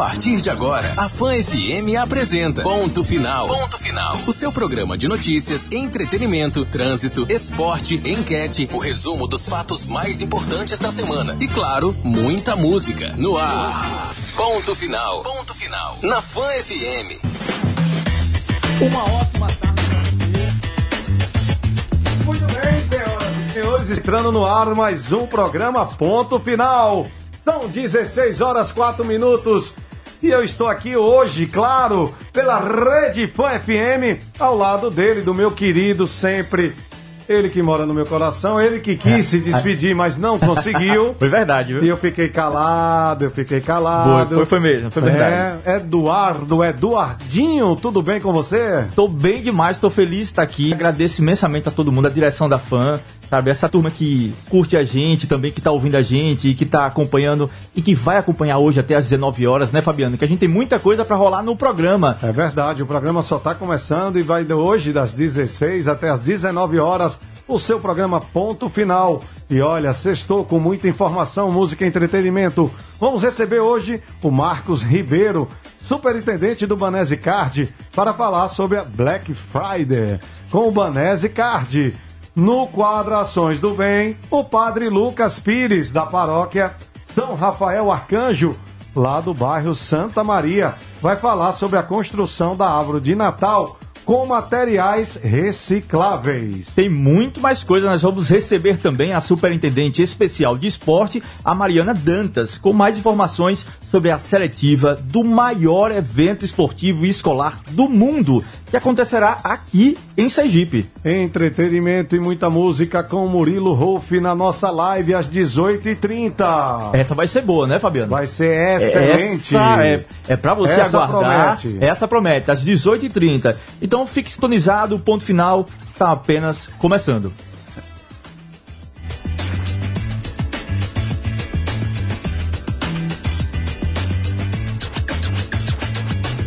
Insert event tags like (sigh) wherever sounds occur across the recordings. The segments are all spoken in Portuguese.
A partir de agora, a Fã FM apresenta Ponto Final. Ponto Final. O seu programa de notícias, entretenimento, trânsito, esporte, enquete, o resumo dos fatos mais importantes da semana e, claro, muita música no ar. Ponto Final. Ponto Final. Na Fã FM. Uma ótima tarde Muito bem, senhoras e senhores, entrando no ar mais um programa Ponto Final. São 16 horas 4 minutos. E eu estou aqui hoje, claro, pela Rede Fã FM, ao lado dele, do meu querido sempre. Ele que mora no meu coração, ele que quis se despedir, mas não conseguiu. (laughs) Foi verdade, viu? E eu fiquei calado, eu fiquei calado. Foi, foi, foi mesmo, foi verdade. É, Eduardo, Eduardinho, tudo bem com você? Tô bem demais, tô feliz de estar aqui. Agradeço imensamente a todo mundo, a direção da fã, sabe? Essa turma que curte a gente, também que tá ouvindo a gente, que tá acompanhando e que vai acompanhar hoje até às 19 horas, né, Fabiano? Que a gente tem muita coisa para rolar no programa. É verdade, o programa só tá começando e vai de hoje das 16 até as 19 horas o seu programa Ponto Final. E olha, sextou com muita informação, música e entretenimento. Vamos receber hoje o Marcos Ribeiro, superintendente do Banese Card, para falar sobre a Black Friday com o Banese Card. No quadro Ações do Bem, o padre Lucas Pires, da paróquia São Rafael Arcanjo, lá do bairro Santa Maria, vai falar sobre a construção da árvore de Natal com materiais recicláveis. Tem muito mais coisa. Nós vamos receber também a superintendente especial de esporte, a Mariana Dantas, com mais informações sobre a seletiva do maior evento esportivo e escolar do mundo, que acontecerá aqui em Sergipe. Entretenimento e muita música com Murilo Rolf na nossa live às 18h30. Essa vai ser boa, né, Fabiano? Vai ser excelente. Essa é, é para você Essa aguardar. promete. Essa promete, às 18h30. Então fique sintonizado, o ponto final está apenas começando.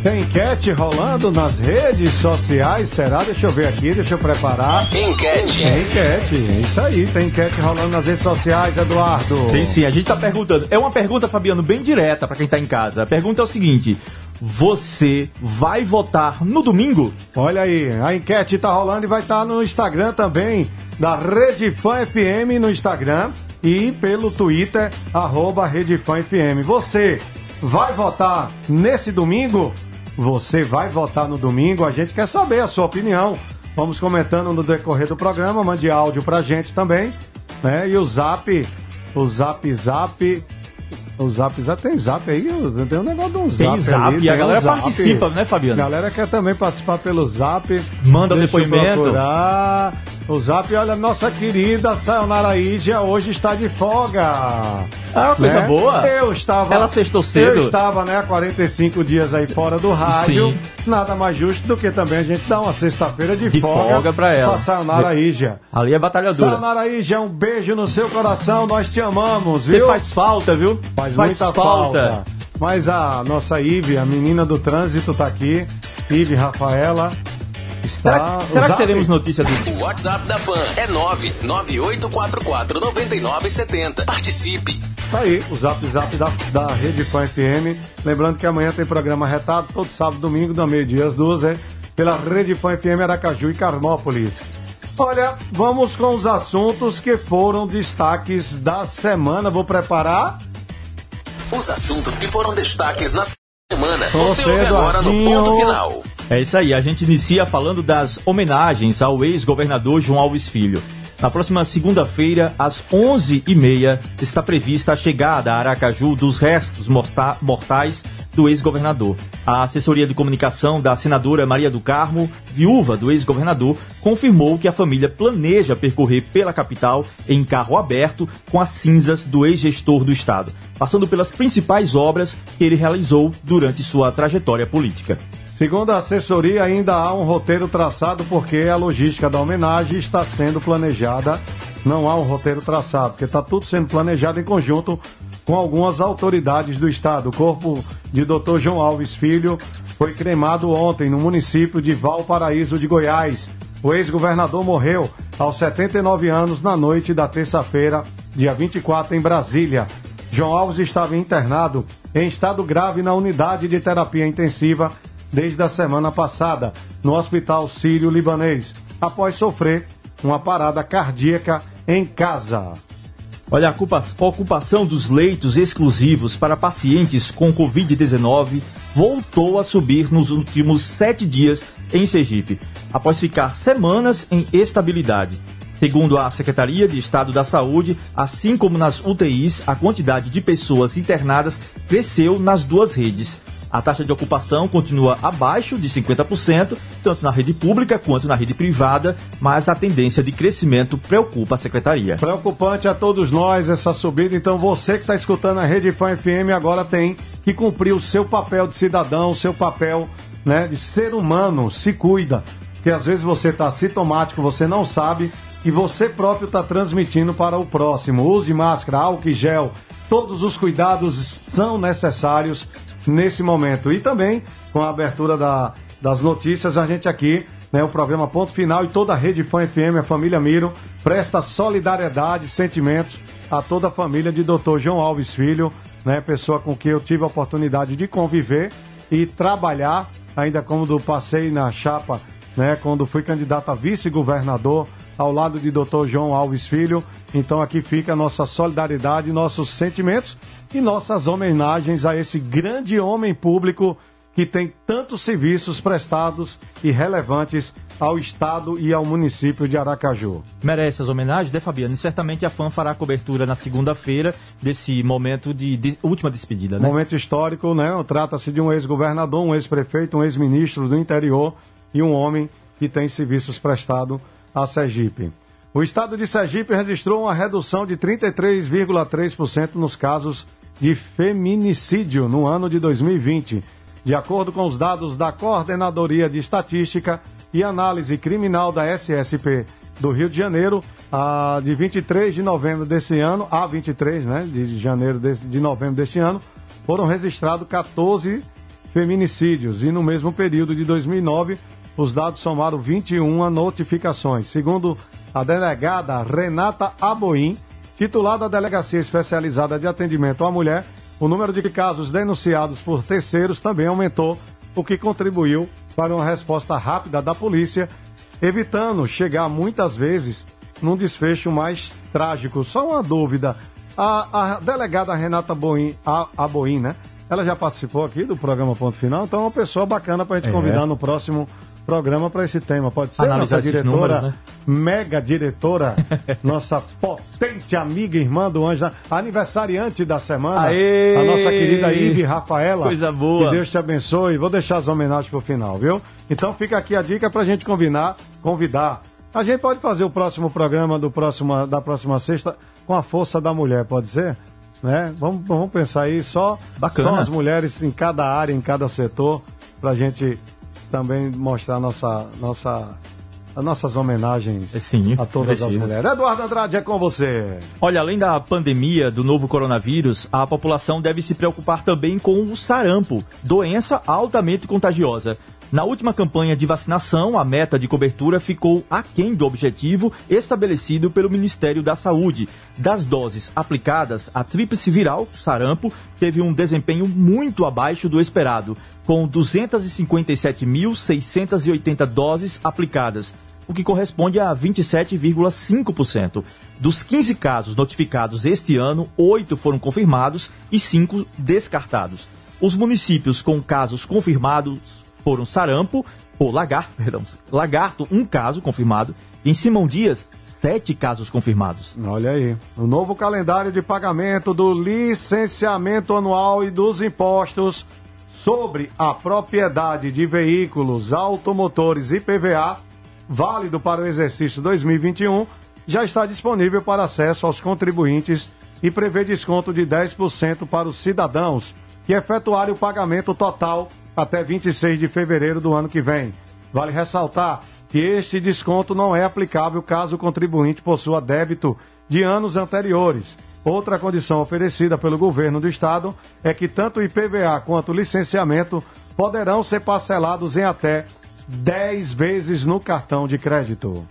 Tem enquete rolando nas redes sociais, será? Deixa eu ver aqui, deixa eu preparar. Enquete. É enquete, é isso aí, tem enquete rolando nas redes sociais, Eduardo. Sim, sim, a gente tá perguntando. É uma pergunta, Fabiano, bem direta para quem tá em casa. A pergunta é o seguinte: você vai votar no domingo? Olha aí, a enquete tá rolando e vai estar no Instagram também, da Rede Fã FM no Instagram e pelo Twitter, arroba Rede Fã FM. Você vai votar nesse domingo? Você vai votar no domingo? A gente quer saber a sua opinião. Vamos comentando no decorrer do programa, mande áudio pra gente também, né? E o zap, o zap zap. O zap zap tem zap aí, tem um negócio de um zap. Tem zap, ali, e a um galera zap. participa, né, Fabiano? A galera quer também participar pelo zap. Manda um Deixa eu depoimento. procurar. O zap, olha, nossa querida Sayonara Ija hoje está de folga. Ah, coisa né? boa. Eu estava. Ela sextou cedo. Eu estava, né, há 45 dias aí fora do rádio. Sim. Nada mais justo do que também a gente dar uma sexta-feira de, De folga pra ela. Sayonara Ija. Ali é batalhadora. Sayonara Ija, um beijo no seu coração, nós te amamos, Você viu? faz falta, viu? Faz, muita falta. Mas a nossa Ive, a menina do trânsito, tá aqui. Ive Rafaela. Está. Será, o será que teremos notícia do. O WhatsApp da Fã é 998449970. Participe. Tá aí, o zap zap da, da Rede Fã FM. Lembrando que amanhã tem programa retado, todo sábado e domingo, da meio-dia às duas, é, pela Rede Fã FM Aracaju e Carmópolis. Olha, vamos com os assuntos que foram destaques da semana. Vou preparar. Os assuntos que foram destaques na semana. Você, ouve agora no ponto final. É isso aí, a gente inicia falando das homenagens ao ex-governador João Alves Filho. Na próxima segunda-feira, às 11h30, está prevista a chegada a Aracaju dos restos morta- mortais do ex-governador. A assessoria de comunicação da senadora Maria do Carmo, viúva do ex-governador, confirmou que a família planeja percorrer pela capital em carro aberto com as cinzas do ex-gestor do estado, passando pelas principais obras que ele realizou durante sua trajetória política. Segundo a assessoria, ainda há um roteiro traçado porque a logística da homenagem está sendo planejada. Não há um roteiro traçado, porque está tudo sendo planejado em conjunto com algumas autoridades do estado. O corpo de Dr. João Alves Filho foi cremado ontem no município de Valparaíso de Goiás. O ex-governador morreu aos 79 anos na noite da terça-feira, dia 24, em Brasília. João Alves estava internado em estado grave na unidade de terapia intensiva desde a semana passada, no Hospital Sírio-Libanês, após sofrer uma parada cardíaca em casa. Olha, a ocupação dos leitos exclusivos para pacientes com Covid-19 voltou a subir nos últimos sete dias em Sergipe, após ficar semanas em estabilidade. Segundo a Secretaria de Estado da Saúde, assim como nas UTIs, a quantidade de pessoas internadas cresceu nas duas redes. A taxa de ocupação continua abaixo de 50%, tanto na rede pública quanto na rede privada, mas a tendência de crescimento preocupa a secretaria. Preocupante a todos nós essa subida, então você que está escutando a Rede Fã FM agora tem que cumprir o seu papel de cidadão, o seu papel né, de ser humano, se cuida. Porque às vezes você está sintomático, você não sabe, e você próprio está transmitindo para o próximo. Use máscara, álcool e gel. Todos os cuidados são necessários nesse momento. E também, com a abertura da, das notícias, a gente aqui, né, o programa Ponto Final e toda a rede Fã FM, a família Miro, presta solidariedade, sentimentos a toda a família de Dr. João Alves Filho, né, pessoa com quem eu tive a oportunidade de conviver e trabalhar, ainda como do passei na chapa, né, quando fui candidato a vice-governador ao lado de Dr. João Alves Filho. Então aqui fica a nossa solidariedade, nossos sentimentos e nossas homenagens a esse grande homem público que tem tantos serviços prestados e relevantes ao Estado e ao município de Aracaju. Merece as homenagens, né, Fabiano? E certamente a FAM fará cobertura na segunda-feira desse momento de, de, última despedida, né? Momento histórico, né? Trata-se de um ex-governador, um ex-prefeito, um ex-ministro do interior e um homem que tem serviços prestados a Sergipe. O estado de Sergipe registrou uma redução de 33,3% nos casos de feminicídio no ano de 2020. De acordo com os dados da Coordenadoria de Estatística e Análise Criminal da SSP do Rio de Janeiro, a, de 23 de novembro desse ano, a 23 né, de janeiro de, de novembro deste ano, foram registrados 14 feminicídios e no mesmo período de 2009 os dados somaram 21 notificações. Segundo a delegada Renata Aboim, titular da Delegacia Especializada de Atendimento à Mulher, o número de casos denunciados por terceiros também aumentou, o que contribuiu para uma resposta rápida da polícia, evitando chegar muitas vezes num desfecho mais trágico. Só uma dúvida: a, a delegada Renata Boim, a, a Boim, né? Ela já participou aqui do programa Ponto Final, então é uma pessoa bacana para a gente é. convidar no próximo programa para esse tema. Pode ser Analisar nossa diretora, números, né? mega diretora, (laughs) nossa potente amiga irmã do Anjo, aniversariante da semana, Aê! a nossa querida Ive Rafaela. Coisa boa. Que Deus te abençoe. Vou deixar as homenagens pro final, viu? Então fica aqui a dica para a gente combinar, convidar. A gente pode fazer o próximo programa do próximo, da próxima sexta com a força da mulher, pode ser? Né? Vamos, vamos pensar aí só, Bacana. só as mulheres em cada área, em cada setor, para a gente também mostrar nossa, nossa, as nossas homenagens Sim, a todas precisa. as mulheres. Eduardo Andrade, é com você. Olha, além da pandemia do novo coronavírus, a população deve se preocupar também com o sarampo, doença altamente contagiosa. Na última campanha de vacinação, a meta de cobertura ficou aquém do objetivo estabelecido pelo Ministério da Saúde. Das doses aplicadas, a tríplice viral, sarampo, teve um desempenho muito abaixo do esperado, com 257.680 doses aplicadas, o que corresponde a 27,5%. Dos 15 casos notificados este ano, 8 foram confirmados e 5 descartados. Os municípios com casos confirmados foram sarampo, ou lagarto, (laughs) perdão, lagarto, um caso confirmado, em Simão Dias, sete casos confirmados. Olha aí. O novo calendário de pagamento do licenciamento anual e dos impostos sobre a propriedade de veículos automotores e PVA, válido para o exercício 2021, já está disponível para acesso aos contribuintes e prevê desconto de 10% para os cidadãos que efetuarem o pagamento total até 26 de fevereiro do ano que vem. Vale ressaltar que este desconto não é aplicável caso o contribuinte possua débito de anos anteriores. Outra condição oferecida pelo governo do estado é que tanto o IPVA quanto o licenciamento poderão ser parcelados em até 10 vezes no cartão de crédito.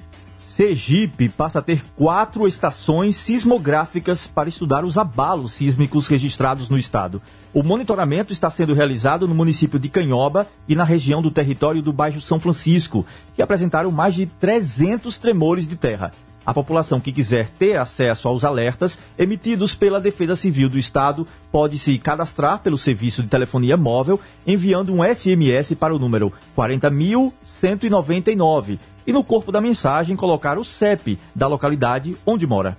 Sergipe passa a ter quatro estações sismográficas para estudar os abalos sísmicos registrados no estado. O monitoramento está sendo realizado no município de Canhoba e na região do território do bairro São Francisco, que apresentaram mais de 300 tremores de terra. A população que quiser ter acesso aos alertas emitidos pela Defesa Civil do Estado pode se cadastrar pelo serviço de telefonia móvel enviando um SMS para o número 40.199 e no corpo da mensagem colocar o CEP da localidade onde mora.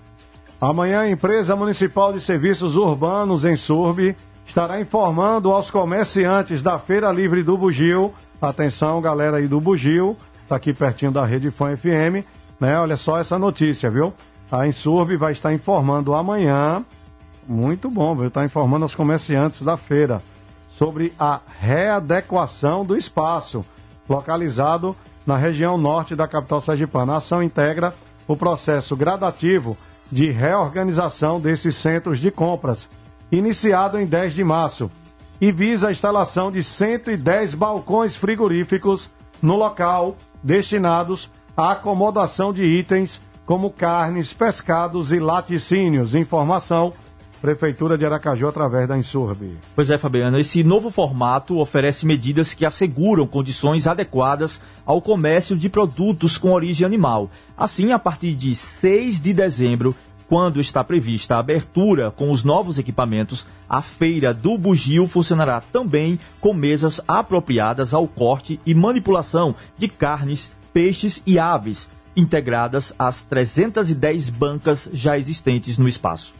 Amanhã a empresa municipal de serviços urbanos em Surb estará informando aos comerciantes da Feira Livre do Bugio. Atenção, galera aí do Bugio, tá aqui pertinho da Rede Fã FM né? Olha só essa notícia, viu? A Insurb vai estar informando amanhã, muito bom, vai estar informando aos comerciantes da feira sobre a readequação do espaço localizado na região norte da capital sergipana. A ação integra o processo gradativo de reorganização desses centros de compras, iniciado em 10 de março, e visa a instalação de 110 balcões frigoríficos no local destinados a acomodação de itens como carnes, pescados e laticínios. Informação Prefeitura de Aracaju através da Insurb. Pois é, Fabiano, esse novo formato oferece medidas que asseguram condições adequadas ao comércio de produtos com origem animal. Assim, a partir de 6 de dezembro, quando está prevista a abertura com os novos equipamentos, a feira do bugio funcionará também com mesas apropriadas ao corte e manipulação de carnes, peixes e aves, integradas às 310 bancas já existentes no espaço.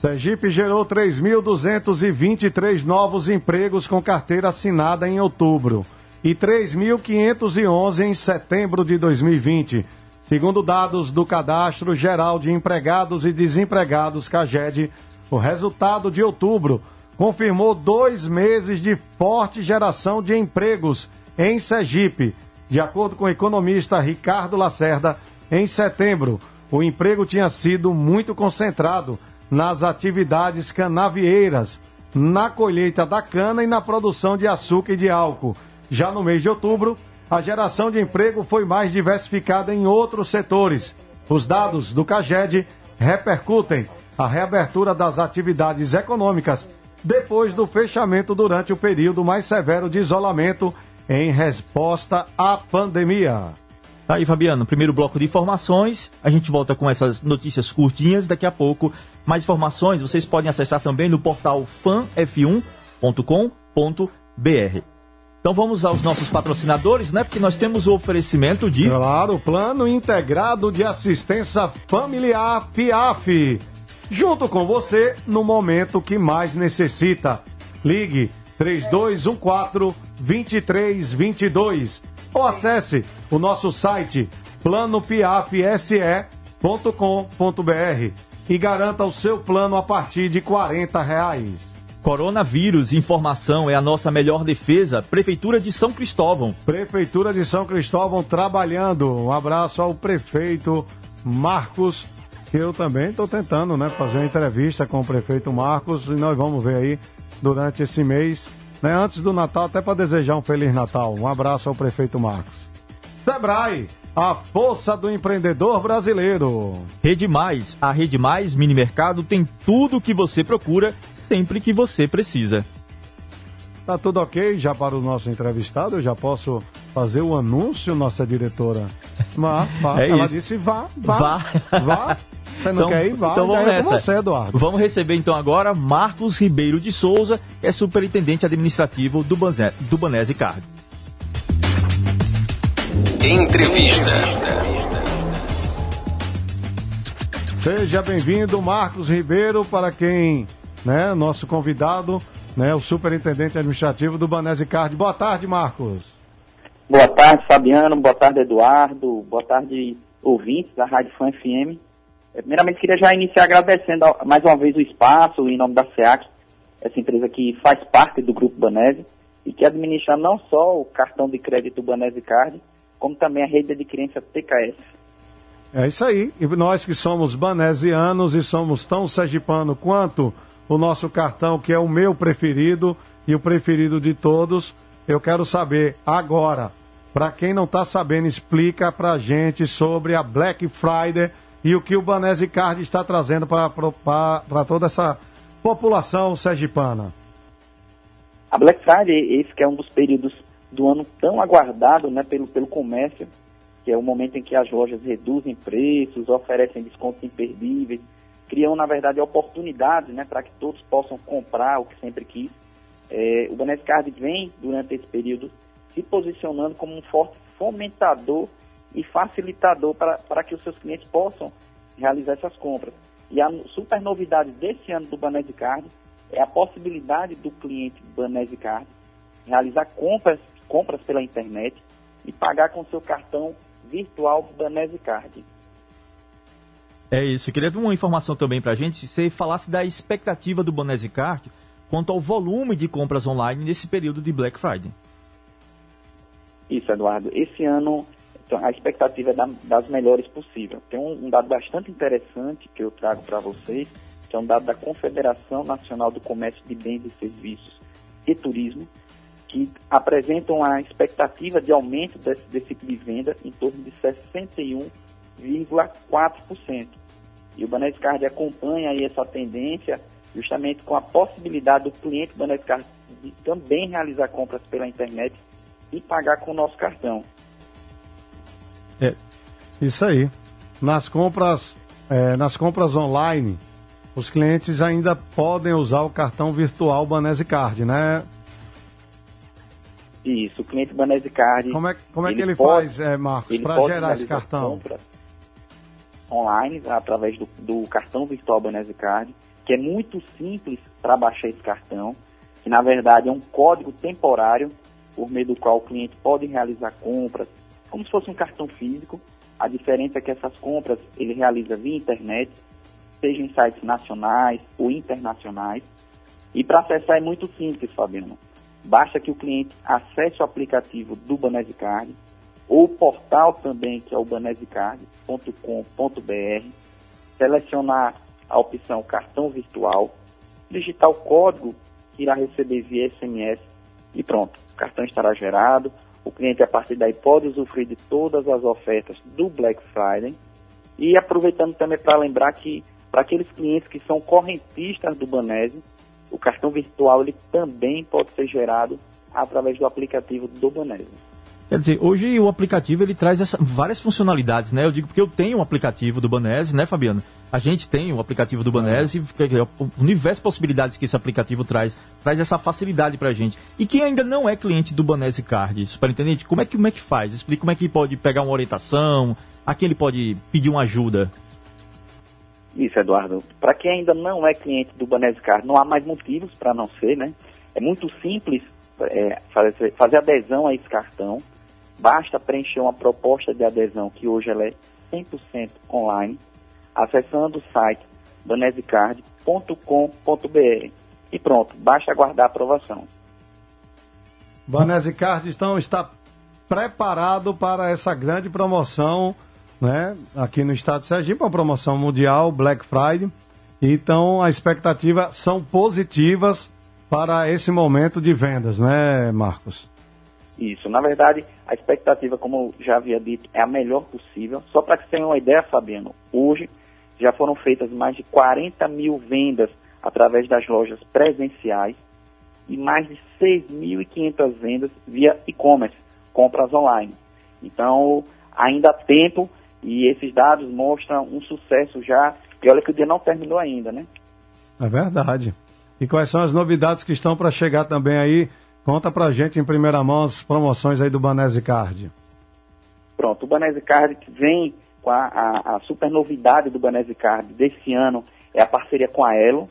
Sergipe gerou 3.223 novos empregos com carteira assinada em outubro e 3.511 em setembro de 2020, segundo dados do Cadastro Geral de Empregados e Desempregados CAGED. O resultado de outubro confirmou dois meses de forte geração de empregos em Sergipe de acordo com o economista Ricardo Lacerda, em setembro, o emprego tinha sido muito concentrado nas atividades canavieiras, na colheita da cana e na produção de açúcar e de álcool. Já no mês de outubro, a geração de emprego foi mais diversificada em outros setores. Os dados do CAGED repercutem a reabertura das atividades econômicas depois do fechamento durante o período mais severo de isolamento em resposta à pandemia. Aí, Fabiano, primeiro bloco de informações. A gente volta com essas notícias curtinhas daqui a pouco. Mais informações vocês podem acessar também no portal fanf1.com.br. Então vamos aos nossos patrocinadores, né? Porque nós temos o oferecimento de. Claro, Plano Integrado de Assistência Familiar PIAF. Junto com você no momento que mais necessita. Ligue 3214-2322 ou acesse o nosso site planopiafse.com.br e garanta o seu plano a partir de 40 reais. Coronavírus, informação é a nossa melhor defesa. Prefeitura de São Cristóvão. Prefeitura de São Cristóvão trabalhando. Um abraço ao prefeito Marcos, eu também estou tentando, né, fazer uma entrevista com o prefeito Marcos e nós vamos ver aí durante esse mês, né, antes do Natal, até para desejar um Feliz Natal. Um abraço ao prefeito Marcos. Sebrae, a força do empreendedor brasileiro. Rede Mais, a Rede Mais Mini Mercado tem tudo o que você procura, sempre que você precisa. Tá tudo ok já para o nosso entrevistado? Eu já posso fazer o anúncio, nossa diretora? Vá, vá. (laughs) É Ela isso. disse vá, vá, vá. vá. Você não então, quer ir? Vai, então vamos nessa. você, Eduardo. Vamos receber então agora Marcos Ribeiro de Souza, que é superintendente administrativo do, Banzé, do Banese Card. Entrevista. Seja bem-vindo, Marcos Ribeiro, para quem, né, nosso convidado, né, o superintendente administrativo do Banese Card. Boa tarde, Marcos. Boa tarde, Fabiano. Boa tarde, Eduardo. Boa tarde, ouvintes da Rádio Fã FM. É, primeiramente, queria já iniciar agradecendo mais uma vez o espaço, em nome da SEAC, essa empresa que faz parte do Grupo Banese e que administra não só o cartão de crédito Banese Card, como também a rede de adquirência TKS. É isso aí. E nós que somos banesianos e somos tão sergipano quanto o nosso cartão, que é o meu preferido e o preferido de todos, eu quero saber agora, Para quem não está sabendo, explica para gente sobre a Black Friday e o que o Banese Card está trazendo para toda essa população sergipana. A Black Friday, esse que é um dos períodos do ano tão aguardado né, pelo, pelo comércio, que é o momento em que as lojas reduzem preços, oferecem descontos imperdíveis, criam, na verdade, oportunidades né, para que todos possam comprar o que sempre quis. É, o Banese Card vem, durante esse período, se posicionando como um forte fomentador e facilitador para, que os seus clientes possam realizar essas compras. E a super novidade desse ano do Banese Card é a possibilidade do cliente Banese Card realizar compras, compras pela internet e pagar com seu cartão virtual Banese Card. É isso. Eu queria uma informação também para a gente. Se você falasse da expectativa do Banese Card quanto ao volume de compras online nesse período de Black Friday. Isso, Eduardo. Esse ano então, a expectativa é da, das melhores possível. Tem um, dado bastante interessante que eu trago para vocês, que é um dado da Confederação Nacional do Comércio de Bens e Serviços e Turismo, que apresentam a expectativa de aumento desse, desse tipo de venda em torno de 61,4%. E o Banescard acompanha aí essa tendência justamente com a possibilidade do cliente Banescard de também realizar compras pela internet e pagar com o nosso cartão. É, isso aí. Nas compras, é, nas compras online, os clientes ainda podem usar o cartão virtual Banese Card, né? Isso, o cliente Banese Card. Como é, como é ele que ele pode, faz, é, Marcos, para gerar esse cartão? Online, através do, do cartão virtual Banese Card, que é muito simples para baixar esse cartão, que na verdade é um código temporário por meio do qual o cliente pode realizar compras, como se fosse um cartão físico. A diferença é que essas compras ele realiza via internet, seja em sites nacionais ou internacionais. E para acessar é muito simples, Fabiano. Basta que o cliente acesse o aplicativo do Banese Card ou o portal também, que é o banesecard.com.br, selecionar a opção cartão virtual, digitar o código que irá receber via SMS e pronto, o cartão estará gerado, o cliente, a partir daí, pode usufruir de todas as ofertas do Black Friday. E aproveitando também para lembrar que, para aqueles clientes que são correntistas do Banese, o cartão virtual ele também pode ser gerado através do aplicativo do Banese. Quer dizer, hoje o aplicativo ele traz essa, várias funcionalidades, né? Eu digo porque eu tenho um aplicativo do Banese, né, Fabiano? A gente tem o um aplicativo do Banese, é. o universo de possibilidades que esse aplicativo traz, traz essa facilidade pra gente. E quem ainda não é cliente do Banese Card, superintendente, como é que, como é que faz? Explica como é que pode pegar uma orientação, a quem ele pode pedir uma ajuda. Isso, Eduardo. Para quem ainda não é cliente do Banese Card, não há mais motivos para não ser, né? É muito simples é, fazer, fazer adesão a esse cartão Basta preencher uma proposta de adesão, que hoje ela é 100% online, acessando o site banesecard.com.br. E pronto, basta aguardar a aprovação. Banese Card então, está preparado para essa grande promoção né, aqui no estado de Sergipe, uma promoção mundial, Black Friday. Então, as expectativas são positivas para esse momento de vendas, né, Marcos? Isso. Na verdade, a expectativa, como já havia dito, é a melhor possível. Só para que você tenha uma ideia, Fabiano, hoje já foram feitas mais de 40 mil vendas através das lojas presenciais e mais de 6.500 vendas via e-commerce, compras online. Então, ainda há tempo e esses dados mostram um sucesso já. E olha que o dia não terminou ainda, né? É verdade. E quais são as novidades que estão para chegar também aí Conta pra gente em primeira mão as promoções aí do Banese Card. Pronto, o Banese Card vem com a, a, a, super novidade do Banese Card desse ano é a parceria com a Elo,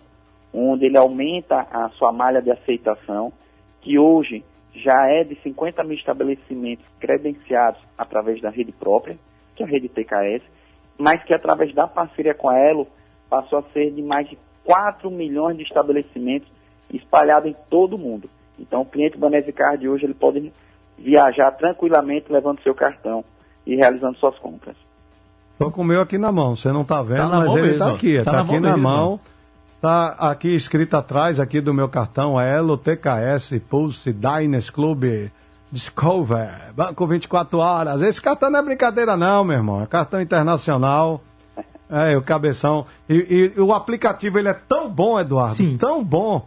onde ele aumenta a sua malha de aceitação, que hoje já é de 50 mil estabelecimentos credenciados através da rede própria, que é a rede TKS, mas que através da parceria com a Elo passou a ser de mais de 4 milhões de estabelecimentos espalhados em todo o mundo. Então, o cliente Banese Card hoje ele pode viajar tranquilamente levando seu cartão e realizando suas compras. Estou com o meu aqui na mão, você não está vendo, tá mas ele está aqui, está tá aqui na mão. Está aqui escrito atrás aqui do meu cartão Elo TKS Pulse Diners Club Discover, Banco 24 Horas. Esse cartão não é brincadeira, não, meu irmão. É cartão internacional. É, o cabeção. E, e o aplicativo ele é tão bom, Eduardo, Sim. tão bom,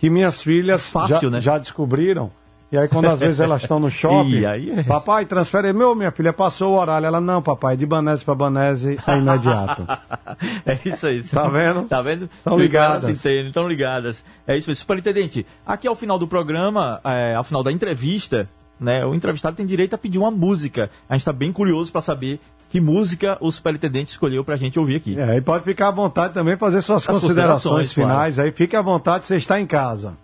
que minhas filhas Fácil, já, né? já descobriram. E aí, quando às vezes elas estão no (laughs) shopping, aí é- papai, transfere. Meu, minha filha passou o horário. Ela, não, papai, de Banese para Banese é imediato. (laughs) É isso aí. Tá vendo? Tá vendo? Tão E ligadas. Estão ligadas. É isso mesmo. Superintendente, aqui ao final do programa, é, ao final da entrevista, né, o entrevistado tem direito a pedir uma música. A gente está bem curioso para saber que música o superintendente escolheu para a gente ouvir aqui. É, e pode ficar à vontade também fazer suas As considerações, considerações, finais. Aí fique à vontade, você está em casa.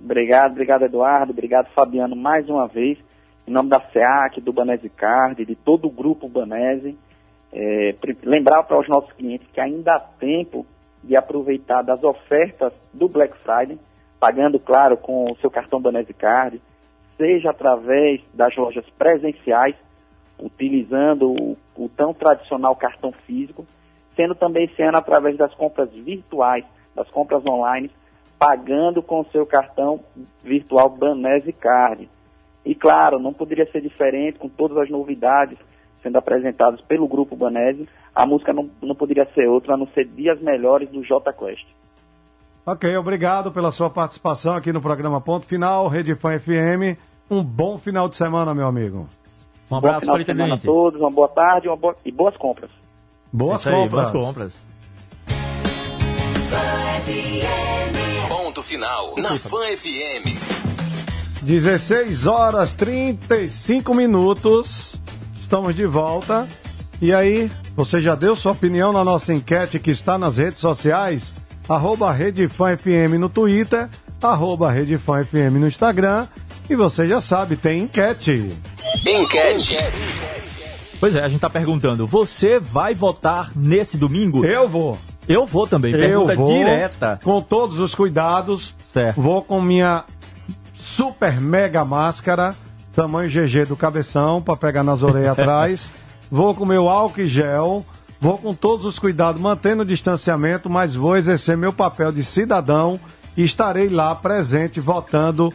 Obrigado, obrigado Eduardo, obrigado Fabiano mais uma vez, em nome da SEAC, do Banese Card, de todo o grupo Banese. É, lembrar para os nossos clientes que ainda há tempo de aproveitar das ofertas do Black Friday, pagando, claro, com o seu cartão Banese Card, seja através das lojas presenciais, utilizando o, o tão tradicional cartão físico, sendo também esse ano através das compras virtuais, das compras online, pagando com o seu cartão virtual Banese Card. E claro, não poderia ser diferente com todas as novidades sendo apresentadas pelo grupo Banese, a música não, não poderia ser outra a não ser Dias Melhores do J Quest. Ok, obrigado pela sua participação aqui no programa Ponto Final, Rede Fã FM. Um bom final de semana, meu amigo. Um Bom abraço, final de semana a todos, uma boa tarde uma boa- e boas compras. Boas Isso aí, compras. boas compras. Ponto final na Fã FM. 16 horas 35 minutos. Estamos de volta. E aí, você já deu sua opinião na nossa enquete que está nas redes sociais? Arroba Rede Fã FM no Twitter, arroba Rede Fã FM no Instagram. E você já sabe, tem enquete. Enquete. Pois é, a gente tá perguntando, você vai votar nesse domingo? Eu vou. Eu vou também. Eu Pergunta vou direta. com todos os cuidados. Certo. Vou com minha super mega máscara, tamanho GG do cabeção, para pegar nas orelhas (laughs) atrás. Vou com meu álcool e gel. Vou com todos os cuidados, mantendo o distanciamento, mas vou exercer meu papel de cidadão e estarei lá presente votando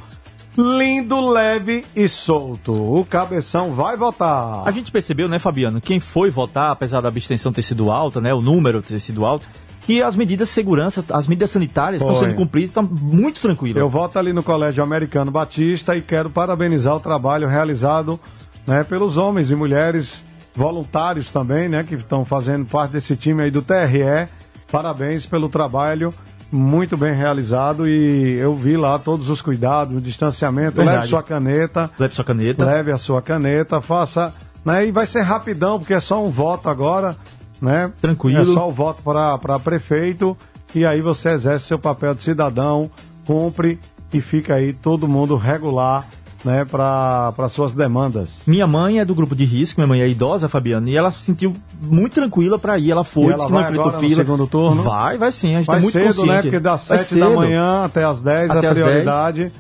lindo, leve e solto. O cabeção vai votar. A gente percebeu, né, Fabiano, quem foi votar, apesar da abstenção ter sido alta, né, o número ter sido alto, que as medidas de segurança, as medidas sanitárias estão Foi. sendo cumpridas, estão muito tranquilas. Eu voto ali no Colégio Americano Batista e quero parabenizar o trabalho realizado né, pelos homens e mulheres voluntários também, né, que estão fazendo parte desse time aí do TRE. Parabéns pelo trabalho muito bem realizado e eu vi lá todos os cuidados, o distanciamento. Verdade. Leve sua caneta, Leve sua caneta. leve a sua caneta, faça, né, e vai ser rapidão porque é só um voto agora, né? Tranquilo. É só o voto para prefeito e aí você exerce seu papel de cidadão, cumpre e fica aí todo mundo regular, né, para suas demandas. Minha mãe é do grupo de risco, minha mãe é idosa, Fabiano, e ela se sentiu muito tranquila pra ir. Ela foi, E disse ela que não vai enfrentou agora no fila. segundo turno? Vai, vai sim, a gente Vai tá muito cedo, consciente. né? Porque das Vai 7 da manhã até as 10 Até a as 10. prioridade.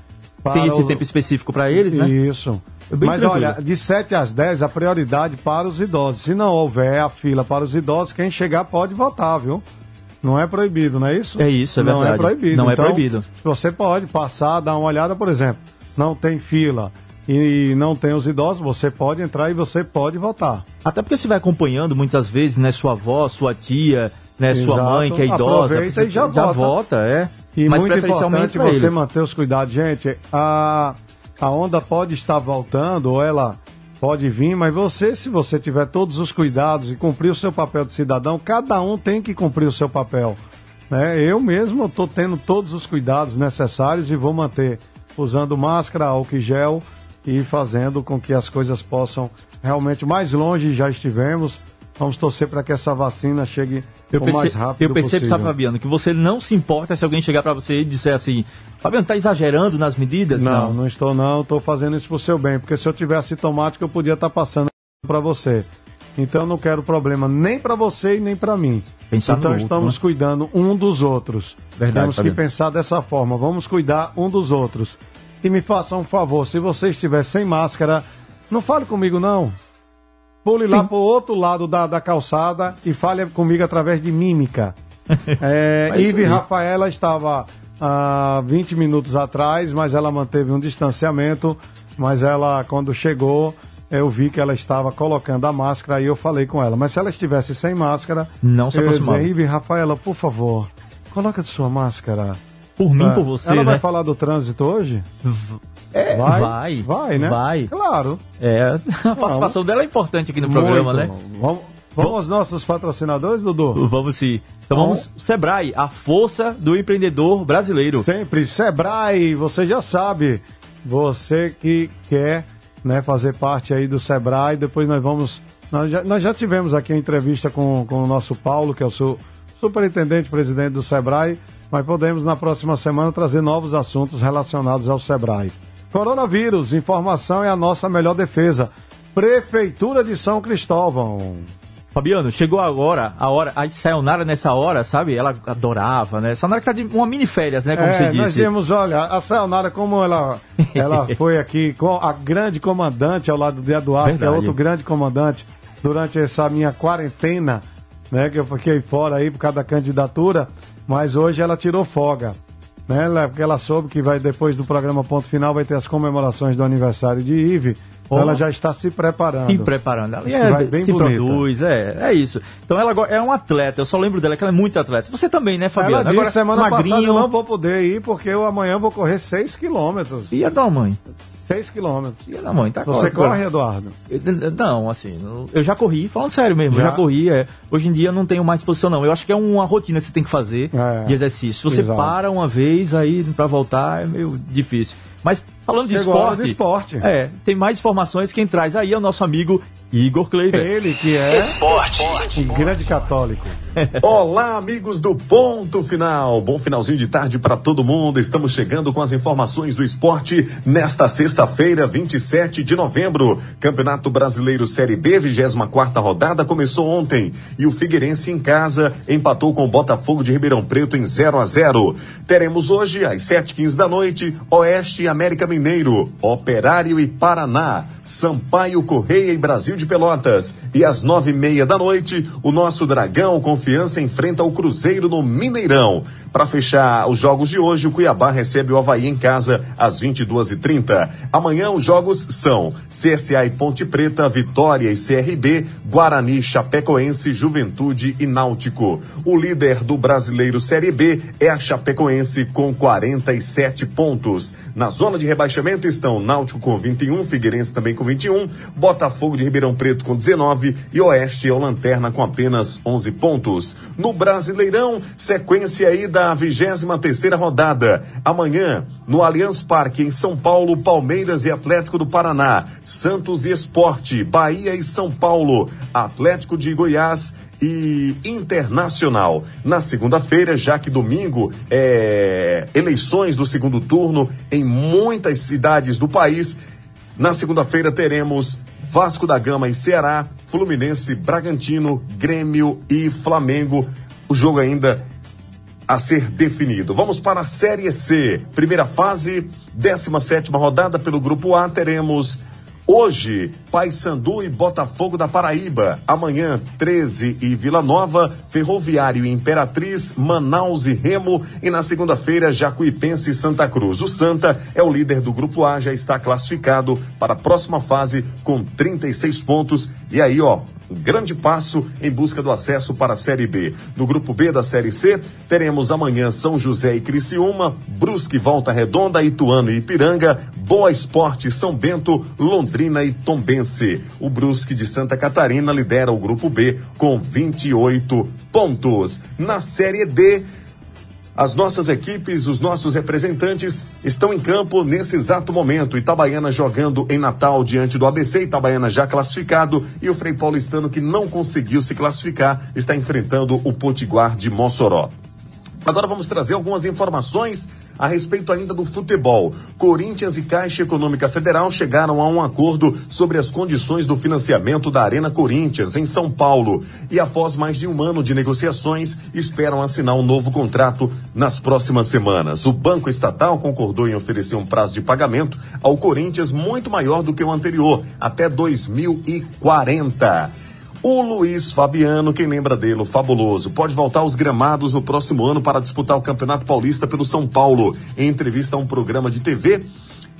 para Tem esse o- tempo específico pra eles, né? Isso. Bem Mas tranquilo. olha, de 7 às 10 a prioridade para os idosos. Se não houver a fila para os idosos, quem chegar pode votar, viu? Não é proibido, não é isso? É isso, é Não é verdade. proibido. Não é Então, proibido. Você pode passar, dar uma olhada, por exemplo, não tem fila e não tem os idosos, você pode entrar e você pode votar. Até porque você vai acompanhando muitas vezes, né, sua avó, sua tia, né, sua Exato. mãe que é idosa. Aproveita você e já vota. vota, é. E Mas muito preferencialmente importante você eles. manter os cuidados. Gente, a, a onda pode estar voltando, ou ela pode vir, mas você, se você tiver todos os cuidados e cumprir o seu papel de cidadão, cada um tem que cumprir o seu papel. Né? Eu mesmo estou tendo todos os cuidados necessários e vou manter usando máscara, álcool e gel e fazendo com que as coisas possam realmente mais longe já estivemos. Vamos torcer para que essa vacina chegue Eu o mais percebo, rápido eu percebo possível. sabe, Fabiano, que você não se importa se alguém chegar pra você e disser assim, Fabiano, tá exagerando nas medidas? Não, não estou não, estou fazendo isso pro seu bem, porque se eu tivesse sintomático eu podia estar passando para você. Então eu não quero problema nem para você e nem para mim. Pensar então outro, estamos né? cuidando um dos outros. Verdade, Temos que Fabiano. pensar dessa forma, vamos cuidar um dos outros. E me faça um favor, se você estiver sem máscara, não fale comigo não. Pule lá pro outro lado da, da calçada e fale comigo através de mímica. (laughs) É, isso Ive. Rafaela estava há 20 minutos atrás, mas ela manteve um distanciamento. mas ela, quando chegou, eu vi que ela estava colocando a máscara e eu falei com ela. Mas se ela estivesse sem máscara, não se eu ia aproximava. dizer, Rafaela, por favor, coloca sua máscara. Por mim, É. por você, Ela né? vai falar do trânsito hoje? É, Vai? vai. Vai, né? Vai. Claro. É, (laughs) a participação dela é importante aqui no programa, Muito. né? Vamos, vamos aos nossos patrocinadores, Dudu? Vamos sim. Então vamos, Sebrae, a força do empreendedor brasileiro. Sempre, Sebrae, você já sabe. Você que quer né, fazer parte aí do Sebrae, depois nós vamos. Nós já, nós já tivemos aqui a entrevista com, com o nosso Paulo, que é o su, superintendente presidente do Sebrae, mas podemos na próxima semana trazer novos assuntos relacionados ao Sebrae. Coronavírus, informação é a nossa melhor defesa. Prefeitura de São Cristóvão. Fabiano, chegou agora a hora, a Sayonara nessa hora, sabe? Ela adorava, né? Sayonara que tá de uma mini férias, né? Como é, você Nós disse. vimos, olha, a Sayonara, como ela, (laughs) ela foi aqui com a grande comandante ao lado de Eduardo, que é Verdade. outro grande comandante, durante essa minha quarentena, né? Que eu fiquei fora aí por causa da candidatura, mas hoje ela tirou folga. Né, ela- porque ela soube que vai depois do programa Ponto Final vai ter as comemorações do aniversário de Ive. Então ela já está se preparando. Se preparando. Ela é, vai bem se bonita. produz, é, é isso. Então ela agora é um atleta, eu só lembro dela que ela é muito atleta. Você também, né, Fabiano? Ela disse semana magrinho. passada eu não vou poder ir porque eu amanhã vou correr 6 quilômetros. E a da mãe? 6 quilômetros. E a da mãe? Tá Você corre- corre, Eduardo? Não, assim, eu já corri, falando sério mesmo, eu Já? já corri. É, hoje em dia eu não tenho mais posição, não. Eu acho que é uma rotina que você tem que fazer É, de exercício. Você exato. para uma vez, aí pra voltar é meio difícil. Mas falando de Chegou esporte. do esporte. É, tem mais informações. Quem traz aí é o nosso amigo Igor Kleiber. Ele que é Esporte. um grande católico. (laughs) Olá, amigos do Ponto Final. Bom finalzinho de tarde para todo mundo. Estamos chegando com as informações do esporte nesta sexta-feira, 27 de novembro. Campeonato Brasileiro Série B, 24 rodada, começou ontem. E o Figueirense em casa empatou com o Botafogo de Ribeirão Preto em 0 a 0 Teremos hoje, às 7h15 da noite, Oeste e América Mineiro, Operário e Paraná, Sampaio Correia e Brasil de Pelotas. E às nove e meia da noite, o nosso Dragão Confiança enfrenta o Cruzeiro no Mineirão. Para fechar os jogos de hoje, o Cuiabá recebe o Havaí em casa às 22h30. Amanhã os jogos são CSA e Ponte Preta, Vitória e CRB, Guarani, Chapecoense, Juventude e Náutico. O líder do Brasileiro Série B é a Chapecoense com 47 pontos. Na zona de rebaixamento estão Náutico com 21, Figueirense também com 21, Botafogo de Ribeirão Preto com 19 e Oeste é o Lanterna com apenas 11 pontos. No Brasileirão, sequência aí da 23 terceira rodada. Amanhã, no Allianz Parque, em São Paulo, Palmeiras e Atlético do Paraná, Santos e Esporte, Bahia e São Paulo, Atlético de Goiás e Internacional. Na segunda-feira, já que domingo é eleições do segundo turno em muitas cidades do país, na segunda-feira teremos Vasco da Gama e Ceará, Fluminense, Bragantino, Grêmio e Flamengo. O jogo ainda a ser definido. Vamos para a Série C. Primeira fase, 17 rodada pelo Grupo A, teremos Hoje, Paysandu e Botafogo da Paraíba. Amanhã, 13 e Vila Nova, Ferroviário e Imperatriz, Manaus e Remo. E na segunda-feira, Jacuipense e Santa Cruz. O Santa é o líder do Grupo A, já está classificado para a próxima fase com 36 pontos. E aí, ó, grande passo em busca do acesso para a Série B. No Grupo B da Série C, teremos amanhã São José e Criciúma, Brusque, Volta Redonda, Ituano e Ipiranga, Boa Esporte, São Bento, Londrina e Tombense. O Brusque de Santa Catarina lidera o Grupo B com 28 pontos. Na Série D, as nossas equipes, os nossos representantes estão em campo nesse exato momento. Itabaiana jogando em Natal diante do ABC, Itabaiana já classificado e o Frei Paulistano que não conseguiu se classificar está enfrentando o Potiguar de Mossoró. Agora vamos trazer algumas informações a respeito ainda do futebol. Corinthians e Caixa Econômica Federal chegaram a um acordo sobre as condições do financiamento da Arena Corinthians, em São Paulo. E após mais de um ano de negociações, esperam assinar um novo contrato nas próximas semanas. O Banco Estatal concordou em oferecer um prazo de pagamento ao Corinthians muito maior do que o anterior, até 2040. O Luiz Fabiano, quem lembra dele, o fabuloso, pode voltar aos gramados no próximo ano para disputar o Campeonato Paulista pelo São Paulo. Em entrevista a um programa de TV,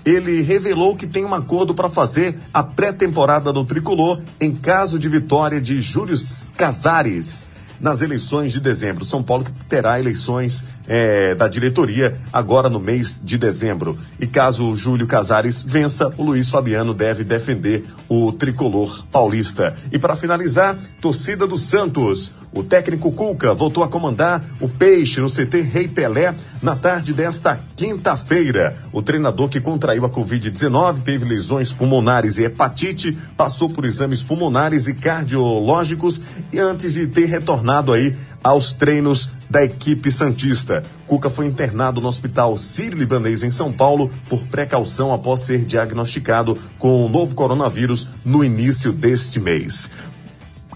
ele revelou que tem um acordo para fazer a pré-temporada do tricolor em caso de vitória de Júlio Casares nas eleições de dezembro. São Paulo que terá eleições é, da diretoria agora no mês de dezembro. E caso o Júlio Casares vença, o Luiz Fabiano deve defender o tricolor paulista. E para finalizar, torcida do Santos. O técnico Cuca voltou a comandar o Peixe no CT Rei Pelé na tarde desta quinta-feira. O treinador que contraiu a Covid-19 teve lesões pulmonares e hepatite, passou por exames pulmonares e cardiológicos e antes de ter retornado aí aos treinos da equipe Santista. Cuca foi internado no Hospital Sírio-Libanês em São Paulo por precaução após ser diagnosticado com o novo coronavírus no início deste mês.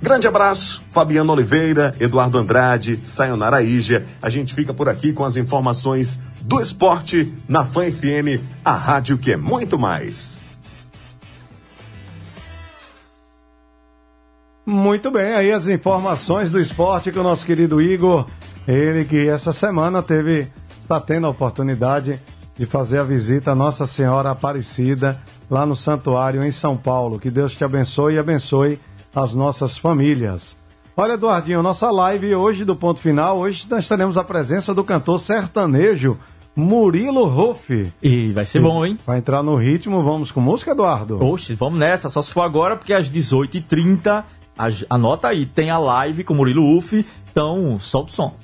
Grande abraço, Fabiano Oliveira, Eduardo Andrade, Sayonara Ígia. A gente fica por aqui com as informações do esporte na Fã FM, a rádio que é muito mais. Muito bem, aí as informações do esporte com o nosso querido Igor. Ele que essa semana teve, está tendo a oportunidade de fazer a visita à Nossa Senhora Aparecida lá no santuário em São Paulo. Que Deus te abençoe e abençoe as nossas famílias. Olha, Eduardinho, nossa live hoje do ponto final, hoje nós teremos a presença do cantor sertanejo Murilo Ruff. E vai ser bom, hein? Vai entrar no ritmo, vamos com música, Eduardo? Oxe, vamos nessa, só se for agora, porque às 18h30, anota aí, tem a live com Murilo Ruff, então solta o som.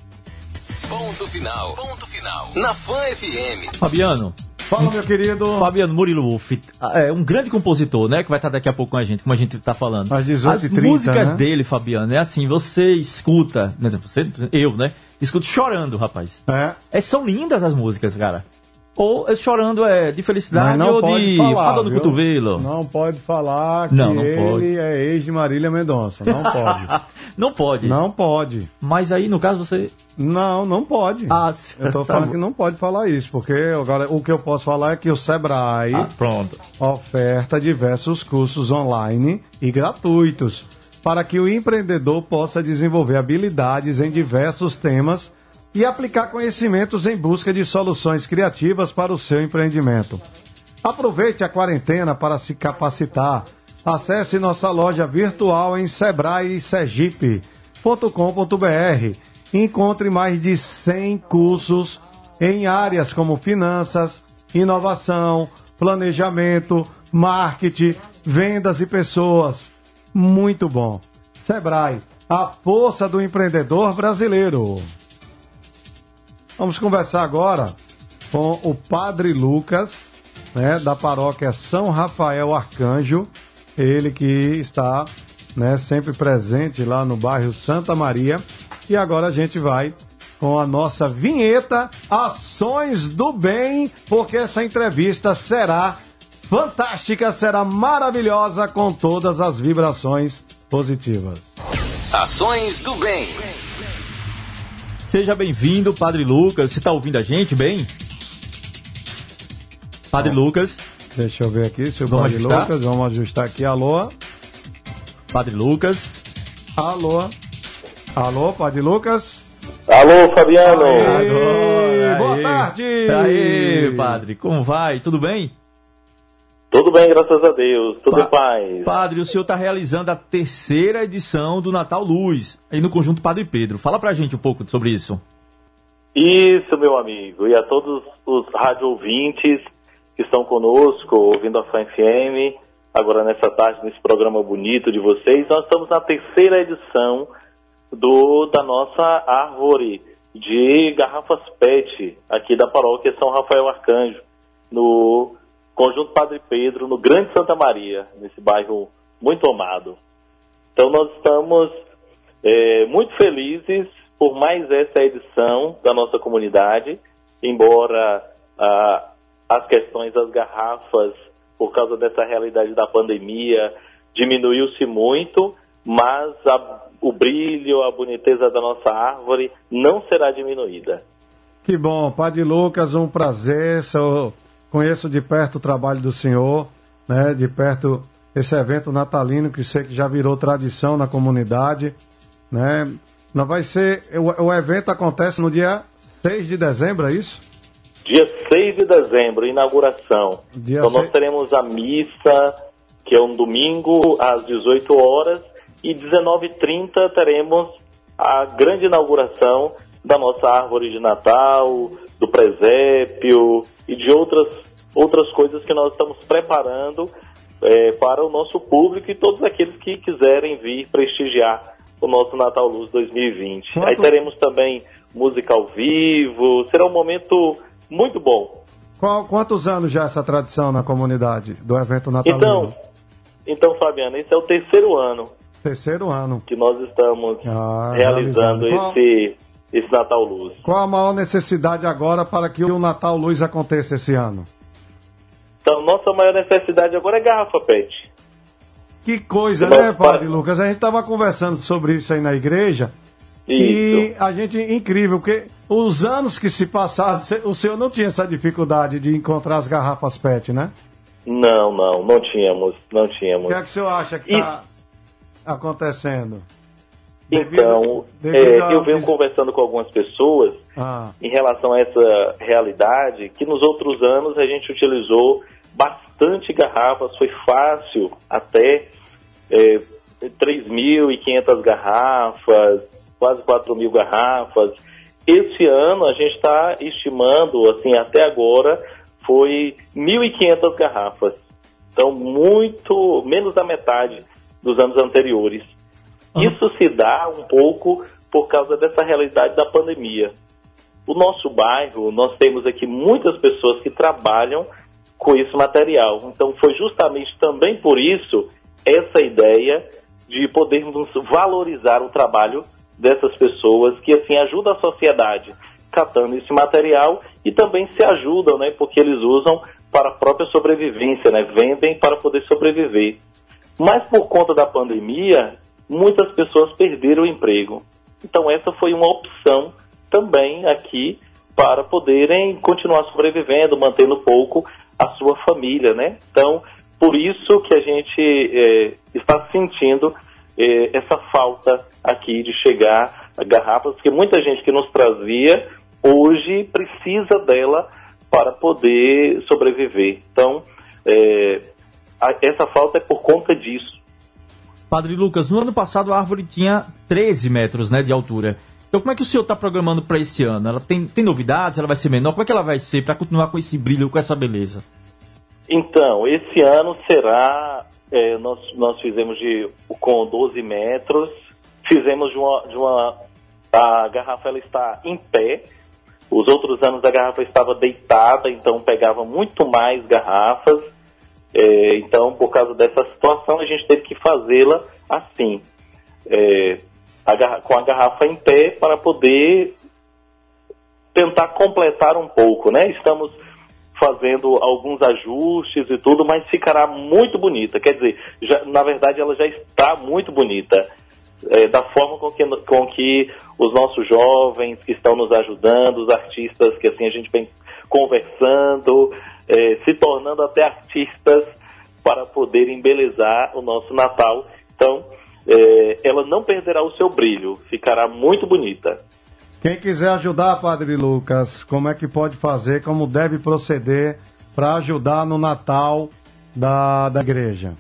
Ponto final, ponto final, na Fã FM. Fabiano, Fala, meu querido. Fabiano Murilo Wolff, é um grande compositor, né? Que vai estar daqui a pouco com a gente, como a gente tá falando. Às 18 As 30, músicas né? dele, Fabiano, é assim, você escuta, né, você, eu, né? Escuto chorando, rapaz. É. É, são lindas as músicas, cara. Ou é chorando é de felicidade ou de falar, dor viu? cotovelo. Não pode falar que Não, não ele pode. é ex de Marília Mendonça. Não (laughs) pode. não pode. não pode. Mas aí, no caso, você. Não, não pode. Ah, eu tô (laughs) tá falando bom. que não pode falar isso, porque agora o que eu posso falar é que o Sebrae Ah, pronto. oferta diversos cursos online e gratuitos para que o empreendedor possa desenvolver habilidades em diversos temas e aplicar conhecimentos em busca de soluções criativas para o seu empreendimento. Aproveite a quarentena para se capacitar. Acesse nossa loja virtual em sebrae-sergipe.com.br. Encontre mais de 100 cursos em áreas como finanças, inovação, planejamento, marketing, vendas e pessoas. Muito bom. Sebrae, a força do empreendedor brasileiro. Vamos conversar agora com o Padre Lucas, né, da paróquia São Rafael Arcanjo, ele que está né, sempre presente lá no bairro Santa Maria. E agora a gente vai com a nossa vinheta Ações do Bem, porque essa entrevista será fantástica, será maravilhosa com todas as vibrações positivas. Ações do bem. Seja bem-vindo, Padre Lucas. Você tá ouvindo a gente bem? Padre Lucas. Deixa eu ver aqui se o Vamos Padre ajustar? Lucas, vamos ajustar aqui. Alô? Padre Lucas. Alô? Alô, Padre Lucas? Alô, Fabiano. Aê, Agora, boa aê. tarde. Aê, padre, como vai? Tudo bem? Tudo bem, graças a Deus. Tudo Pa- em paz. Padre, o senhor está realizando a terceira edição do Natal Luz, aí no Conjunto Padre Pedro. Fala pra gente um pouco sobre isso. Isso, meu amigo. E a todos os rádio ouvintes que estão conosco, ouvindo a Fã FM, agora nessa tarde, nesse programa bonito de vocês, nós estamos na terceira edição do da nossa árvore de garrafas PET aqui da paróquia São Rafael Arcanjo, no Conjunto Padre Pedro, no Grande Santa Maria, nesse bairro muito amado. Então nós estamos é, muito felizes por mais essa edição da nossa comunidade, embora ah, as questões das garrafas, por causa dessa realidade da pandemia, diminuiu-se muito, mas a- o brilho, a boniteza da nossa árvore não será diminuída. Que bom, Padre Lucas, um prazer. Eu conheço de perto o trabalho do senhor, né? De perto esse evento natalino que sei que já virou tradição na comunidade, né? Não vai ser. O, o evento acontece no dia 6 de dezembro, é isso? Dia 6 de dezembro, inauguração. Dia então nós seis- teremos a missa, que é um domingo, às 18 horas, e 19h30 teremos a grande inauguração da nossa árvore de Natal, do presépio e de outras, outras coisas que nós estamos preparando eh, para o nosso público e todos aqueles que quiserem vir prestigiar o nosso Natal Luz 2020. Quanto- Aí teremos também música ao vivo, será um momento muito bom. Qual- quantos anos já essa tradição na comunidade do evento natalino? Então, então Fabiano, esse é o terceiro ano Terceiro ano. que nós estamos Ah, realizando realizando. Esse, esse Natal Luz. Qual a maior necessidade agora para que o Natal Luz aconteça esse ano? Então, nossa maior necessidade agora é garrafa PET. Que coisa, né, Padre pa- Lucas? A gente estava conversando sobre isso aí na igreja. Isso. E a gente, incrível, porque os anos que se passaram, o senhor não tinha essa dificuldade de encontrar as garrafas PET, né? Não, não, não tínhamos, não O tínhamos. que é que o senhor acha que está acontecendo? Então, devido é, a- eu venho conversando com algumas pessoas Ah, em relação a essa realidade, que nos outros anos a gente utilizou bastante garrafas, foi fácil até é, 3.500 garrafas, quase 4 mil garrafas. Esse ano a gente está estimando, assim, até agora, foi 1.500 garrafas. Então, muito, menos da metade dos anos anteriores. Isso se dá um pouco por causa dessa realidade da pandemia. O nosso bairro, nós temos aqui muitas pessoas que trabalham com esse material. Então, foi justamente também por isso essa ideia de podermos valorizar o trabalho dessas pessoas que assim ajudam a sociedade catando esse material e também se ajudam, né, porque eles usam para a própria sobrevivência, né, vendem para poder sobreviver. Mas por conta da pandemia, muitas pessoas perderam o emprego. Então essa foi uma opção também aqui para poderem continuar sobrevivendo, mantendo pouco a sua família, né? Então, por isso que a gente eh, está sentindo eh, essa falta aqui de chegar a garrafas, porque muita gente que nos trazia hoje precisa dela para poder sobreviver. Então, eh, a- essa falta é por conta disso. Padre Lucas, no ano passado a árvore tinha 13 metros né, de altura. Então como é que o senhor está programando para esse ano? Ela tem, tem novidades? Ela vai ser menor? Como é que ela vai ser para continuar com esse brilho, com essa beleza? Então, esse ano será. é, nós, nós fizemos de, com 12 metros, fizemos de uma, de uma. A garrafa ela está em pé. Os outros anos a garrafa estava deitada, então pegava muito mais garrafas. É, então, por causa dessa situação, a gente teve que fazê-la assim, é, a com a garrafa em pé para poder tentar completar um pouco, né? Estamos fazendo alguns ajustes e tudo, mas ficará muito bonita. Quer dizer, já- na verdade ela já está muito bonita. É, da forma com que, com que os nossos jovens que estão nos ajudando, os artistas que assim a gente vem conversando, é, se tornando até artistas para poder embelezar o nosso Natal. Então, é, ela não perderá o seu brilho, ficará muito bonita. Quem quiser ajudar, Padre Lucas, como é que pode fazer, como deve proceder para ajudar no Natal da, da igreja?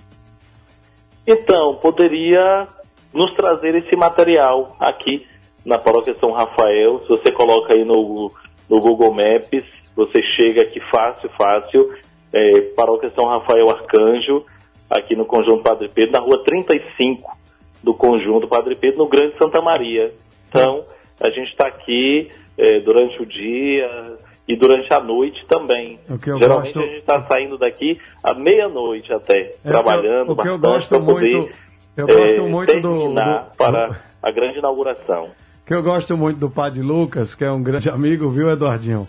Então, poderia nos trazer esse material aqui na paróquia São Rafael. Se você coloca aí no, no Google Maps, você chega aqui fácil, fácil. É, paróquia São Rafael Arcanjo, aqui no Conjunto Padre Pedro, na rua 35 do Conjunto Padre Pedro, no Grande Santa Maria. Então, a gente está aqui é, durante o dia e durante a noite também. O Geralmente gosto- a gente está saindo daqui à meia-noite até, trabalhando o que eu bastante gosto para poder muito- eu é, gosto muito do- terminar do- para a grande inauguração. que eu gosto muito do padre Lucas, que é um grande amigo, viu, Eduardinho?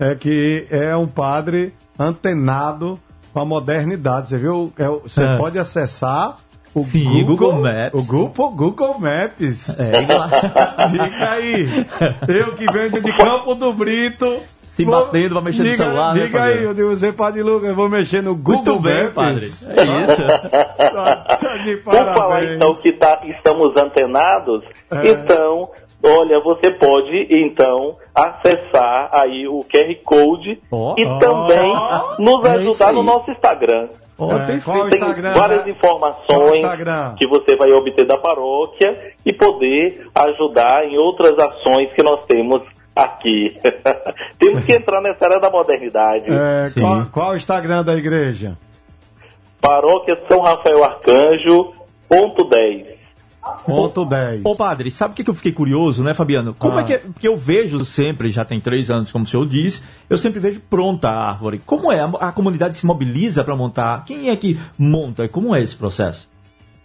É que é um padre antenado com a modernidade. Você viu? É Você É. pode acessar o Sim, Google, Google Maps. O Google, Google Maps. É, (laughs) diga aí. Eu que venho de Campo do Brito. Se vou- batendo, vai mexer no diga, celular, né, Diga aí, Fabiano? eu digo, você, Padre Lucas, eu vou mexer no Google Muito bem, Maps. padre. É isso. Tá, tá de Por falar parabéns. então que tá, estamos antenados, É. então Olha, você pode então acessar aí o QR Code Oh. e também nos É ajudar no aí. nosso Instagram. Ó, É, tem Tem Instagram, várias né? Qual o informações que você vai obter da paróquia e poder ajudar em outras ações que nós temos aqui. (laughs) temos que entrar nessa era da modernidade. É, Sim. qual, qual o Instagram da igreja? Paróquia São Rafael Arcanjo, ponto 10. Ponto 10. Ô padre, sabe o que que eu fiquei curioso, né, Fabiano? Como Ah. é que é? Porque eu vejo sempre, já tem três anos, como o senhor disse, eu sempre vejo pronta a árvore. Como é? A, a comunidade se mobiliza para montar? Quem é que monta? Como é esse processo?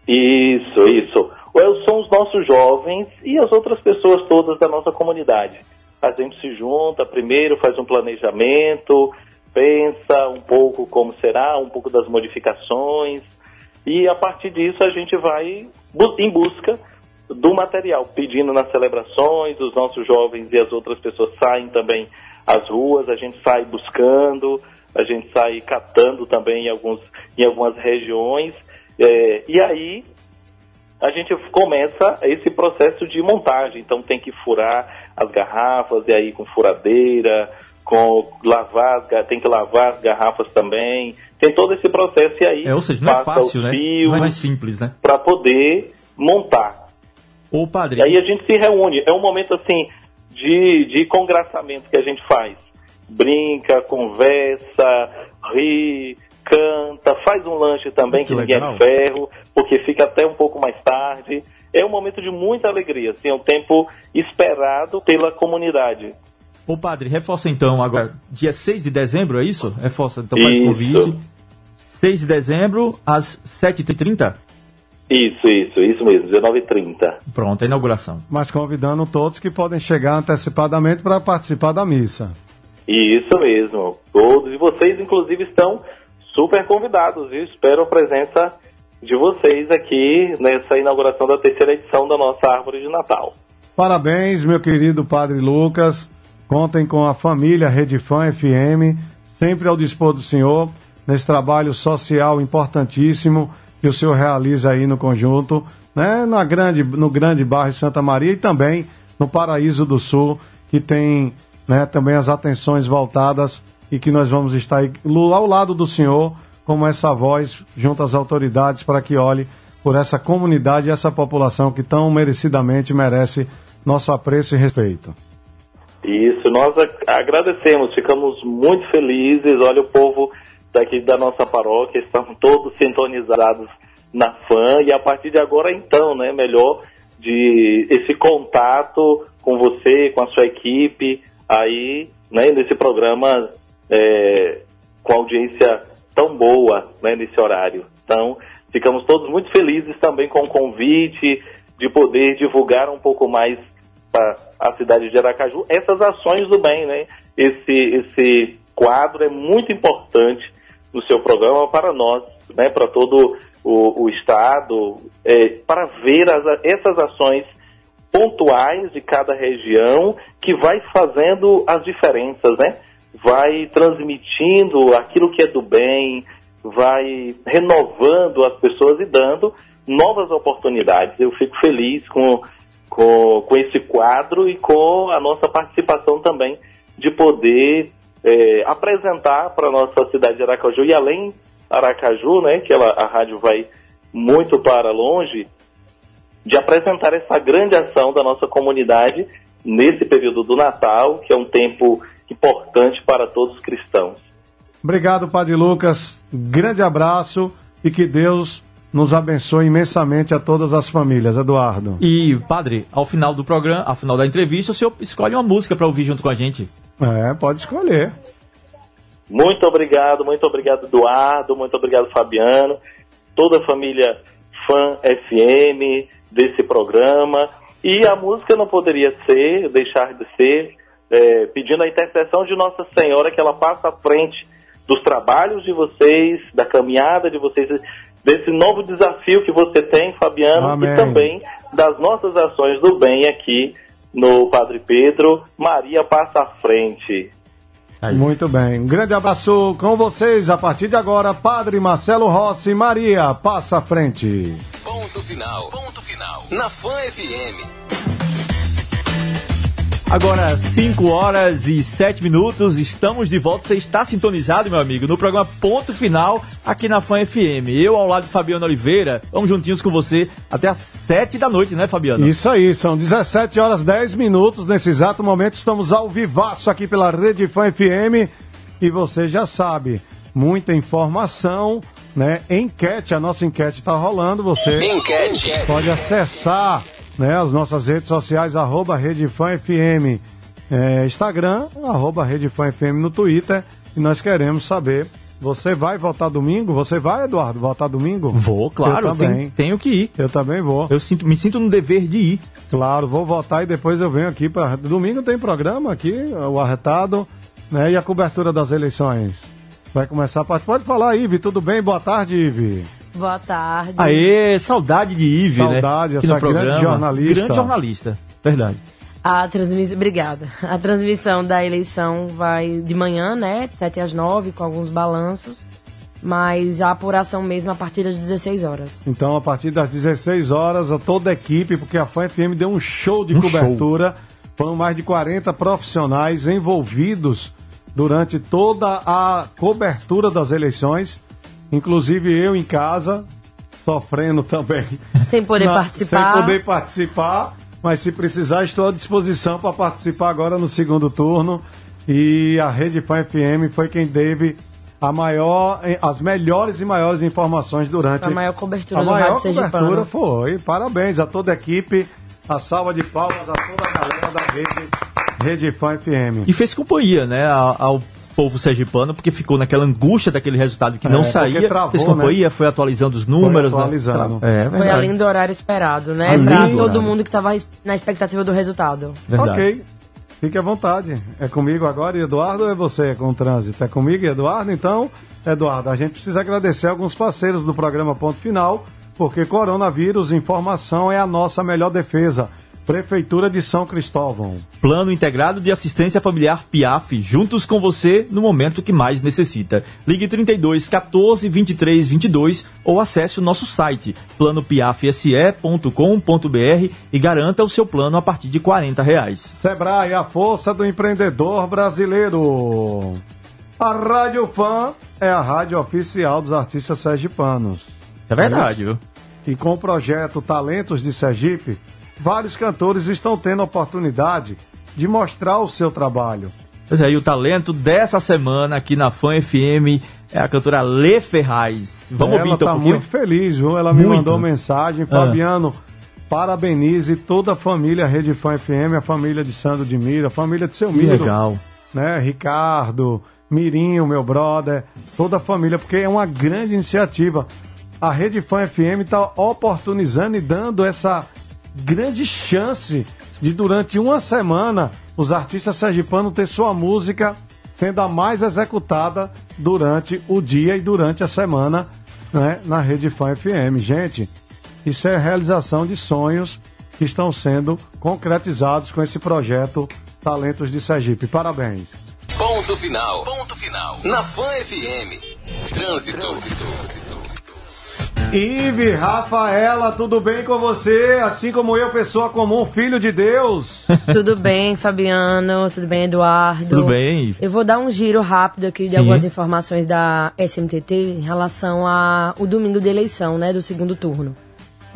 Isso, isso. Well, são os nossos jovens e as outras pessoas todas da nossa comunidade. A gente se junta primeiro, faz um planejamento, pensa um pouco como será, um pouco das modificações, e a partir disso a gente vai em busca do material, pedindo nas celebrações, os nossos jovens e as outras pessoas saem também às ruas, a gente sai buscando, a gente sai catando também em, alguns, em algumas regiões, é, e aí a gente começa esse processo de montagem. Então tem que furar as garrafas, e aí com furadeira, com lavar, tem que lavar as garrafas também. Tem todo esse processo e aí É, ou seja, não é fácil, né? Não é mais simples, né? para poder montar. Ô padre, E aí a gente se reúne. É um momento assim de, de congraçamento que a gente faz. Brinca, conversa, ri, canta, faz um lanche também Que que, ninguém legal. é ferro, porque fica até um pouco mais tarde. É um momento de muita alegria, assim, é um tempo esperado pela comunidade. ô padre, reforça então agora, dia 6 de dezembro, é isso? Reforça, então faz Isso. convite. 6 de dezembro, às 7h30? Isso, isso, isso mesmo, 19h30. Pronto, a inauguração. Mas convidando todos que podem chegar antecipadamente para participar da missa. Isso mesmo. Todos e vocês, inclusive, estão super convidados, viu? Espero a presença de vocês aqui nessa inauguração da terceira edição da nossa árvore de Natal. Parabéns, meu querido Padre Lucas. Contem com a família Rede Fã FM, sempre ao dispor do senhor, nesse trabalho social importantíssimo que o senhor realiza aí no conjunto, né? Na grande, no grande bairro de Santa Maria e também no Paraíso do Sul, que tem né, também as atenções voltadas e que nós vamos estar aí ao lado do senhor, como essa voz junto às autoridades para que olhe por essa comunidade e essa população que tão merecidamente merece nosso apreço e respeito. Isso, nós agradecemos, ficamos muito felizes. Olha, o povo daqui da nossa paróquia estão todos sintonizados na fã e a partir de agora, então, né, melhor de esse contato com você, com a sua equipe, aí, né, nesse programa é, com audiência tão boa, né, nesse horário. Então, ficamos todos muito felizes também com o convite de poder divulgar um pouco mais para a cidade de Aracaju essas ações do bem, né? Esse, esse quadro é muito importante no seu programa para nós, né? Para todo o, o estado, é, para ver as, essas ações pontuais de cada região que vai fazendo as diferenças, né? Vai transmitindo aquilo que é do bem, vai renovando as pessoas e dando novas oportunidades. Eu fico feliz com, com, com esse quadro e com a nossa participação também de poder é, apresentar para a nossa cidade de Aracaju e além Aracaju, né, que ela, a rádio vai muito para longe, de apresentar essa grande ação da nossa comunidade nesse período do Natal, que é um tempo importante para todos os cristãos. Obrigado, Padre Lucas. Grande abraço e que Deus nos abençoe imensamente a todas as famílias. Eduardo. E, padre, ao final do programa, ao final da entrevista, o senhor escolhe uma música para ouvir junto com a gente. É, pode escolher. Muito obrigado, muito obrigado, Eduardo, muito obrigado, Fabiano, toda a família Fã FM desse programa. E a música não poderia ser, deixar de ser, é, pedindo a intercessão de Nossa Senhora que ela passe à frente dos trabalhos de vocês, da caminhada de vocês, desse novo desafio que você tem, Fabiano, Amém. e também das nossas ações do bem aqui no Padre Pedro. Maria passa à frente. Aí. Muito bem. Um grande abraço com vocês. A partir de agora, Padre Marcelo Rossi. Maria, passa à frente. Ponto final. Ponto final. Na Fã FM. Agora, 5 horas e 7 minutos, estamos de volta. Você está sintonizado, meu amigo, no programa Ponto Final, aqui na Fã FM. Eu, ao lado de Fabiano Oliveira, vamos juntinhos com você até as 7 da noite, né, Fabiano? Isso aí, são 17 horas 10 minutos. Nesse exato momento, estamos ao vivaço aqui pela Rede Fã FM. E você já sabe, muita informação, né? Enquete, a nossa enquete está rolando. Você Enquete. pode acessar né, as nossas redes sociais, arroba Rede Fã FM, é, Instagram, arroba Rede Fã FM no Twitter. E nós queremos saber, você vai votar domingo? Você vai, Eduardo, votar domingo? Vou, claro, Eu também. tenho, tenho que ir. Eu também vou. Eu sinto, me sinto no dever de ir. Claro, vou votar e depois eu venho aqui para. Domingo tem programa aqui, o arretado, né? E a cobertura das eleições. Vai começar a partir. Pode falar, Ive, tudo bem? Boa tarde, Ive. Boa tarde. Aê, saudade de Ive, né? Saudade, essa grande jornalista. Grande jornalista, verdade. A transmissão, obrigada. A transmissão da eleição vai de manhã, né, de 7 às 9, com alguns balanços, mas a apuração mesmo a partir das 16 horas. Então, a partir das 16 horas, a toda a equipe, porque a FAN FM deu um show de Um cobertura. Foram mais de 40 profissionais envolvidos durante toda a cobertura das eleições. Inclusive eu em casa, sofrendo também. Sem poder (laughs) Na- participar. Sem poder participar, mas se precisar, estou à disposição para participar agora no segundo turno. E a Rede Fã FM foi quem teve a maior, eh, as melhores e maiores informações durante A maior cobertura a do maior Rádio cobertura foi. Parabéns a toda a equipe, a salva de palmas a toda a galera da Rede, Rede Fã FM. E fez companhia, né, ao, ao povo sergipano, porque ficou naquela angústia daquele resultado que É, não saía. travou, fez companhia, foi atualizando os números. né? atualizando. É, Foi além do horário esperado, né? Além Pra do todo mundo que estava na expectativa do resultado. Verdade. Ok. Fique à vontade. É comigo agora, Eduardo, ou é você com o trânsito? É comigo, Eduardo? Então, Eduardo, a gente precisa agradecer alguns parceiros do programa Ponto Final, porque coronavírus, informação é a nossa melhor defesa. Prefeitura de São Cristóvão. Plano Integrado de Assistência Familiar PIAF, juntos com você no momento que mais necessita. Ligue 32 14 23 22 ou acesse o nosso site planopiafse.com.br e garanta o seu plano a partir de 40 reais. Sebrae, a força do empreendedor brasileiro. A Rádio Fã é a rádio oficial dos artistas sergipanos. É verdade, viu? E com o projeto Talentos de Sergipe, vários cantores estão tendo a oportunidade de mostrar o seu trabalho. Pois é, e o talento dessa semana aqui na Fã FM é a cantora Lê Ferraz. Vamos Ela ouvir então tá um pouquinho? muito feliz, viu? Ela me Muito. mandou mensagem. Fabiano, parabenize toda a família Rede Fã FM, a família de Sandro de Mira, a família de seu Que Miro. legal. né? Ricardo, Mirinho, meu brother, toda a família, porque é uma grande iniciativa. A Rede Fã FM está oportunizando e dando essa grande chance de, durante uma semana, os artistas sergipanos ter sua música sendo a mais executada durante o dia e durante a semana né, na Rede Fã FM. Gente, isso é realização de sonhos que estão sendo concretizados com esse projeto Talentos de Sergipe. Parabéns. Ponto final. Ponto final. Na Fã FM. Trânsito. Ive, Rafaela, tudo bem com você? Assim como eu, pessoa comum, filho de Deus. (laughs) Tudo bem, Fabiano? Tudo bem, Eduardo? Tudo bem, Ive? Eu vou dar um giro rápido aqui de Sim. algumas informações da SMTT em relação ao domingo de eleição, né, do segundo turno.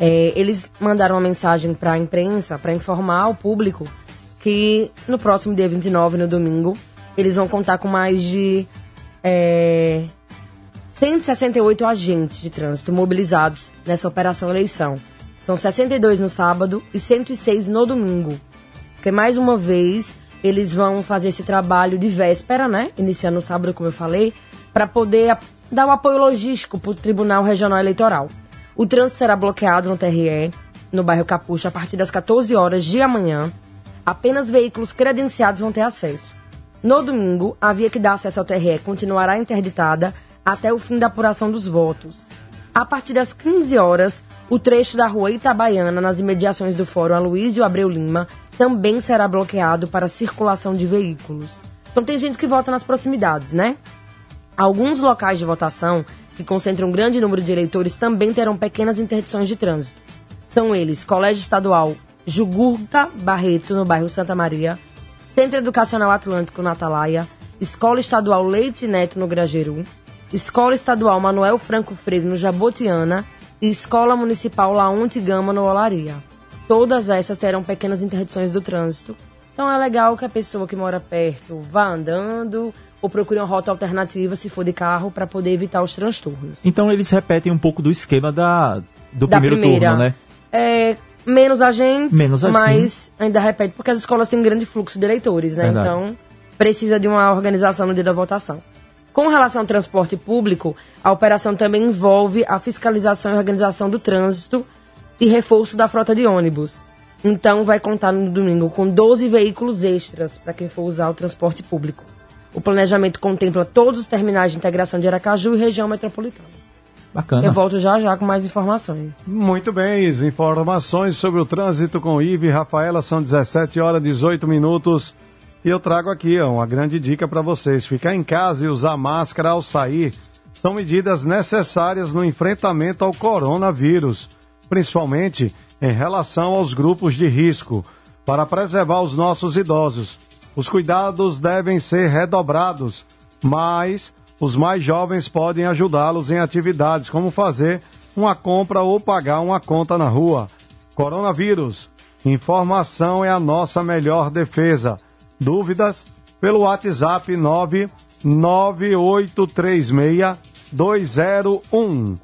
É, eles mandaram uma mensagem para a imprensa para informar o público que no próximo dia 29, no domingo, eles vão contar com mais de é, 168 agentes de trânsito mobilizados nessa operação eleição. São 62 no sábado e 106 no domingo. Porque mais uma vez eles vão fazer esse trabalho de véspera, né? Iniciando no sábado, como eu falei, para poder dar o apoio logístico para o Tribunal Regional Eleitoral. O trânsito será bloqueado no TRE, no bairro Capucha, a partir das 14 horas de amanhã. Apenas veículos credenciados vão ter acesso. No domingo, a via que dá acesso ao TRE continuará interditada até o fim da apuração dos votos. A partir das 15 horas, o trecho da rua Itabaiana, nas imediações do Fórum Aloysio Abreu Lima, também será bloqueado para circulação de veículos. Então tem gente que vota nas proximidades, né? Alguns locais de votação, que concentram um grande número de eleitores, também terão pequenas interdições de trânsito. São eles Colégio Estadual Jugurta Barreto, no bairro Santa Maria, Centro Educacional Atlântico na Atalaia, Escola Estadual Leite Neto no Grageru, Escola Estadual Manuel Franco Freire no Jabotiana e Escola Municipal Laonte Gama no Olaria. Todas essas terão pequenas interdições do trânsito. Então é legal que a pessoa que mora perto vá andando ou procure uma rota alternativa se for de carro para poder evitar os transtornos. Então eles repetem um pouco do esquema da, do da primeiro primeira, turno, né? É, menos agentes, menos assim. mas ainda repete, porque as escolas têm um grande fluxo de eleitores, né? Verdade. Então precisa de uma organização no dia da votação. Com relação ao transporte público, a operação também envolve a fiscalização e organização do trânsito e reforço da frota de ônibus. Então, vai contar no domingo com 12 veículos extras para quem for usar o transporte público. O planejamento contempla todos os terminais de integração de Aracaju e região metropolitana. Bacana. Eu volto já já com mais informações. Muito bem, informações sobre o trânsito com Ive e Rafaela são 17 horas e 18 minutos. E eu trago aqui ó, uma grande dica para vocês: ficar em casa e usar máscara ao sair são medidas necessárias no enfrentamento ao coronavírus, principalmente em relação aos grupos de risco, para preservar os nossos idosos. Os cuidados devem ser redobrados, mas os mais jovens podem ajudá-los em atividades como fazer uma compra ou pagar uma conta na rua. Coronavírus. Informação é a nossa melhor defesa. Dúvidas? Pelo WhatsApp 99836 201.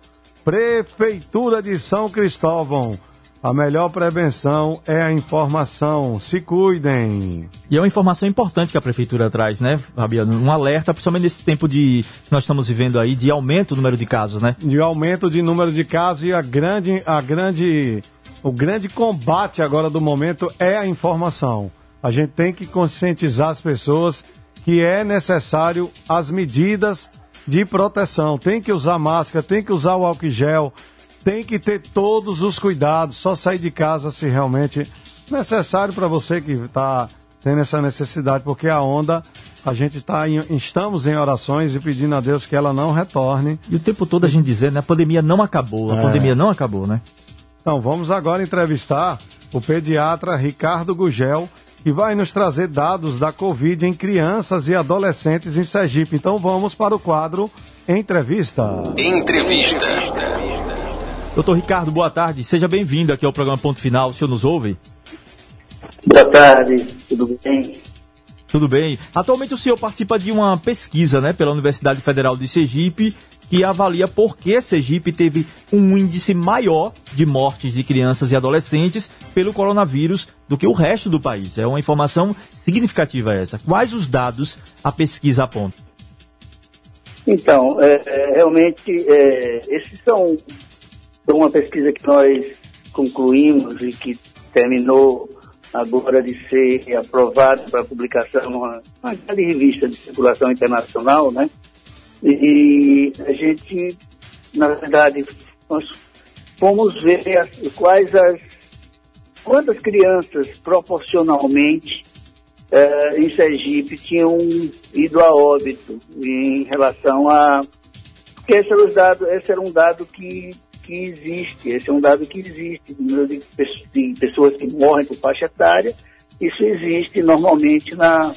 Prefeitura de São Cristóvão. A melhor prevenção é a informação. Se cuidem. E é uma informação importante que a prefeitura traz, né, Fabiano? Um alerta, principalmente nesse tempo de que nós estamos vivendo aí, de aumento do número de casos, né? De aumento de número de casos e a grande, a grande, o grande combate agora do momento é a informação. A gente tem que conscientizar as pessoas que é necessário as medidas de proteção. Tem que usar máscara, tem que usar o álcool gel tem que ter todos os cuidados, só sair de casa se realmente necessário para você que está tendo essa necessidade, porque a onda, a gente tá em, estamos em orações e pedindo a Deus que ela não retorne. E o tempo todo a gente dizendo, né, a pandemia não acabou, a é. pandemia não acabou, né? Então, vamos agora entrevistar o pediatra Ricardo Gugel, que vai nos trazer dados da Covid em crianças e adolescentes em Sergipe. Então, vamos para o quadro Entrevista. Entrevista. Doutor Ricardo, boa tarde. Seja bem-vindo aqui ao programa Ponto Final. O senhor nos ouve? Boa tarde, tudo bem? Tudo bem. Atualmente o senhor participa de uma pesquisa né, pela Universidade Federal de Sergipe que avalia por que Sergipe teve um índice maior de mortes de crianças e adolescentes pelo coronavírus do que o resto do país. É uma informação significativa essa. Quais os dados a pesquisa aponta? Então, é, é realmente, é, esses são uma pesquisa que nós concluímos e que terminou agora de ser aprovada para publicação numa, numa grande revista de circulação internacional, né? E, a gente, na verdade, nós fomos ver as, quais as quantas crianças proporcionalmente eh, em Sergipe tinham ido a óbito em relação a porque esse era, os dados, esse era um dado que que existe, esse é um dado que existe, número de, pessoas que morrem por faixa etária, isso existe normalmente na,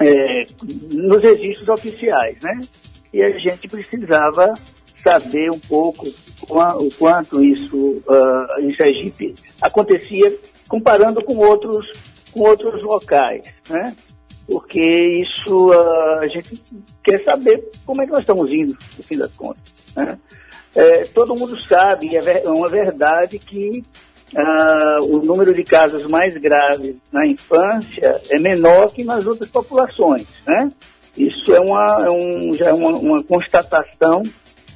é, nos registros oficiais, né? E a gente precisava saber um pouco o quanto isso uh, em Sergipe acontecia comparando com outros, com outros locais, né? Porque isso uh, a gente quer saber como é que nós estamos indo, no fim das contas, né? É, todo mundo sabe, é uma verdade que ah, o número de casos mais graves na infância é menor que nas outras populações, né? Isso é, uma, é um, já é uma, uma, constatação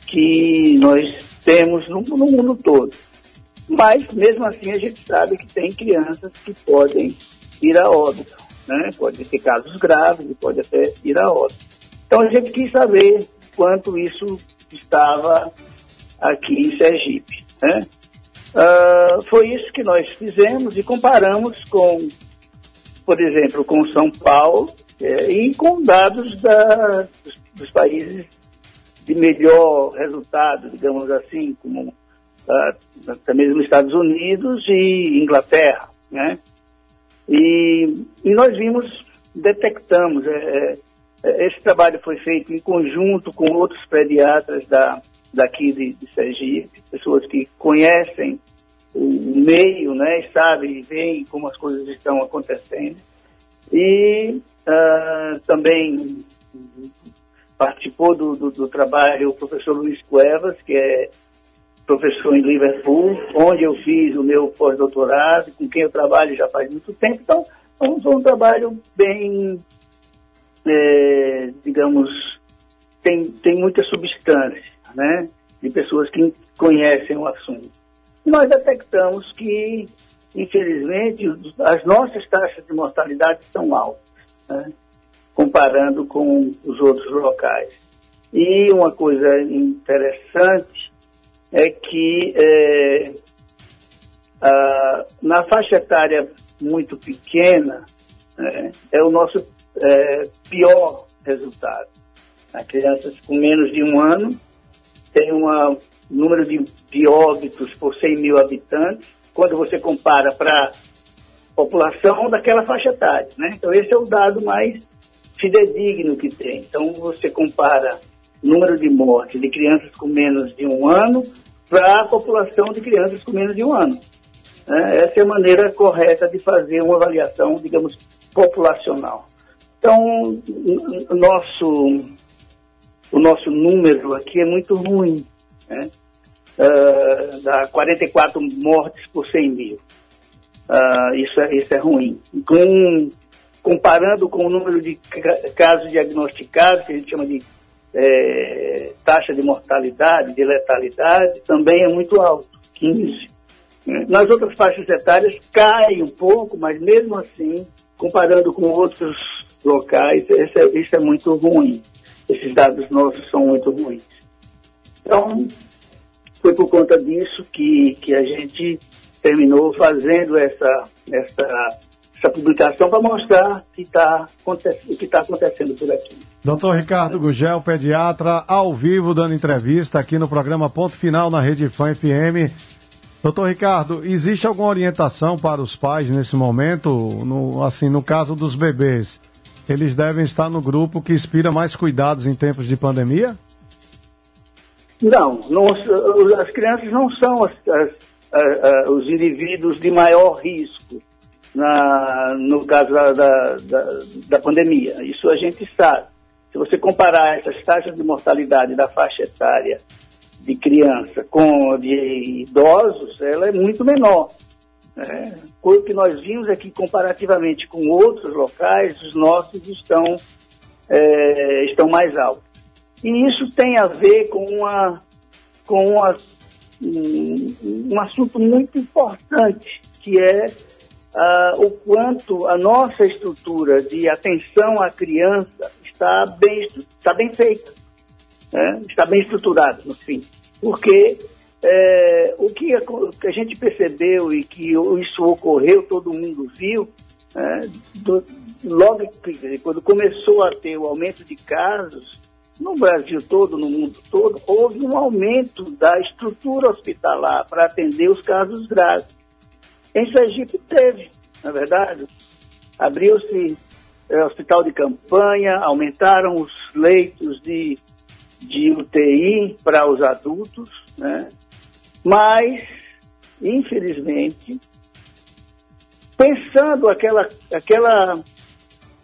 que nós temos no, no, mundo todo. Mas, mesmo assim, a gente sabe que tem crianças que podem ir a óbito, né? Pode ter casos graves e pode até ir a óbito. Então, a gente quis saber quanto isso estava aqui em Sergipe. Né? Uh, foi isso que nós fizemos e comparamos com, por exemplo, com São Paulo é, e com dados da, dos, dos, países de melhor resultado, digamos assim, como uh, até mesmo Estados Unidos e Inglaterra. Né? E, e nós vimos, detectamos, é, é, esse trabalho foi feito em conjunto com outros pediatras da, daqui de, de Sergipe, pessoas que conhecem o meio, né, sabem e veem como as coisas estão acontecendo. E uh, também participou do, do, do, trabalho o professor Luiz Cuevas, que é professor em Liverpool, onde eu fiz o meu pós-doutorado, com quem eu trabalho já faz muito tempo. Então, é um, um trabalho bem, é, digamos, tem, tem muita substância, né? De pessoas que conhecem o assunto. Nós detectamos que, infelizmente, as nossas taxas de mortalidade são altas, né? comparando com os outros locais. E uma coisa interessante é que é, a, na faixa etária muito pequena é, é o nosso é, pior resultado. As crianças com menos de um ano tem um número de, de óbitos por 100 mil habitantes, quando você compara para população daquela faixa etária. Né? Então, esse é o dado mais fidedigno que tem. Então, você compara número de mortes de crianças com menos de um ano para a população de crianças com menos de um ano. É, essa é a maneira correta de fazer uma avaliação, digamos, populacional. Então, nosso, o nosso número aqui é muito ruim. Né? Uh, dá 44 mortes por 100 mil. Uh, isso, é, isso é ruim. Com, comparando com o número de casos diagnosticados, que a gente chama de é, taxa de mortalidade, de letalidade, também é muito alto, 15. Nas outras faixas etárias cai um pouco, mas mesmo assim, comparando com outros locais, isso é, isso é muito ruim. Esses dados nossos são muito ruins. Então, foi por conta disso que, que a gente terminou fazendo essa, essa, essa publicação para mostrar tá, o que está acontecendo por aqui. Doutor Ricardo Gugel, pediatra, ao vivo, dando entrevista aqui no programa Ponto Final na Rede Fã FM. Doutor Ricardo, existe alguma orientação para os pais nesse momento, no, assim, no caso dos bebês? Eles devem estar no grupo que inspira mais cuidados em tempos de pandemia? Não, não as crianças não são as, as, as, os indivíduos de maior risco na, no caso da, da, da, pandemia. Isso a gente sabe. Se você comparar essas taxas de mortalidade da faixa etária de criança com de idosos, ela é muito menor. Né? O que nós vimos é que, comparativamente com outros locais, os nossos estão, é, estão mais altos. E isso tem a ver com, uma, com uma, um, um assunto muito importante, que é uh, o quanto a nossa estrutura de atenção à criança está bem, está bem feita, né? está bem estruturada, no fim. Porque é, o que a, que a, gente percebeu e que isso ocorreu, todo mundo viu, é, do, logo quando começou a ter o aumento de casos, no Brasil todo, no mundo todo, houve um aumento da estrutura hospitalar para atender os casos graves. Em Sergipe teve, na verdade. Abriu-se é, hospital de campanha, aumentaram os leitos de, de UTI para os adultos, né? Mas, infelizmente, pensando aquela, aquela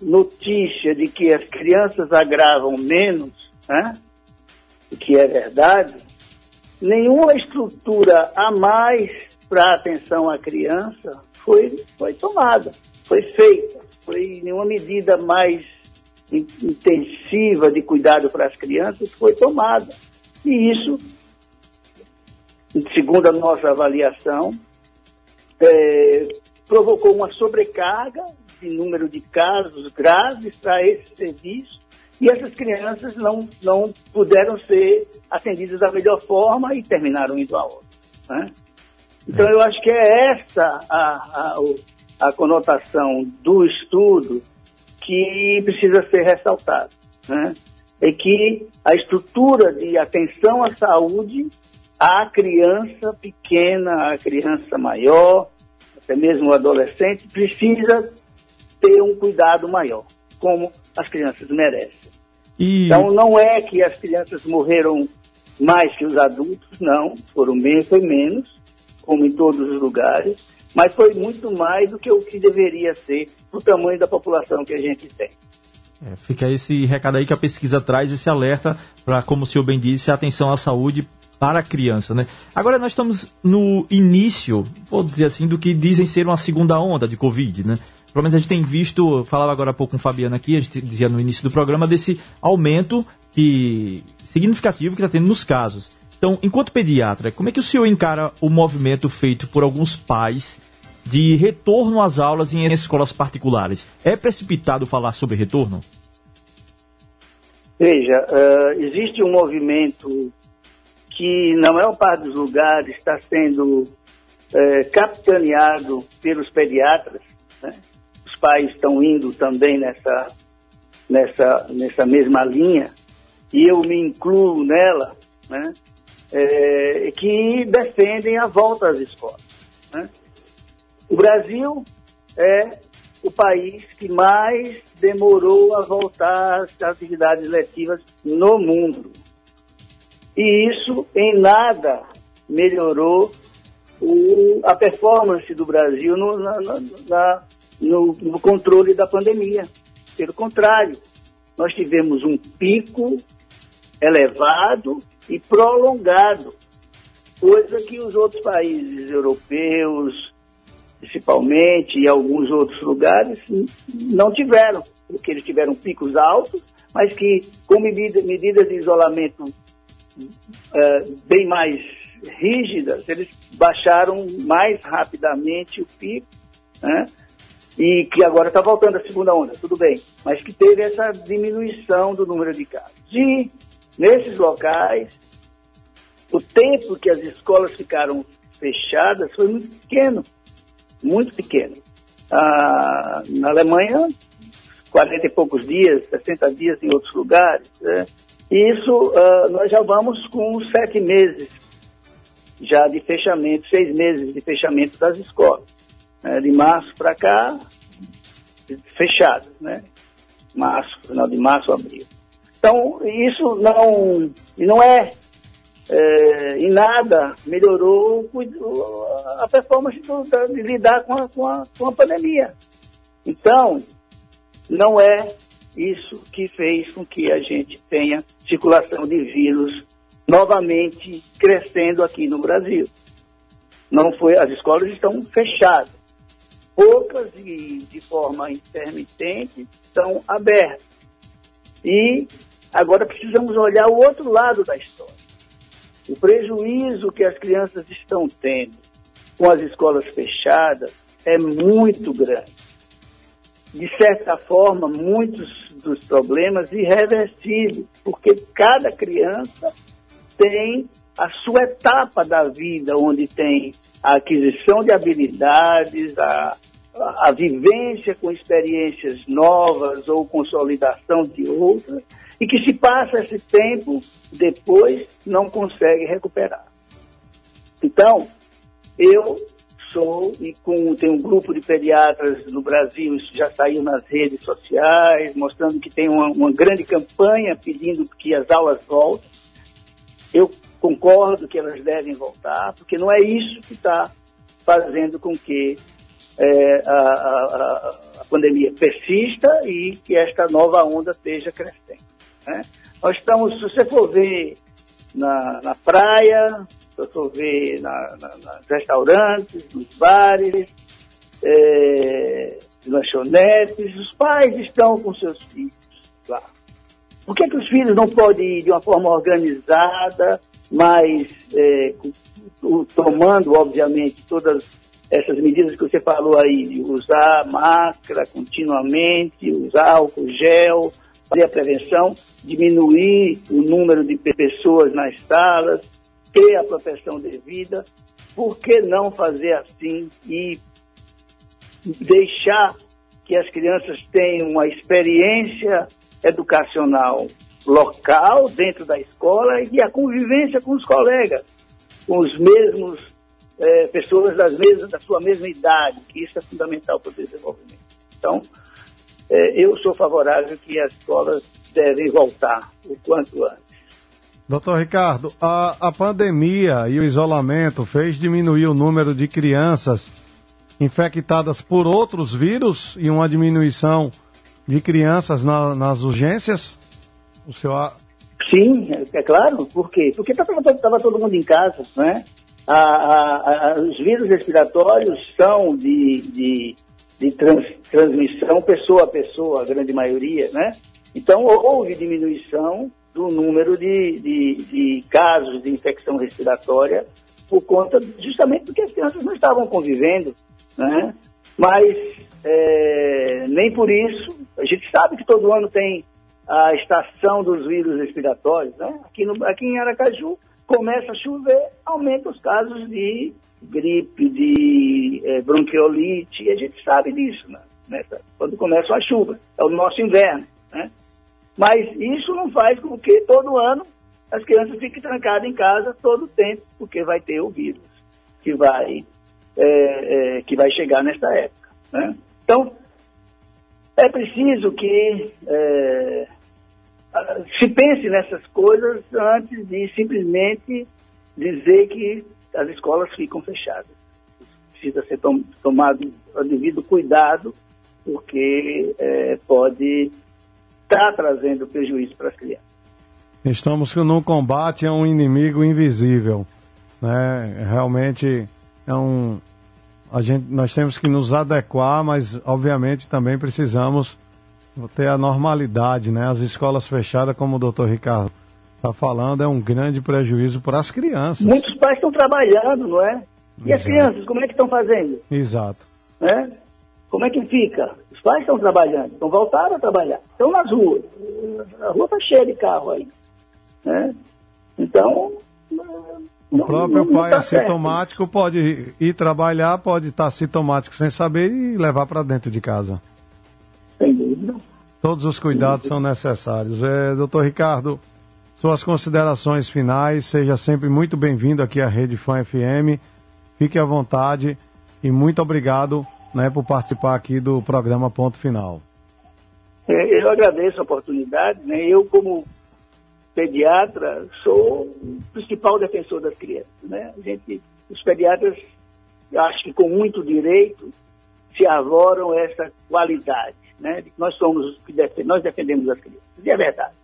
notícia de que as crianças agravam menos, né? que é verdade, nenhuma estrutura a mais para atenção à criança foi, foi tomada, foi feita, foi nenhuma medida mais intensiva de cuidado para as crianças foi tomada. E isso, segundo a nossa avaliação, é, provocou uma sobrecarga de número de casos graves para esse serviço e essas crianças não, não puderam ser atendidas da melhor forma e terminaram indo a outra. Né? Então, eu acho que é essa a, a, a conotação do estudo que precisa ser ressaltada. Né? É que a estrutura de atenção à saúde à criança pequena, à criança maior, até mesmo o adolescente, precisa ter um cuidado maior, como as crianças merecem. E... Então não é que as crianças morreram mais que os adultos, não, foram menos, foi menos, como em todos os lugares, mas foi muito mais do que o que deveria ser o tamanho da população que a gente tem. É, fica esse recado aí que a pesquisa traz, esse alerta para, como o senhor bem disse, a atenção à saúde para a criança, né? Agora nós estamos no início, vou dizer assim, do que dizem ser uma segunda onda de Covid, né? Pelo menos a gente tem visto, falava agora há pouco com o Fabiano aqui, a gente dizia no início do programa, desse aumento que, significativo que está tendo nos casos. Então, enquanto pediatra, como é que o senhor encara o movimento feito por alguns pais de retorno às aulas em escolas particulares? É precipitado falar sobre retorno? Veja, uh, existe um movimento que, na maior parte dos lugares, está sendo uh, capitaneado pelos pediatras. Né? Os pais estão indo também nessa, nessa, nessa mesma linha, e eu me incluo nela, né? É, que defendem a volta às escolas. Né? O Brasil é o país que mais demorou a voltar às atividades letivas no mundo. E isso em nada melhorou o, a performance do Brasil no, na, na, no, no controle da pandemia. Pelo contrário, nós tivemos um pico elevado e prolongado, coisa que os outros países europeus, principalmente, e alguns outros lugares, não tiveram, porque eles tiveram picos altos, mas que, com medida, medidas de isolamento uh, bem mais rígidas, eles baixaram mais rapidamente o pico, né? e que agora está voltando a segunda onda, tudo bem, mas que teve essa diminuição do número de casos. E nesses locais, o tempo que as escolas ficaram fechadas foi muito pequeno muito pequeno. Ah, na Alemanha, 40 e poucos dias, 60 dias em outros lugares. Né? Isso ah, nós já vamos com sete meses já de fechamento, seis meses de fechamento das escolas. Né? De março para cá, fechado, né? Março, final de março, abril. Então, isso não, não é é, em nada melhorou a performance de lidar com a, com, a, com a pandemia. Então, não é isso que fez com que a gente tenha circulação de vírus novamente crescendo aqui no Brasil. Não foi, as escolas estão fechadas. Poucas e de forma intermitente estão abertas. E agora precisamos olhar o outro lado da história. O prejuízo que as crianças estão tendo com as escolas fechadas é muito grande. De certa forma, muitos dos problemas irreversíveis, porque cada criança tem a sua etapa da vida, onde tem a aquisição de habilidades, a, a, vivência com experiências novas ou consolidação de outras, e que se passa esse tempo, depois não consegue recuperar. Então, eu e com, tem um grupo de pediatras no Brasil, isso já saiu nas redes sociais, mostrando que tem uma, uma grande campanha pedindo que as aulas voltem. Eu concordo que elas devem voltar, porque não é isso que está fazendo com que é, a, a, a, pandemia persista e que esta nova onda esteja crescendo. Né? Nós estamos, se você for ver na, na praia, você for ver na, na, nos restaurantes, nos bares, é, lanchonetes, os pais estão com seus filhos lá. Por que, que os filhos não podem ir de uma forma organizada, mas é, tomando, obviamente, todas essas medidas que você falou aí, de usar máscara continuamente, usar álcool gel, fazer a prevenção, diminuir o número de pessoas nas salas, ter a proteção devida. Por que não fazer assim e deixar que as crianças tenham uma experiência educacional local, dentro da escola, e a convivência com os colegas, com os mesmos é, pessoas das mesmas, da sua mesma idade, que isso é fundamental para o desenvolvimento. Então, é, eu sou favorável que as escolas devem voltar o quanto antes. Doutor Ricardo, a, a pandemia e o isolamento fez diminuir o número de crianças infectadas por outros vírus e uma diminuição de crianças na, nas urgências? O senhor... Sim, é, é claro. Por quê? Porque estava todo mundo em casa, né? A, a, a, os vírus respiratórios são de, de, de trans, transmissão pessoa a pessoa, a grande maioria, né? Então, houve diminuição do número de, de, de casos de infecção respiratória por conta, justamente porque as crianças não estavam convivendo, né? Mas é, nem por isso, a gente sabe que todo ano tem a estação dos vírus respiratórios, né? Aqui, no, aqui em Aracaju começa a chover, aumenta os casos de gripe, de é, bronquiolite, e a gente sabe disso, né? Quando começa a chuva, é o nosso inverno, né? Mas isso não faz com que todo ano as crianças fiquem trancadas em casa todo o tempo, porque vai ter o vírus que vai, é, é, que vai chegar nessa época. Né? Então, é preciso que é, se pense nessas coisas antes de simplesmente dizer que as escolas ficam fechadas. Precisa ser tom, tomado o devido cuidado, porque é, pode estar tá trazendo prejuízo para as crianças. Estamos num combate a um inimigo invisível. Né? Realmente é um. A gente, nós temos que nos adequar, mas obviamente também precisamos ter a normalidade, né? As escolas fechadas, como o doutor Ricardo está falando, é um grande prejuízo para as crianças. Muitos pais estão trabalhando, não é? E Exato. as crianças, como é que estão fazendo? Exato. É? Como é que fica? Pais estão trabalhando, estão voltando a trabalhar, estão nas ruas. A rua está cheia de carro aí. Né? Então. O não, próprio não, pai tá assintomático certo. pode ir trabalhar, pode estar assintomático sem saber e levar para dentro de casa. Sem dúvida. Todos os cuidados são necessários. É, doutor Ricardo, suas considerações finais, seja sempre muito bem-vindo aqui à Rede Fã FM. Fique à vontade e muito obrigado né, por participar aqui do programa Ponto Final. É, eu agradeço a oportunidade. Né? Eu, como pediatra, sou o principal defensor das crianças. Né? A gente, os pediatras, acho que com muito direito, se arvoram essa qualidade. Né? Nós somos os que defendemos, nós defendemos as crianças. E é verdade.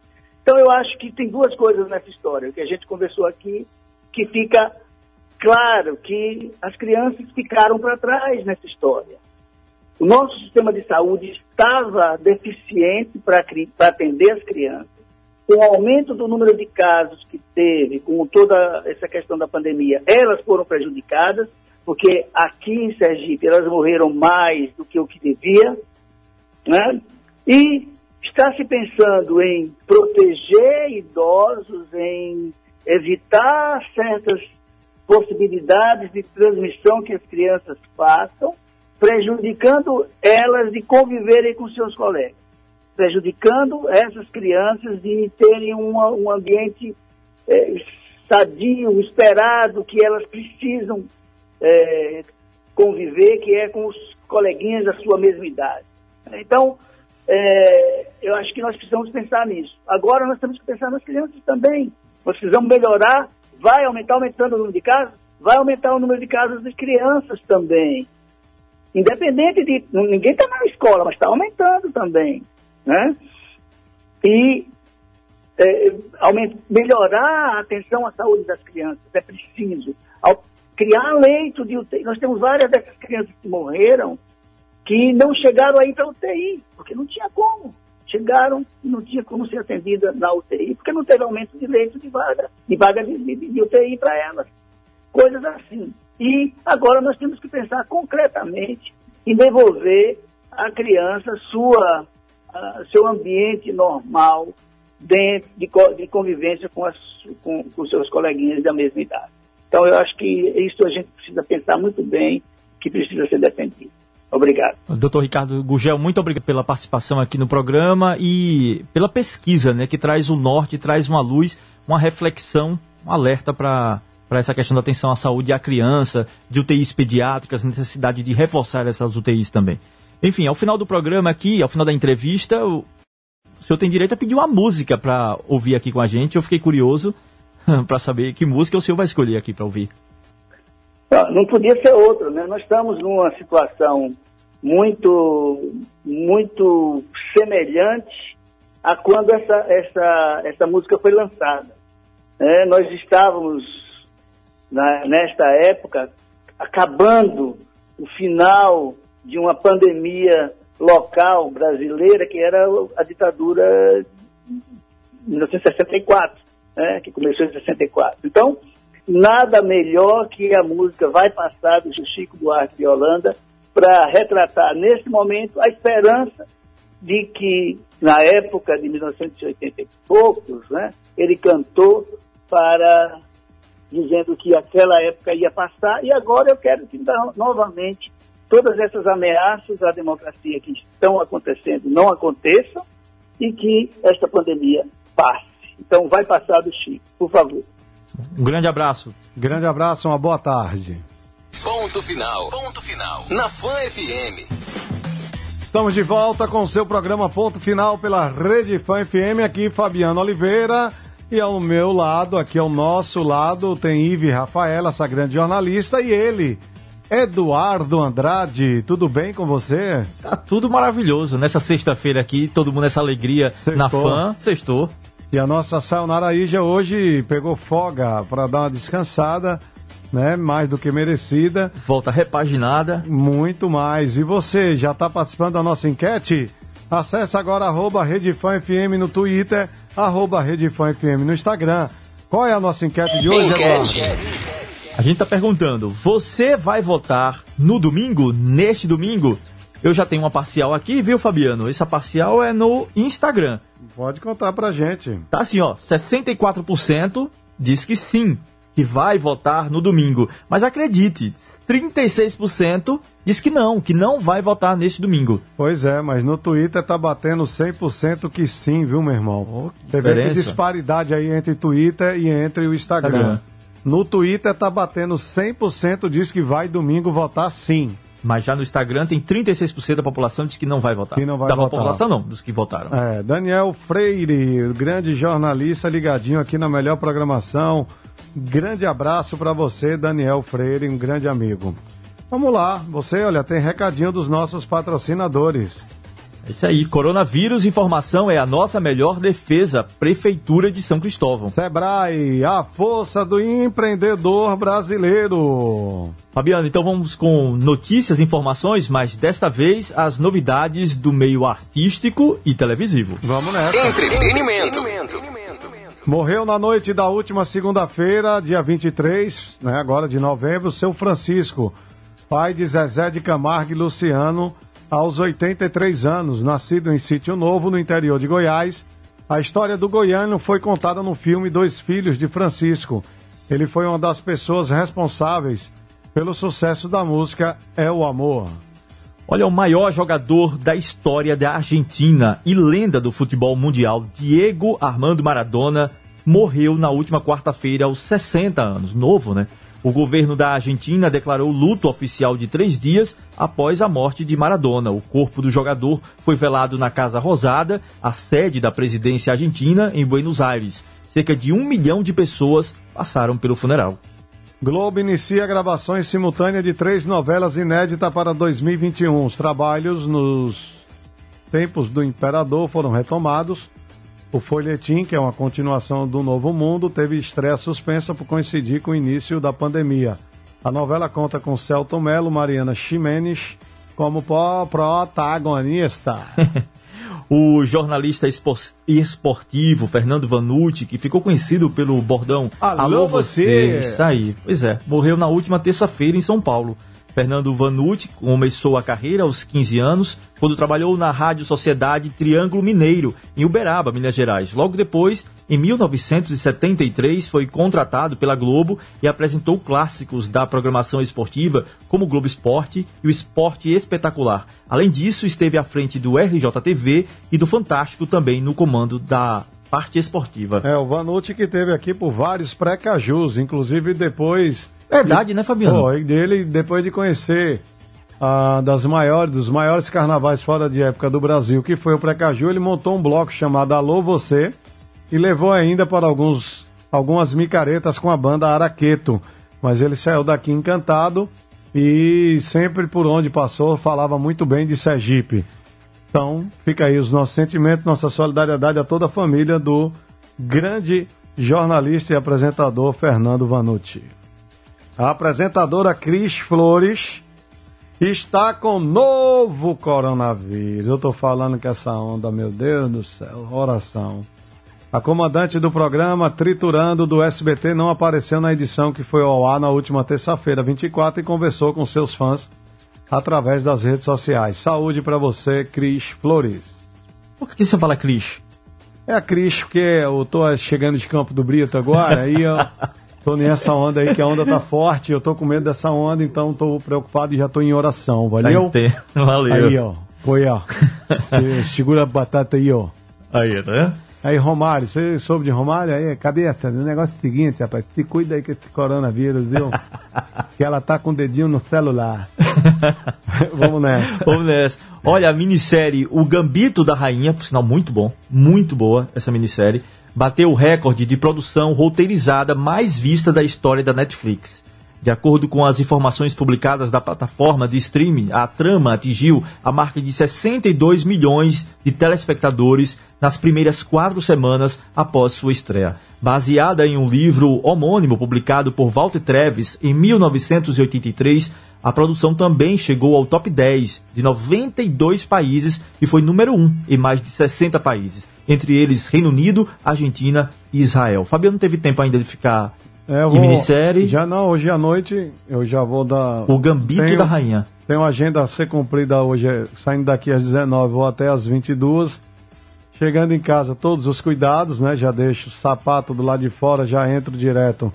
Então eu acho que tem duas coisas nessa história, que a gente conversou aqui, que fica claro que as crianças ficaram para trás nessa história. O nosso sistema de saúde estava deficiente para atender as crianças com o aumento do número de casos que teve, com toda essa questão da pandemia, elas foram prejudicadas, porque aqui em Sergipe elas morreram mais do que o que devia, né? E está se pensando em proteger idosos, em evitar certas possibilidades de transmissão que as crianças façam, prejudicando elas de conviverem com seus colegas prejudicando essas crianças de terem uma, um ambiente é, sadio, esperado, que elas precisam é, conviver, que é com os coleguinhas da sua mesma idade. Então, é, eu acho que nós precisamos pensar nisso. Agora nós temos que pensar nas crianças também. Nós precisamos melhorar, vai aumentar, aumentando o número de casos, vai aumentar o número de casos de crianças também. Independente de. Ninguém está na escola, mas está aumentando também né? E é, melhorar a atenção à saúde das crianças é preciso. Ao criar leito de UTI, nós temos várias dessas crianças que morreram que não chegaram aí para UTI, porque não tinha como. Chegaram e não tinha como ser atendida na UTI, porque não teve aumento de leito de vaga, de vaga de, de, de UTI para elas. Coisas assim. E agora nós temos que pensar concretamente em devolver à criança sua seu ambiente normal dentro de, de convivência com, as, com, com seus coleguinhas da mesma idade. Então, eu acho que isso a gente precisa pensar muito bem, que precisa ser defendido. Obrigado. Doutor Ricardo Gugel, muito obrigado pela participação aqui no programa e pela pesquisa, né, que traz o norte, traz uma luz, uma reflexão, um alerta para para essa questão da atenção à saúde à criança, de UTIs pediátricas, necessidade de reforçar essas UTIs também. Enfim, ao final do programa aqui, ao final da entrevista, o, o senhor tem direito a pedir uma música para ouvir aqui com a gente. Eu fiquei curioso (laughs) para saber que música o senhor vai escolher aqui para ouvir. Não, podia ser outra, né? Nós estamos numa situação muito, muito semelhante a quando essa, essa, essa música foi lançada. É, nós estávamos na, nesta época, acabando o final de uma pandemia local brasileira, que era a ditadura de 1964, né, que começou em 64. Então, nada melhor que a música Vai Passar, do Chico Buarque de Holanda, para retratar, nesse momento, a esperança de que, na época de 1980 e poucos, né, ele cantou para dizendo que aquela época ia passar, e agora eu quero que novamente todas essas ameaças à democracia que estão acontecendo não aconteçam e que esta pandemia passe. Então vai passar do Chico, por favor. Um grande abraço. Grande abraço, uma boa tarde. Ponto final. Ponto final. Na Fã FM. Estamos de volta com o seu programa Ponto Final pela Rede Fã FM. Aqui, Fabiano Oliveira. E ao meu lado, aqui ao nosso lado, tem Ive Rafaela, essa grande jornalista, e ele, Eduardo Andrade. Tudo bem com você? Tá tudo maravilhoso. Nessa sexta-feira aqui, todo mundo nessa alegria Sextou. na fã. Sextou. E a nossa Sayonara Ija hoje pegou folga para dar uma descansada, né? Mais do que merecida. Volta repaginada. Muito mais. E você, já está participando da nossa enquete? Acesse agora arroba FM no Twitter, arroba FM no Instagram. Qual é a nossa enquete de hoje, enquete. A gente está perguntando, você vai votar no domingo, neste domingo? Eu já tenho uma parcial aqui, viu, Fabiano? Essa parcial é no Instagram. Pode contar pra gente. Tá assim, ó, 64% diz que sim, que vai votar no domingo. Mas acredite, 36% diz que não, que não vai votar neste domingo. Pois é, mas no Twitter tá batendo 100% que sim, viu, meu irmão? Oh, Você vê que disparidade aí entre Twitter e entre o Instagram. Instagram. No Twitter tá batendo 100% diz que vai domingo votar sim. Mas já no Instagram tem 36% da população diz que não vai votar. Que não vai da votar. população não, dos que votaram. É, Daniel Freire, grande jornalista ligadinho aqui na melhor programação. Grande abraço para você, Daniel Freire, um grande amigo. Vamos lá, você, olha, tem recadinho dos nossos patrocinadores. É isso aí, coronavírus, informação é a nossa melhor defesa, Prefeitura de São Cristóvão. Sebrae, a força do empreendedor brasileiro. Fabiano, então vamos com notícias, informações, mas desta vez as novidades do meio artístico e televisivo. Vamos nessa. Entretenimento. Morreu na noite da última segunda-feira, dia 23, né, agora de novembro, seu Francisco, pai de Zezé de Camargo e Luciano, aos 83 anos, nascido em Sítio Novo, no interior de Goiás. A história do goiano foi contada no filme Dois Filhos de Francisco. Ele foi uma das pessoas responsáveis pelo sucesso da música É o Amor. Olha, o maior jogador da história da Argentina e lenda do futebol mundial, Diego Armando Maradona, morreu na última quarta-feira aos 60 anos. Novo, né? O governo da Argentina declarou luto oficial de três dias após a morte de Maradona. O corpo do jogador foi velado na Casa Rosada, a sede da presidência argentina, em Buenos Aires. Cerca de um milhão de pessoas passaram pelo funeral. Globo inicia gravações simultâneas de três novelas inéditas para 2021. Os trabalhos nos tempos do Imperador foram retomados. O Folhetim, que é uma continuação do Novo Mundo, teve estreia suspensa por coincidir com o início da pandemia. A novela conta com Celto Melo, Mariana Ximenes como protagonista. (laughs) o jornalista esportivo Fernando Vanucci, que ficou conhecido pelo bordão Alô, Alô você! Isso aí, pois é, morreu na última terça-feira em São Paulo. Fernando Vanucci começou a carreira aos 15 anos, quando trabalhou na Rádio Sociedade Triângulo Mineiro, em Uberaba, Minas Gerais. Logo depois, em 1973, foi contratado pela Globo e apresentou clássicos da programação esportiva, como o Globo Esporte e o Esporte Espetacular. Além disso, esteve à frente do RJTV e do Fantástico também no comando da parte esportiva. É, o Vanucci que teve aqui por vários pré-cajus, inclusive depois. Verdade, né, Fabiano? Foi, dele, depois de conhecer ah, das maiores, dos maiores carnavais fora de época do Brasil, que foi o Precaju, ele montou um bloco chamado Alô Você e levou ainda para alguns, algumas micaretas com a banda Araqueto. Mas ele saiu daqui encantado e sempre por onde passou falava muito bem de Sergipe. Então, fica aí os nossos sentimentos, nossa solidariedade a toda a família do grande jornalista e apresentador Fernando Vanucci. A apresentadora Cris Flores está com novo coronavírus. Eu tô falando que essa onda, meu Deus do céu, oração. A comandante do programa Triturando do SBT não apareceu na edição que foi ao ar na última terça-feira, 24, e conversou com seus fãs através das redes sociais. Saúde para você, Cris Flores. Por que você fala Cris? É a Cris, porque eu tô chegando de Campo do Brito agora, aí eu (laughs) tô nessa onda aí, que a onda tá forte, eu tô com medo dessa onda, então tô preocupado e já tô em oração, valeu? Valeu. Aí, ó, foi, ó. (laughs) Segura a batata aí, ó. Aí, tá vendo? Aí, Romário, você soube de Romário? Aí, cabeça, o negócio é o seguinte, rapaz, se cuida aí com esse coronavírus, viu? (laughs) que ela tá com o dedinho no celular. (laughs) Vamos nessa. Vamos nessa. Olha, a minissérie O Gambito da Rainha, por sinal muito bom, muito boa essa minissérie, bateu o recorde de produção roteirizada mais vista da história da Netflix. De acordo com as informações publicadas da plataforma de streaming, a trama atingiu a marca de 62 milhões de telespectadores nas primeiras quatro semanas após sua estreia. Baseada em um livro homônimo publicado por Walter Treves em 1983, a produção também chegou ao top 10 de 92 países e foi número 1 em mais de 60 países, entre eles Reino Unido, Argentina e Israel. Fabiano não teve tempo ainda de ficar É, eu em minissérie. Já não, hoje à noite eu já vou dar. O Gambito Tenho- da Rainha. Tem uma agenda a ser cumprida hoje, é, saindo daqui às 19, vou até às 22. Chegando em casa, todos os cuidados, né? Já deixo o sapato do lado de fora, já entro direto,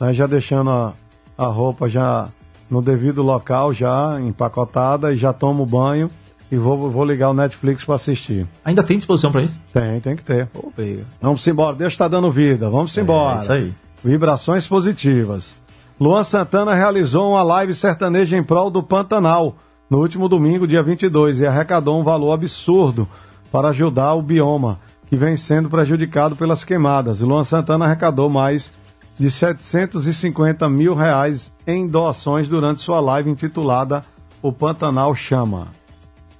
né? já deixando a, a roupa já no devido local, já empacotada, e já tomo banho e vou, vou ligar o Netflix para assistir. Ainda tem disposição para isso? Tem, tem que ter. Pô. Vamos embora, Deus está dando vida, vamos embora. É isso aí. Vibrações positivas. Luan Santana realizou uma live sertaneja em prol do Pantanal no último domingo, dia 22, e arrecadou um valor absurdo para ajudar o bioma, que vem sendo prejudicado pelas queimadas. Luan Santana arrecadou mais de 750 mil reais em doações durante sua live intitulada O Pantanal Chama.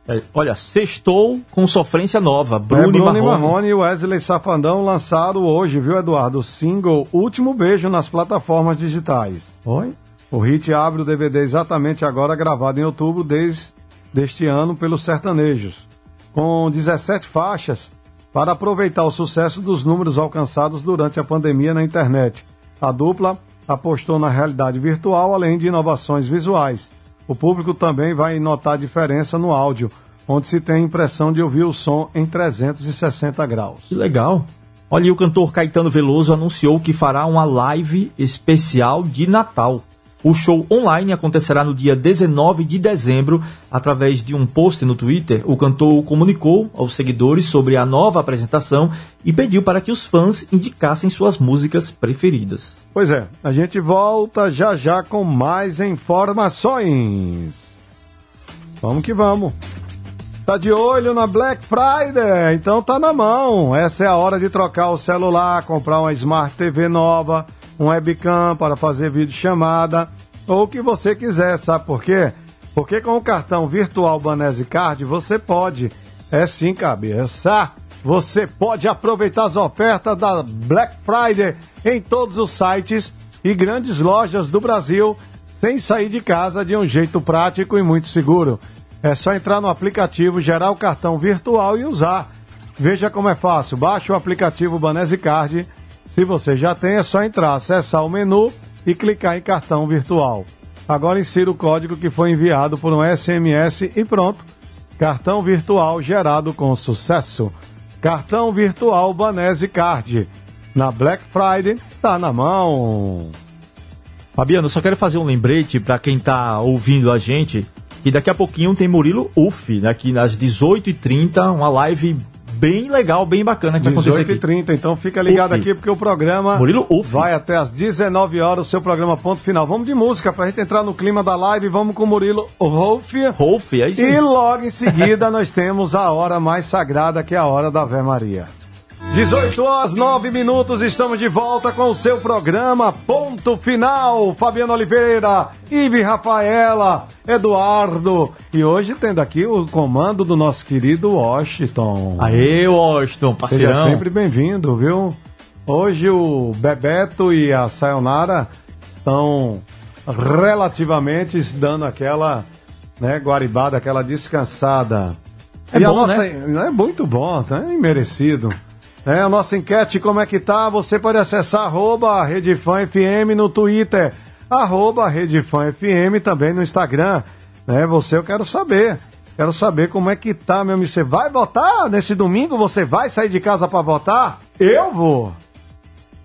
É, olha, sextou com sofrência nova. Bruno, É, Bruno Marrone. Marrone e Wesley Safandão lançaram hoje, viu, Eduardo? O single Último Beijo nas plataformas digitais. Oi? O hit abre o DVD exatamente agora, gravado em outubro desde deste ano pelos sertanejos, com 17 faixas para aproveitar o sucesso dos números alcançados durante a pandemia na internet. A dupla apostou na realidade virtual, além de inovações visuais. O público também vai notar diferença no áudio, onde se tem a impressão de ouvir o som em 360 graus. Que legal. Olha, e o cantor Caetano Veloso anunciou que fará uma live especial de Natal. O show online acontecerá no dia 19 de dezembro. Através de um post no Twitter, o cantor comunicou aos seguidores sobre a nova apresentação e pediu para que os fãs indicassem suas músicas preferidas. Pois é, a gente volta já já com mais informações. Vamos que vamos. Tá de olho na Black Friday? Então tá na mão. Essa é a hora de trocar o celular, comprar uma Smart TV nova, um webcam para fazer videochamada ou o que você quiser, sabe por quê? Porque com o cartão virtual Banese Card você pode. É sim, cabeça. Você pode aproveitar as ofertas da Black Friday em todos os sites e grandes lojas do Brasil sem sair de casa de um jeito prático e muito seguro. É só entrar no aplicativo, gerar o cartão virtual e usar. Veja como é fácil. Baixe o aplicativo Banese Card. Se você já tem, é só entrar, acessar o menu e clicar em cartão virtual. Agora insira o código que foi enviado por um SMS e pronto. Cartão virtual gerado com sucesso. Cartão virtual Banese Card. Na Black Friday, tá na mão. Fabiano, só quero fazer um lembrete para quem tá ouvindo a gente que daqui a pouquinho tem Murilo Uff, né, aqui nas 18h30, uma live bem legal, bem bacana que vai acontecer 18 e aqui. 30 então fica ligado Uf. aqui porque o programa Murilo Uf. vai até às 19 horas, o seu programa ponto final. Vamos de música pra gente entrar no clima da live, vamos com o Murilo Rolf. Rolf, é isso E aí. logo em seguida nós temos a hora mais sagrada, que é a hora da Ave Maria. 18 horas 9 minutos, estamos de volta com o seu programa Ponto Final. Fabiano Oliveira, Ive Rafaela, Eduardo. E hoje tendo aqui o comando do nosso querido Washington. Aê, Washington, Seja parceirão. sempre bem-vindo, viu? Hoje o Bebeto e a Sayonara estão relativamente dando aquela né, guaribada, aquela descansada. É e a bom, nossa, né? É muito bom, tá merecido. É, a nossa enquete, como é que tá? Você pode acessar arroba no Twitter, arroba também no Instagram. Né? Você eu quero saber. Quero saber como é que tá, meu amigo. Você vai votar nesse domingo? Você vai sair de casa para votar? Eu vou.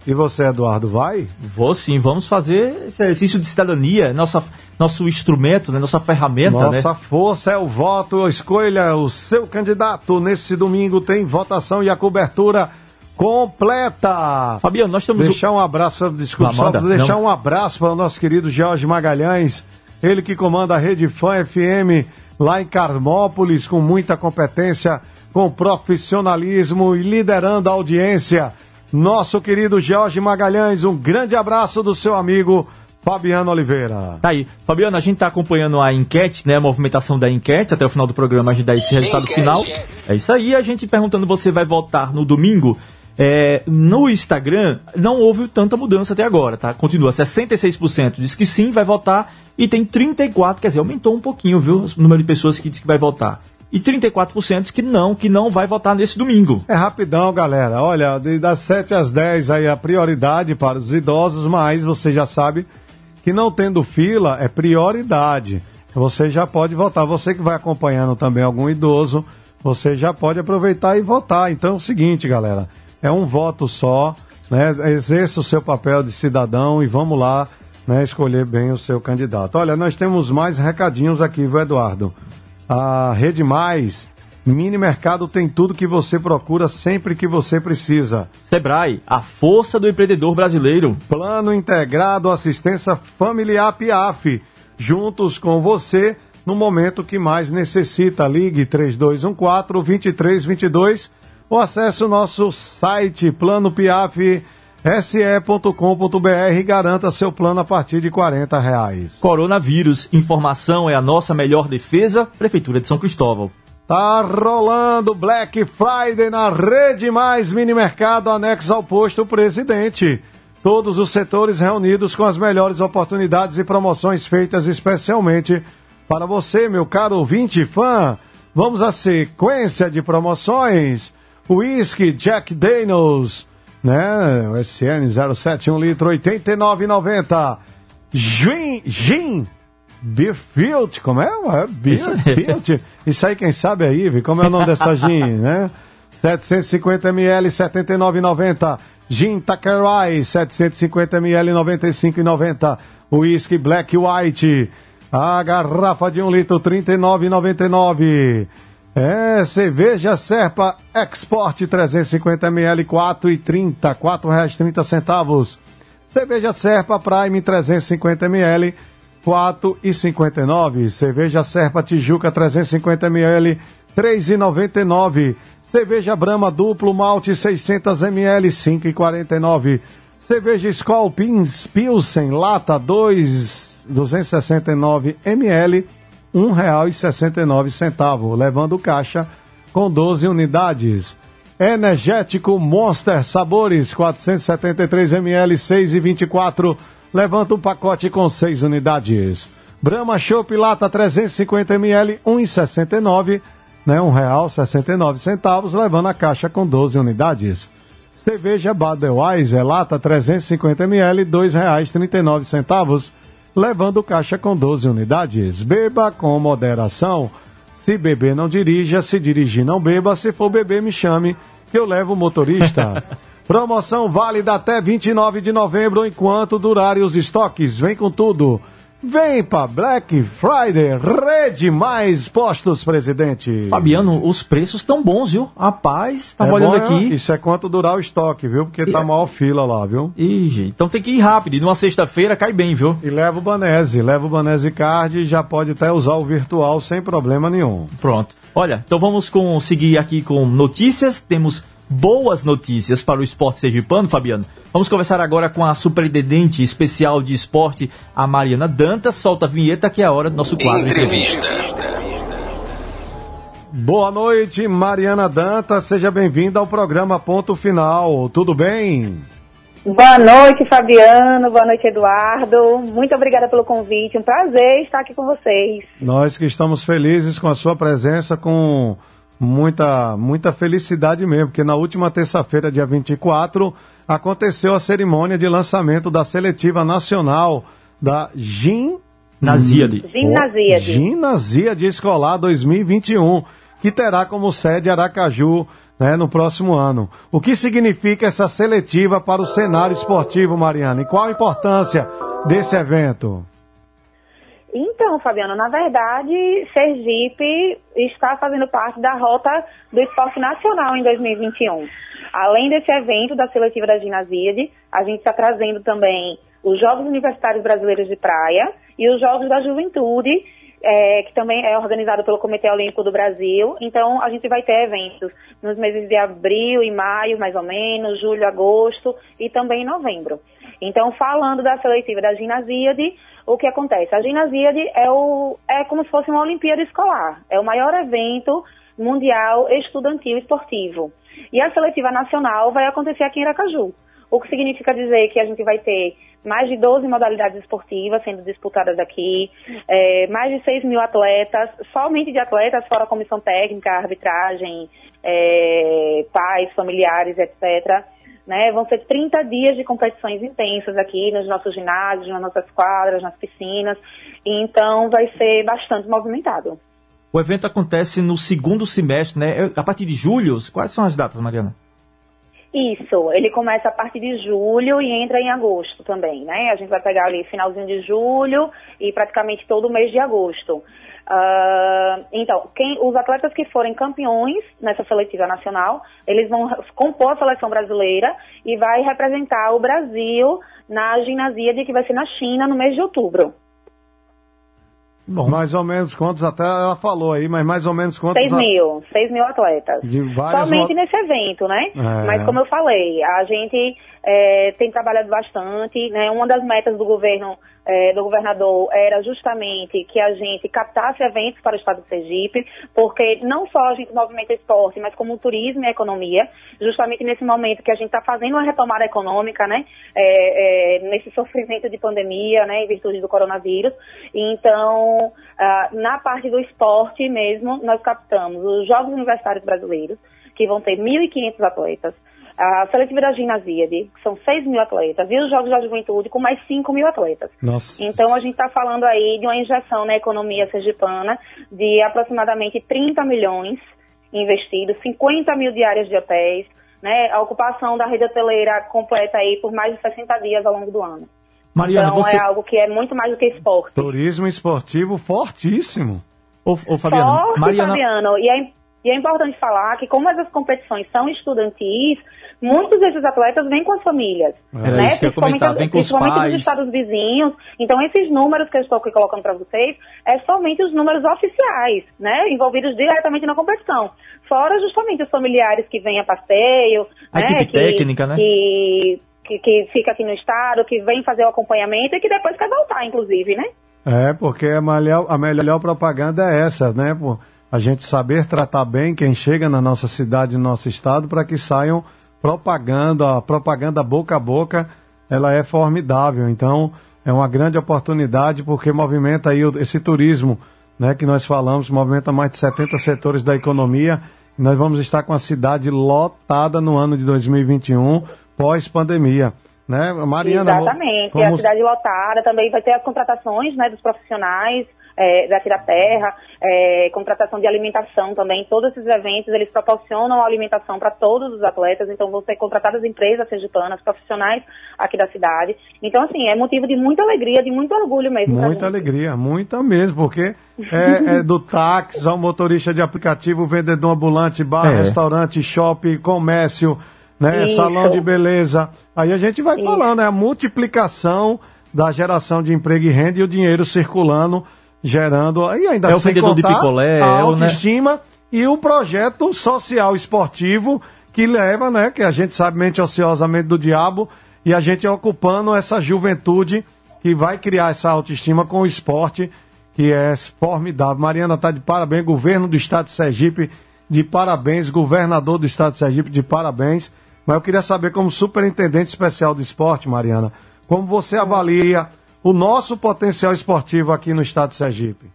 E você, Eduardo, vai? Vou sim, vamos fazer esse exercício de cidadania, nossa, nosso instrumento, né, nossa ferramenta, Nossa né? força é o voto. Escolha o seu candidato. Nesse domingo tem votação e a cobertura completa. Fabiano, nós temos Deixar um abraço, desculpa, só deixar Não. um abraço para o nosso querido Jorge Magalhães, ele que comanda a Rede Fã FM lá em Carmópolis, com muita competência, com profissionalismo e liderando a audiência. Nosso querido Jorge Magalhães, um grande abraço do seu amigo Fabiano Oliveira. Tá aí. Fabiano, a gente tá acompanhando a enquete, né? A movimentação da enquete. Até o final do programa a gente dá esse resultado Enquete. final. É isso aí. A gente perguntando você vai votar no domingo. É, no Instagram não houve tanta mudança até agora, tá? Continua 66% diz que sim, vai votar. E tem 34%, quer dizer, aumentou um pouquinho, viu? O número de pessoas que diz que vai votar. E 34% diz que não, que não vai votar nesse domingo. É rapidão, galera. Olha, das 7 às 10 aí a prioridade para os idosos, mas você já sabe que não tendo fila é prioridade. Você já pode votar. Você que vai acompanhando também algum idoso, você já pode aproveitar e votar. Então é o seguinte, galera, é um voto só, né? Exerça o seu papel de cidadão e vamos lá, né, escolher bem o seu candidato. Olha, nós temos mais recadinhos aqui, viu, Eduardo? A Rede Mais, Mini Mercado tem tudo que você procura sempre que você precisa. Sebrae, a força do empreendedor brasileiro. Plano Integrado Assistência Familiar PIAF. Juntos com você no momento que mais necessita. Ligue 3214-2322 ou acesse o nosso site planopiaf.se.com.br e garanta seu plano a partir de 40 reais. Coronavírus, informação é a nossa melhor defesa. Prefeitura de São Cristóvão. Tá rolando Black Friday na Rede Mais Mini Mercado anexo ao posto presidente. Todos os setores reunidos com as melhores oportunidades e promoções feitas especialmente para você, meu caro ouvinte fã. Vamos à sequência de promoções. Whisky Jack Daniels, né? O SN 071 litro 89,90. Gin, gin Beerfield, como é? é Beerfield. Isso aí quem sabe é Ive, como é o nome dessa (laughs) gin, né? 750 ml, 79,90. Gin Takerai, 750 ml, 95,90. Whisky Black White, a garrafa de 1 litro, 39,99. É, cerveja Serpa Export 350 ml, 4,30, R$ 4,30 centavos. Cerveja Serpa Prime 350 ml, 4,59. Cerveja Serpa Tijuca 350 ml, 3,99. Cerveja Brahma Duplo Malte 600 ml, 5,49. Cerveja Skol Pins Pilsen Lata 2, 269 ml, R$ 1,69, levando caixa com 12 unidades. Energético Monster Sabores 473 ml, 6,24, levanta um pacote com 6 unidades. Brahma Chopp Lata 350 ml, 1,69, R$ 1,69, levando a caixa com 12 unidades. Cerveja Budweiser Lata 350 ml, R$ 2,39, levando caixa com 12 unidades. Beba com moderação. Se beber, não dirija. Se dirigir, não beba. Se for beber, me chame, que eu levo o motorista. (laughs) Promoção válida até 29 de novembro, enquanto durarem os estoques. Vem com tudo. Vem pra Black Friday, Rede Mais Postos Presidente. Fabiano, os preços estão bons, viu? Rapaz, tava É olhando bom, aqui. Isso é quanto durar o estoque, viu? Porque tá maior fila lá, viu? Ih, gente, então tem que ir rápido. E numa sexta-feira cai bem, viu? E leva o Banese, leva o Banese Card e já pode até usar o virtual sem problema nenhum. Pronto. Olha, então vamos com, seguir aqui com notícias. Temos boas notícias para o esporte sergipano, Fabiano. Vamos conversar agora com a superintendente especial de esporte, a Mariana Dantas. Solta a vinheta que é a hora do nosso quadro. Entrevista. Boa noite, Mariana Dantas. Seja bem-vinda ao programa Ponto Final. Tudo bem? Boa noite, Fabiano. Boa noite, Eduardo. Muito obrigada pelo convite. Um prazer estar aqui com vocês. Nós que estamos felizes com a sua presença, com muita, muita felicidade mesmo, porque na última terça-feira, dia 24, aconteceu a cerimônia de lançamento da seletiva nacional da GIM Nazíade. Ginásíade. Ginásíade Escolar 2021, que terá como sede Aracaju né, no próximo ano. O que significa essa seletiva para o cenário esportivo, Mariana? E qual a importância desse evento? Então, Fabiano, na verdade, Sergipe está fazendo parte da rota do esporte nacional em 2021. Além desse evento da seletiva da Ginásíade, a gente está trazendo também os Jogos Universitários Brasileiros de Praia e os Jogos da Juventude, é, que também é organizado pelo Comitê Olímpico do Brasil. Então, a gente vai ter eventos nos meses de abril e maio, mais ou menos, julho, agosto e também em novembro. Então, falando da seletiva da Ginásíade, o que acontece? A Ginásíade é, o, é como se fosse uma Olimpíada Escolar. É o maior evento mundial estudantil esportivo. E a seletiva nacional vai acontecer aqui em Aracaju. O que significa dizer que a gente vai ter mais de 12 modalidades esportivas sendo disputadas aqui, é, mais de 6 mil atletas, somente de atletas, fora comissão técnica, arbitragem, é, pais, familiares, etc. Né? Vão ser 30 dias de competições intensas aqui nos nossos ginásios, nas nossas quadras, nas piscinas. Então vai ser bastante movimentado. O evento acontece no segundo semestre, né? A partir de julho, quais são as datas, Mariana? Isso, ele começa a partir de julho e entra em agosto também, né? A gente vai pegar ali finalzinho de julho e praticamente todo o mês de agosto. Ah, então, quem, os atletas que forem campeões nessa seletiva nacional, eles vão compor a seleção brasileira e vai representar o Brasil na ginásíade que vai ser na China no mês de outubro. Bom. Mais ou menos quantos, até ela falou aí, mas mais ou menos quantos... 6 mil, 6 mil atletas. De várias Somente mo- nesse evento, né? É. Mas como eu falei, a gente é, tem trabalhado bastante, né? Uma das metas do governo, é, do governador, era justamente que a gente captasse eventos para o estado de Sergipe, porque não só a gente movimenta esporte, mas como turismo e economia, justamente nesse momento que a gente está fazendo uma retomada econômica, né? É, é, nesse sofrimento de pandemia, né? Em virtude do coronavírus. Então, ah, na parte do esporte mesmo, nós captamos os Jogos Universitários Brasileiros, que vão ter 1.500 atletas, a seletiva da Ginásíade, que são 6 mil atletas, e os Jogos da Juventude, com mais 5 mil atletas. Nossa. Então, a gente está falando aí de uma injeção na economia sergipana de aproximadamente 30 milhões investidos, 50 mil diárias de hotéis, né, a ocupação da rede hoteleira completa aí por mais de 60 dias ao longo do ano. Mariana, então, você. é algo que é muito mais do que esporte. Turismo esportivo fortíssimo. Ô, ô, Fabiano, Forte, Mariana. Fabiano. E é, e é importante falar que como essas competições são estudantis, muitos desses atletas vêm com as famílias. Era né? isso que eu ia comentar, vem com os principalmente pais. dos estados vizinhos. Então, esses números que eu estou aqui colocando para vocês é somente os números oficiais, né? Envolvidos diretamente na competição. Fora justamente os familiares que vêm a passeio, A né? equipe que, técnica, né? Que, que, que fica aqui no estado, que vem fazer o acompanhamento e que depois quer voltar, inclusive, né? É, porque a melhor, a melhor propaganda é essa, né? Pô, a gente saber tratar bem quem chega na nossa cidade, no nosso estado, para que saiam propagando, a propaganda boca a boca, ela é formidável. Então, é uma grande oportunidade porque movimenta aí esse turismo, né, que nós falamos, movimenta mais de 70 setores da economia. Nós vamos estar com a cidade lotada no ano de 2021, pós-pandemia. Né? Mariana, Exatamente. como- A cidade lotada também vai ter as contratações né, dos profissionais é, daqui da terra, é, contratação de alimentação também. Todos esses eventos, eles proporcionam alimentação para todos os atletas, então vão ser contratadas empresas sergitanas, profissionais aqui da cidade. Então, assim, é motivo de muita alegria, de muito orgulho mesmo. Muita alegria, muita mesmo, porque é, é do táxi ao motorista de aplicativo, vendedor ambulante, bar, É. restaurante, shopping, comércio, né, Isso. salão de beleza. Aí a gente vai falando, é a multiplicação da geração de emprego e renda e o dinheiro circulando, gerando, e ainda É o sem vendedor de picolé, a é o, né? autoestima e o projeto social esportivo que leva, né, que a gente sabe mente ociosamente do diabo, e a gente ocupando essa juventude que vai criar essa autoestima com o esporte, que é formidável. Mariana está de parabéns, governo do estado de Sergipe de parabéns, governador do estado de Sergipe de parabéns. Mas eu queria saber, como superintendente especial do esporte, Mariana, como você avalia o nosso potencial esportivo aqui no estado de Sergipe?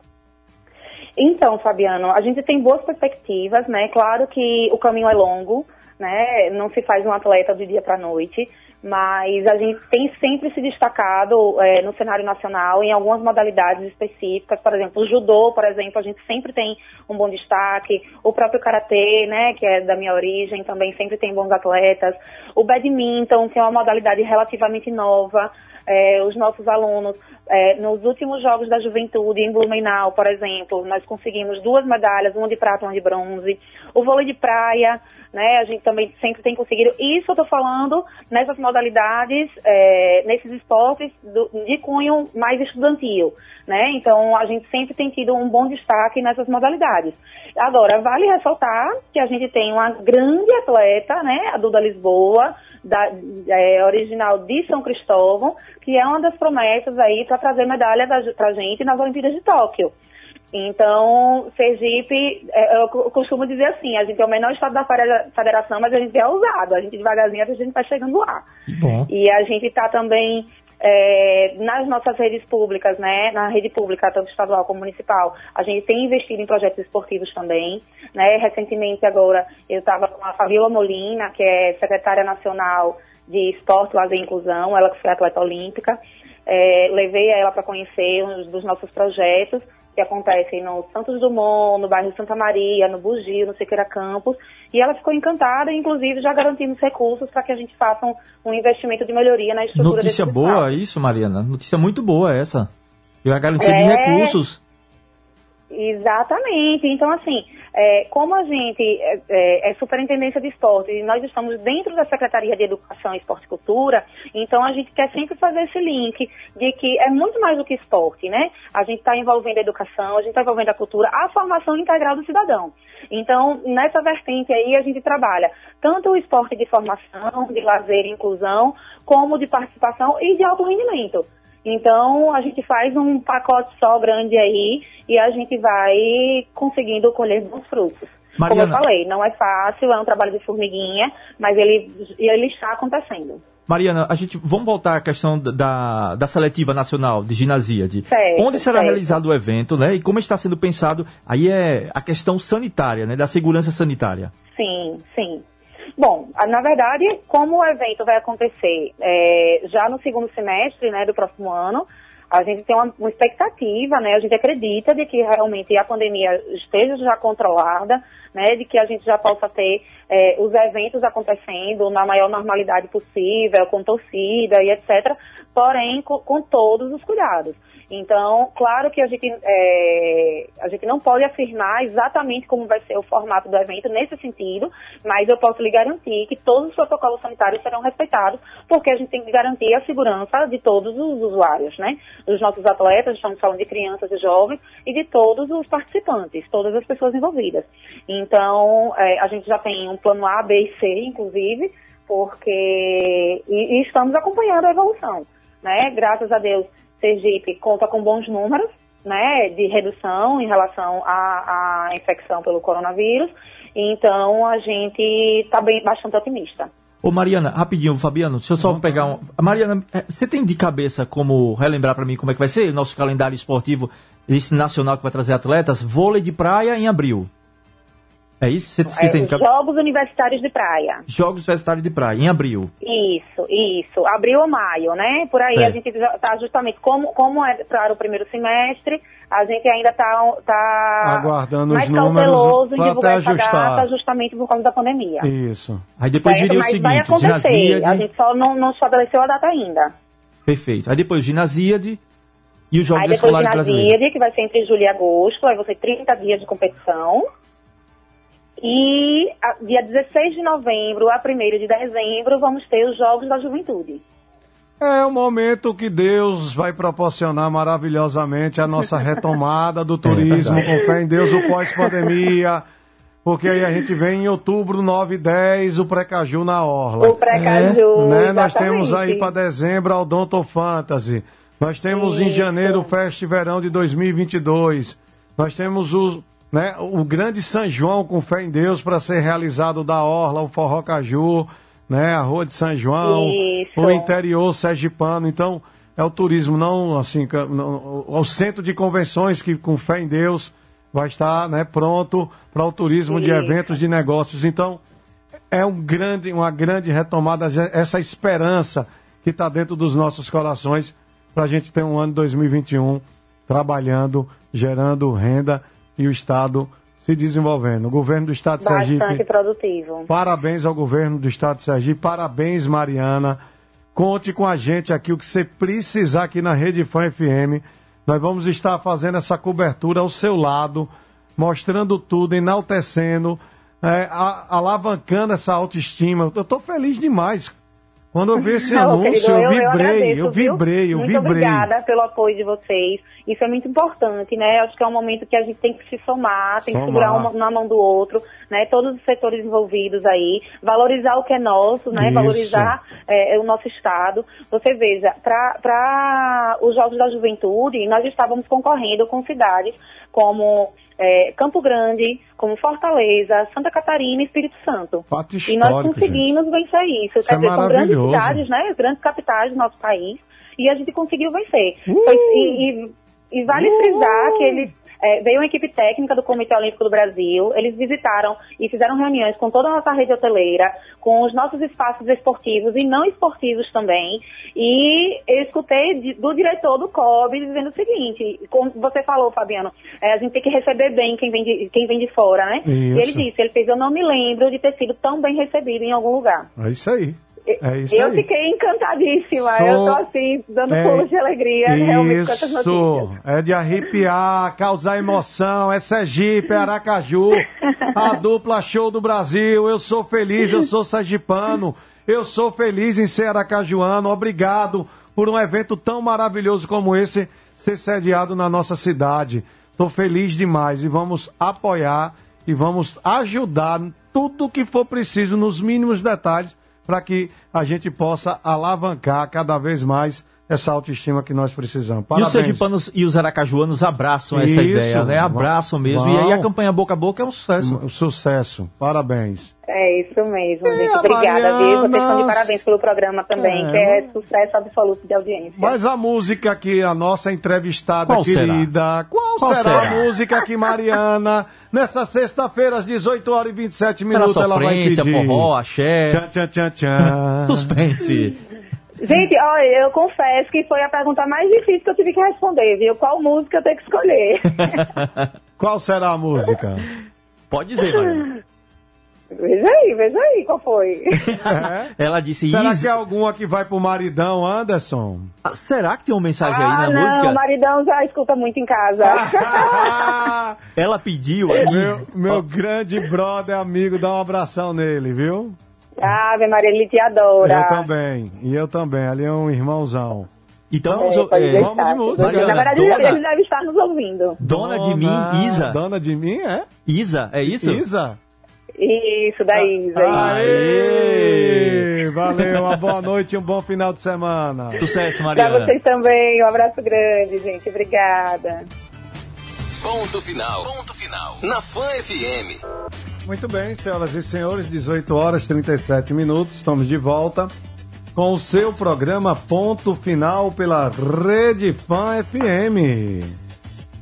Então, Fabiano, a gente tem boas perspectivas, né? Claro que o caminho é longo, né? Não se faz um atleta do dia para noite, mas a gente tem sempre se destacado é, no cenário nacional em algumas modalidades específicas, por exemplo, o judô, por exemplo, a gente sempre tem um bom destaque, o próprio karatê, né, que é da minha origem, também sempre tem bons atletas, o badminton, que é uma modalidade relativamente nova, é, os nossos alunos, é, nos últimos Jogos da Juventude em Blumenau, por exemplo, nós conseguimos duas medalhas, uma de prata e uma de bronze. O vôlei de praia, né, a gente também sempre tem conseguido. Isso eu estou falando nessas modalidades, é, nesses esportes do- de cunho mais estudantil, né? Então a gente sempre tem tido um bom destaque nessas modalidades. Agora, vale ressaltar que a gente tem uma grande atleta, né, a Duda Lisboa, da, é, original de São Cristóvão, que é uma das promessas aí para trazer medalha da, pra gente nas Olimpíadas de Tóquio. Então, Sergipe, é, eu co- costumo dizer assim, a gente é o menor estado da federa- federação, mas a gente é ousado, a gente devagarzinho a gente vai chegando lá. Bom. E a gente está também é, nas nossas redes públicas, né, na rede pública, tanto estadual como municipal, a gente tem investido em projetos esportivos também, né, recentemente agora eu estava com a Fabiola Molina, que é secretária nacional de esporte, lazer e inclusão, ela que foi atleta olímpica, é, levei ela para conhecer uns dos nossos projetos que acontecem no Santos Dumont, no bairro Santa Maria, no Bugio, no Siqueira Campos, e ela ficou encantada, inclusive já garantimos recursos para que a gente faça um, um investimento de melhoria na estrutura Notícia boa, isso, Mariana. Notícia muito boa essa. E a garantia de É. recursos. Exatamente. Então, assim, é, como a gente é, é, é superintendência de esporte e nós estamos dentro da Secretaria de Educação, Esporte e Cultura, então a gente quer sempre fazer esse link de que é muito mais do que esporte, né? A gente está envolvendo a educação, a gente está envolvendo a cultura, a formação integral do cidadão. Então, nessa vertente aí, a gente trabalha tanto o esporte de formação, de lazer e inclusão, como de participação e de alto rendimento. Então, a gente faz um pacote só grande aí e a gente vai conseguindo colher bons frutos. Como eu Mariana- falei, não é fácil, é um trabalho de formiguinha, mas ele, ele está acontecendo. Mariana, a gente vamos voltar à questão da, da seletiva nacional de ginasíade. Certo, Onde será certo. realizado o evento, né? E como está sendo pensado? Aí é a questão sanitária, né? Da segurança sanitária. Sim, sim. Bom, na verdade, como o evento vai acontecer é, já no segundo semestre né, do próximo ano, a gente tem uma, uma expectativa, né? A gente acredita de que realmente a pandemia esteja já controlada, né? De que a gente já possa ter é, os eventos acontecendo na maior normalidade possível, com torcida e etc. Porém, com, com todos os cuidados. Então, claro que a gente, é, a gente não pode afirmar exatamente como vai ser o formato do evento nesse sentido, mas eu posso lhe garantir que todos os protocolos sanitários serão respeitados, porque a gente tem que garantir a segurança de todos os usuários, né? Dos nossos atletas, estamos falando de crianças e jovens, e de todos os participantes, todas as pessoas envolvidas. Então, é, a gente já tem um plano A, B e C, inclusive, porque. E, e estamos acompanhando a evolução. Né? Graças a Deus, Sergipe conta com bons números né, de redução em relação à, à infecção pelo coronavírus. Então, a gente está bem bastante otimista. Ô Mariana, rapidinho, Fabiano, deixa eu só pegar um. Mariana, eh, você tem de cabeça como relembrar pra mim como é que vai ser nosso calendário esportivo, esse nacional que vai trazer atletas? Vôlei de praia em abril. É isso? Você, você É, Jogos Universitários de Praia. Jogos Universitários de Praia, em abril. Isso, isso. Abril ou maio, né? Por aí Certo. a gente está justamente, como, como é para o primeiro semestre, a gente ainda está tá Aguardando mais os números cauteloso em pra divulgar até essa ajustar. data justamente por causa da pandemia. Isso. Aí depois Certo? viria o Mas vai seguinte, acontecer, ginásíade... a gente só não, não estabeleceu a data ainda. Perfeito. Aí depois ginásíade e os Jogos aí depois Escolares Brasileiros. Zíade, que vai ser entre julho e agosto, aí vão ser 30 dias de competição. E a- dia 16 de novembro a 1 de dezembro vamos ter os Jogos da Juventude. É o momento que Deus vai proporcionar maravilhosamente a nossa retomada do (laughs) turismo, verdade. com fé em Deus, o pós-pandemia. Porque aí a gente vem em outubro, 9 e 10, o Precaju na Orla. O Precaju, né? Nós temos aí para dezembro a Odonto Fantasy. Nós temos em Isso. janeiro o Fest Verão de 2022. Nós temos o, né, o grande São João com fé em Deus para ser realizado da Orla, o Forró Caju, né, a Rua de São João, Isso. o interior sergipano. Então, é o turismo, não assim, não, o centro de convenções que com fé em Deus vai estar né, pronto para o turismo de Isso. eventos de negócios. Então, é um grande, uma grande retomada, essa esperança que está dentro dos nossos corações para a gente ter um ano 2021 trabalhando, gerando renda e o Estado se desenvolvendo. O governo do Estado de Bastante Sergipe, produtivo. parabéns ao governo do Estado de Sergipe, parabéns Mariana. Conte com a gente aqui, o que você precisar aqui na Rede Fã FM. Nós vamos estar fazendo essa cobertura ao seu lado, mostrando tudo, enaltecendo, é, a- alavancando essa autoestima. Eu estou feliz demais. Quando eu vi esse (laughs) anúncio, eu vibrei, agradeço, eu vibrei, eu muito vibrei. obrigada pelo apoio de vocês. Isso é muito importante, né? Acho que é um momento que a gente tem que se somar, tem Somar. que segurar um na mão do outro, né? Todos os setores envolvidos aí, valorizar o que é nosso, né? Isso. Valorizar é, o nosso estado. Você veja, para os Jogos da Juventude, nós estávamos concorrendo com cidades como é, Campo Grande, como Fortaleza, Santa Catarina e Espírito Santo. Fato E nós conseguimos vencer isso. Isso Quer é dizer, são grandes cidades, né? Grandes capitais do nosso país. E a gente conseguiu vencer. Uh! Foi- e, e- e vale frisar que eles. É, veio uma equipe técnica do Comitê Olímpico do Brasil, eles visitaram e fizeram reuniões com toda a nossa rede hoteleira, com os nossos espaços esportivos e não esportivos também. E eu escutei de- do diretor do COB dizendo o seguinte, como você falou, Fabiano, é, a gente tem que receber bem quem vem de, quem vem de fora, né? E ele Isso. disse, ele fez, eu não me lembro de ter sido tão bem recebido em algum lugar. É isso aí. É isso eu aí. fiquei encantadíssima. Sou- Eu tô assim, dando É pulos de alegria realmente com essas Isso, notícias. é de arrepiar, causar emoção, é Sergipe, é Aracaju, a (laughs) dupla show do Brasil, eu sou feliz, eu sou sergipano, eu sou feliz em ser aracajuano, obrigado por um evento tão maravilhoso como esse ser sediado na nossa cidade. Estou feliz demais e vamos apoiar e vamos ajudar tudo que for preciso, nos mínimos detalhes, para que a gente possa alavancar cada vez mais essa autoestima que nós precisamos. E os Parabéns. sergipanos e os aracajuanos abraçam essa Isso, ideia, né? Abraçam mesmo. vão. E aí a campanha boca a boca é um sucesso. Um Sucesso. Parabéns. É isso mesmo, gente. a Obrigada, viu? Vocês estão de Mariana- parabéns pelo programa também, É, que é sucesso absoluto de audiência. Mas a música que a nossa entrevistada Qual será? querida, qual, Qual será, será? a música que Mariana, nessa sexta-feira, às 18 horas e 27 Será minutos, ela vai pedir? forró, axé, Tchan, tchan, tchan, tchan. (laughs) suspense. Gente, olha, eu confesso que foi a pergunta mais difícil que eu tive que responder, viu? Qual música eu tenho que escolher? (laughs) Qual será a música? Pode dizer, Mariana. veja aí, veja aí qual foi. É? (laughs) Ela disse, Será Isa- que é alguma que vai pro maridão, Anderson? Ah, será que tem uma mensagem aí ah, na não, música? o maridão já escuta muito em casa. (laughs) Ela pediu aqui. meu, meu grande brother amigo, dá um abração nele, viu? Ave Maria, ele te adora. Eu também. E eu também. Ali é um irmãozão. Então É, vamos, é, deixar. vamos de música. Mariana, Na verdade, dona- ele deve estar nos ouvindo. Dona de mim, Isa. Dona de mim, é? Isa, é isso? Isa. Isso, da Isa. Ah, Aê! Valeu, uma boa (laughs) noite e um bom final de semana. Sucesso, Pra Mariana. vocês também, um abraço grande, gente. Obrigada. Ponto final. Ponto final. Na Fã FM. Muito bem, senhoras e senhores, 18 horas e 37 minutos, estamos de volta com o seu programa Ponto Final pela Rede Fã FM.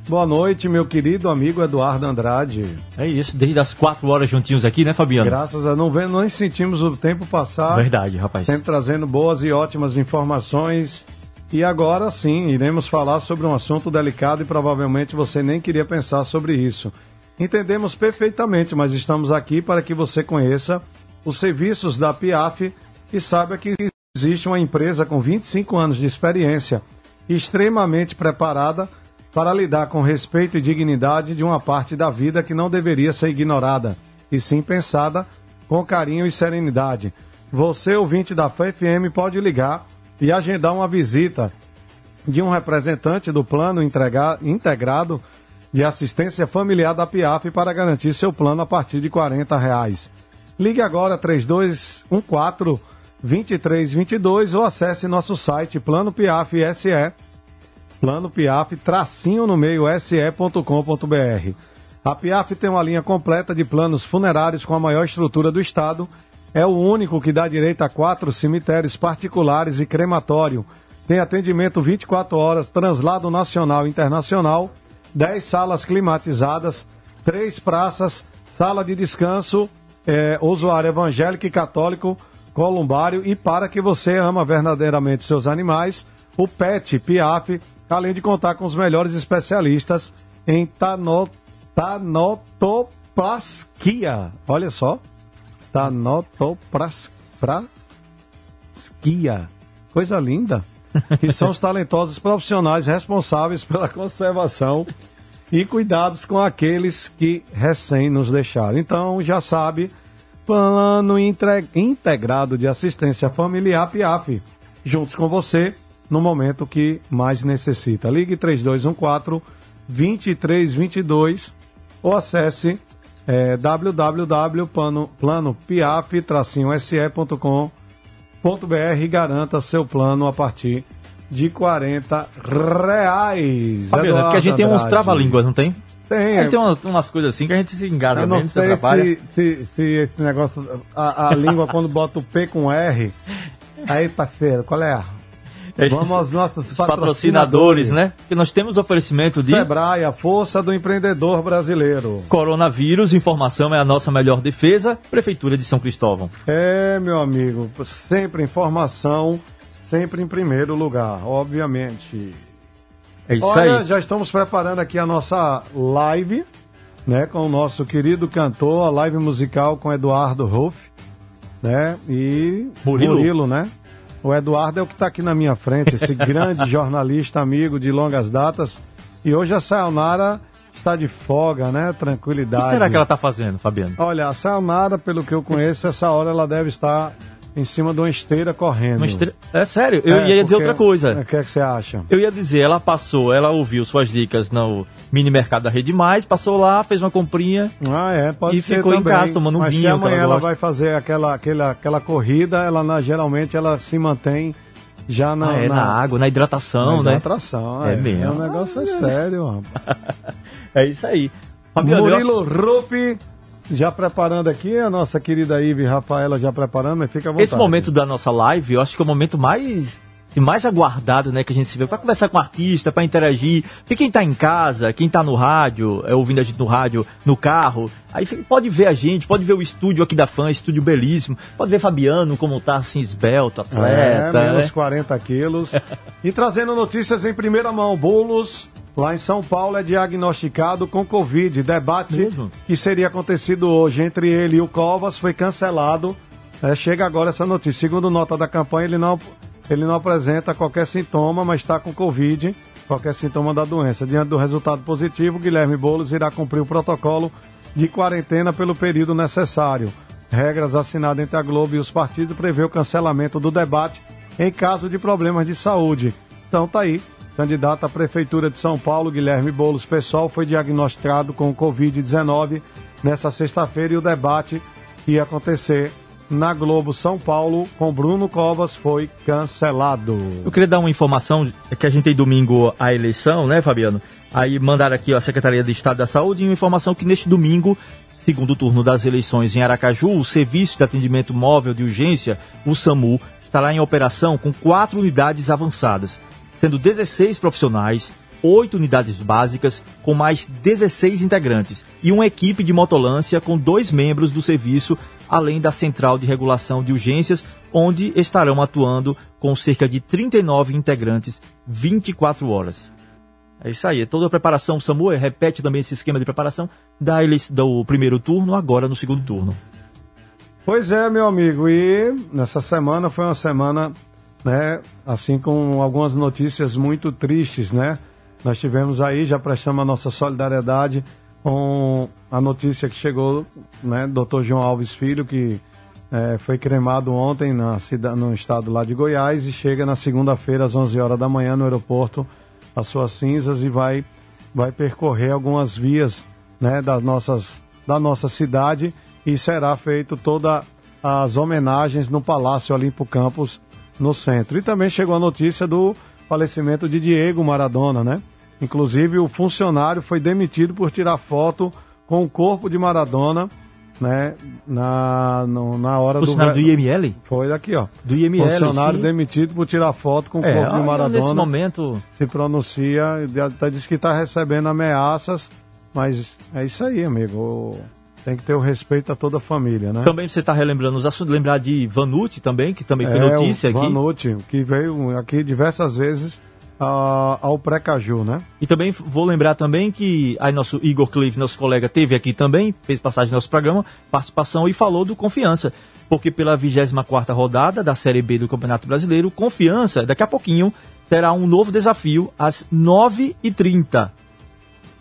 Boa noite, meu querido amigo Eduardo Andrade. É isso, desde as quatro horas juntinhos aqui, né, Fabiano? Graças a não vendo, nós sentimos o tempo passar. Verdade, rapaz. Sempre trazendo boas e ótimas informações. E agora sim, iremos falar sobre um assunto delicado e provavelmente você nem queria pensar sobre isso. Entendemos perfeitamente, mas estamos aqui para que você conheça os serviços da PIAF e saiba que existe uma empresa com 25 anos de experiência, extremamente preparada para lidar com respeito e dignidade de uma parte da vida que não deveria ser ignorada, e sim pensada com carinho e serenidade. Você, ouvinte da FFM, pode ligar e agendar uma visita de um representante do plano integrado de assistência familiar da PIAF para garantir seu plano a partir de 40 reais. Ligue agora 3214 2322 ou acesse nosso site Plano Piaf SE Plano Piaf, tracinho no meio, se.com.br. A Piaf tem uma linha completa de planos funerários com a maior estrutura do estado. É o único que dá direito a quatro cemitérios particulares e crematório. Tem atendimento 24 horas, translado nacional e internacional, 10 salas climatizadas, três praças, sala de descanso, é, usuário evangélico e católico, columbário e para que você ama verdadeiramente seus animais, o PET Piaf além de contar com os melhores especialistas em tano, tanotoplasquia. Olha só, tanotoplasquia. Coisa linda. Que são os talentosos profissionais responsáveis pela conservação e cuidados com aqueles que recém nos deixaram. Então, já sabe, plano integrado de assistência familiar PIAF. Juntos com você, no momento que mais necessita. Ligue 3214 2322 ou acesse é, www.planopiaf-se.com.br e garanta seu plano a partir de 40 reais. Fabiano, é porque a gente tem uns trava-línguas, não tem? Tem. A gente tem umas, umas coisas assim que a gente se Eu não mesmo, se atrapalha. se, se, se esse negócio, a, a (laughs) língua quando bota o P com R. Aí, parceiro, qual é? Vamos aos nossos Os patrocinadores, né? Porque nós temos oferecimento de Sebrae, a força do empreendedor brasileiro. coronavírus, informação é a nossa melhor defesa, Prefeitura de São Cristóvão. É, meu amigo, sempre informação, sempre em primeiro lugar, obviamente. É isso Olha, aí. já estamos preparando aqui a nossa live, né, com o nosso querido cantor, a live musical com Eduardo Ruff, né, e Murilo. né? O Eduardo é o que está aqui na minha frente, esse (laughs) grande jornalista amigo de longas datas. E hoje a Sayonara está de folga, né? O Tranquilidade. que será que ela tá fazendo, Fabiano? Olha, a Sayonara, pelo que eu conheço, essa hora ela deve estar em cima de uma esteira correndo. Uma É sério, eu É, ia dizer outra coisa. O que é que você acha? Eu ia dizer, ela passou, ela ouviu suas dicas no mini mercado da Rede Mais, passou lá, fez uma comprinha. Ah, é, pode E ser ficou em também. casa tomando um Mas vinho, se amanhã ela ela, vai fazer aquela, aquela, aquela corrida, ela na- geralmente ela se mantém já na, Ah, é, na, água, na hidratação, na né? atração. É É, mesmo. É um negócio é sério, rapaz. (laughs) É isso aí. Fabiano, acho- Murilo Rupi, já preparando aqui, a nossa querida Ive Rafaela já preparando, mas fica à vontade. Esse momento da nossa live, eu acho que é o momento mais e mais aguardado, né, que a gente se vê para conversar com o artista, para interagir. Porque quem tá em casa, quem tá no rádio, é, ouvindo a gente no rádio, no carro, aí pode ver a gente, pode ver o estúdio aqui da Fã, estúdio belíssimo, pode ver Fabiano como tá assim esbelto, É, atleta, menos né? 40 quilos. (laughs) e trazendo notícias em primeira mão. Boulos, lá em São Paulo, é diagnosticado com Covid. Debate Mesmo? que seria acontecido hoje entre ele e o Covas foi cancelado. É, chega agora essa notícia. Segundo nota da campanha, ele não, ele não apresenta qualquer sintoma, mas está com Covid, qualquer sintoma da doença. Diante do resultado positivo, Guilherme Boulos irá cumprir o protocolo de quarentena pelo período necessário. Regras assinadas entre a Globo e os partidos prevê o cancelamento do debate em caso de problemas de saúde. Então tá aí. Candidato à Prefeitura de São Paulo, Guilherme Boulos Pessoal, foi diagnosticado com Covid-19 nessa sexta-feira e o debate que ia acontecer na Globo São Paulo com Bruno Covas foi cancelado. Eu queria dar uma informação, é que a gente tem domingo a eleição, né, Fabiano? Aí mandaram aqui ó, a Secretaria de Estado da Saúde e uma informação que neste domingo, segundo turno das eleições em Aracaju, o Serviço de Atendimento Móvel de Urgência, o SAMU, estará em operação com quatro unidades avançadas, sendo 16 profissionais, oito unidades básicas com mais 16 integrantes e uma equipe de motolância com dois membros do serviço, além da central de regulação de urgências, onde estarão atuando com cerca de 39 integrantes 24 horas. É isso aí, é toda a preparação. Samuel repete também esse esquema de preparação da, do primeiro turno, agora no segundo turno. Pois é, meu amigo, e nessa semana foi uma semana, né, assim com algumas notícias muito tristes, né? Nós tivemos aí, já prestamos a nossa solidariedade com a notícia que chegou, né, Dr. João Alves Filho, que é, foi cremado ontem na cidade, no estado lá de Goiás e chega na segunda-feira às 11 horas da manhã no aeroporto as suas cinzas e vai, vai percorrer algumas vias, né, das nossas, da nossa cidade e será feito todas as homenagens no Palácio Olimpo Campos, no centro. E também chegou a notícia do falecimento de Diego Maradona, né? Inclusive o funcionário foi demitido por tirar foto com o corpo de Maradona, né? Na, no, na hora do... Funcionário do IML? Foi daqui, ó. Do IML, Funcionário sim. demitido por tirar foto com o é, corpo de Maradona. Nesse momento... Se pronuncia, até diz que está recebendo ameaças, mas é isso aí, amigo. Tem que ter o respeito a toda a família, né? Também você está relembrando os assuntos, lembrar de Vanucci também, que também foi é, notícia aqui. Vanucci, que veio aqui diversas vezes uh, ao Precaju, né? E também vou lembrar também que aí nosso Igor Clive, nosso colega, teve aqui também, fez passagem no nosso programa, participação e falou do Confiança. Porque pela 24 rodada da Série B do Campeonato Brasileiro, Confiança, daqui a pouquinho, terá um novo desafio às 9h30.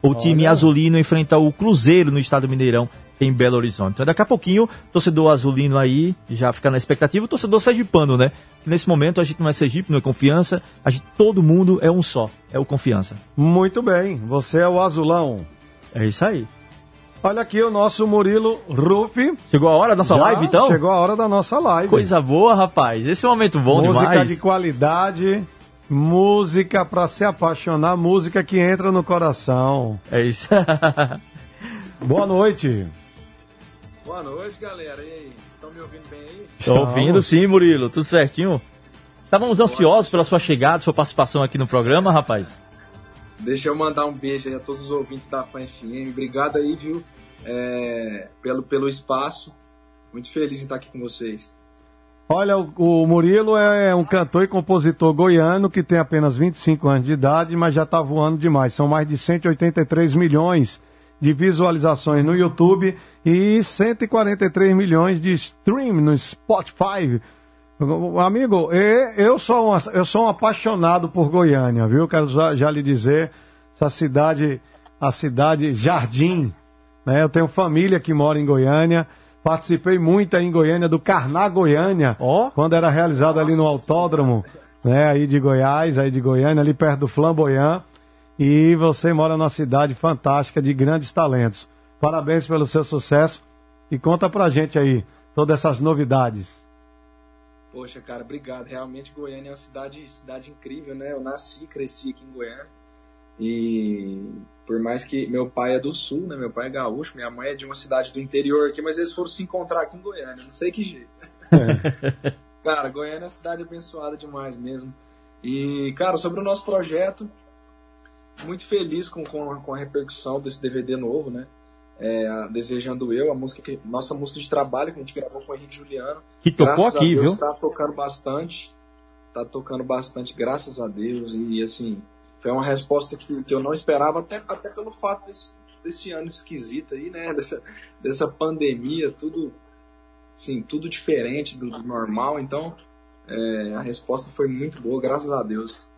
O time azulino enfrenta o Cruzeiro no estado Mineirão em Belo Horizonte. Então, daqui a pouquinho, torcedor azulino aí já fica na expectativa. O torcedor sergipano, né? Nesse momento a gente não é Sergipe, não é confiança, a gente, todo mundo é um só, é o confiança. Muito bem, você é o azulão. É isso aí. Olha aqui o nosso Murilo Rufi. Chegou a hora da nossa Já live, então? Chegou a hora da nossa live. Coisa boa, rapaz. Esse é um momento bom música demais. Música de qualidade, música para se apaixonar, música que entra no coração. É isso. (laughs) Boa noite. Boa noite, galera. E aí, estão me ouvindo bem aí? Estou ouvindo sim, Murilo. Tudo certinho? Estávamos ansiosos pela sua chegada, sua participação aqui no programa, rapaz. Deixa eu mandar um beijo aí a todos os ouvintes da FAN FM. Obrigado aí, viu, é, pelo, pelo espaço. Muito feliz em estar aqui com vocês. Olha, o, o Murilo é um cantor e compositor goiano que tem apenas 25 anos de idade, mas já está voando demais. São mais de 183 milhões de visualizações no YouTube e 143 milhões de stream no Spotify. Amigo, eu sou, um, eu sou um apaixonado por Goiânia, viu? Quero já, já lhe dizer, essa cidade, a cidade Jardim, né? Eu tenho família que mora em Goiânia, participei muito em Goiânia do Carná Goiânia, oh? quando era realizado ali no autódromo, né? Aí de Goiás, aí de Goiânia, ali perto do Flamboyant. E você mora numa cidade fantástica de grandes talentos. Parabéns pelo seu sucesso e conta pra gente aí todas essas novidades. Poxa, cara, obrigado. Realmente Goiânia é uma cidade, cidade incrível, né? Eu nasci, cresci aqui em Goiânia. E por mais que meu pai é do sul, né? Meu pai é gaúcho, minha mãe é de uma cidade do interior aqui, mas eles foram se encontrar aqui em Goiânia, não sei que jeito. É. (laughs) cara, Goiânia é uma cidade abençoada demais mesmo. E, cara, sobre o nosso projeto, muito feliz com, com, com a repercussão desse DVD novo, né? É, Desejando Eu, a música que, nossa música de trabalho que a gente gravou com o Henrique Juliano. Que tocou graças aqui, Deus, viu? Tá tocando bastante. Tá tocando bastante, graças a Deus. E assim, foi uma resposta que, que eu não esperava, até, até pelo fato desse, desse ano esquisito aí, né? Dessa, dessa pandemia, tudo, assim, tudo diferente do, do normal. Então, é, a resposta foi muito boa, graças a Deus.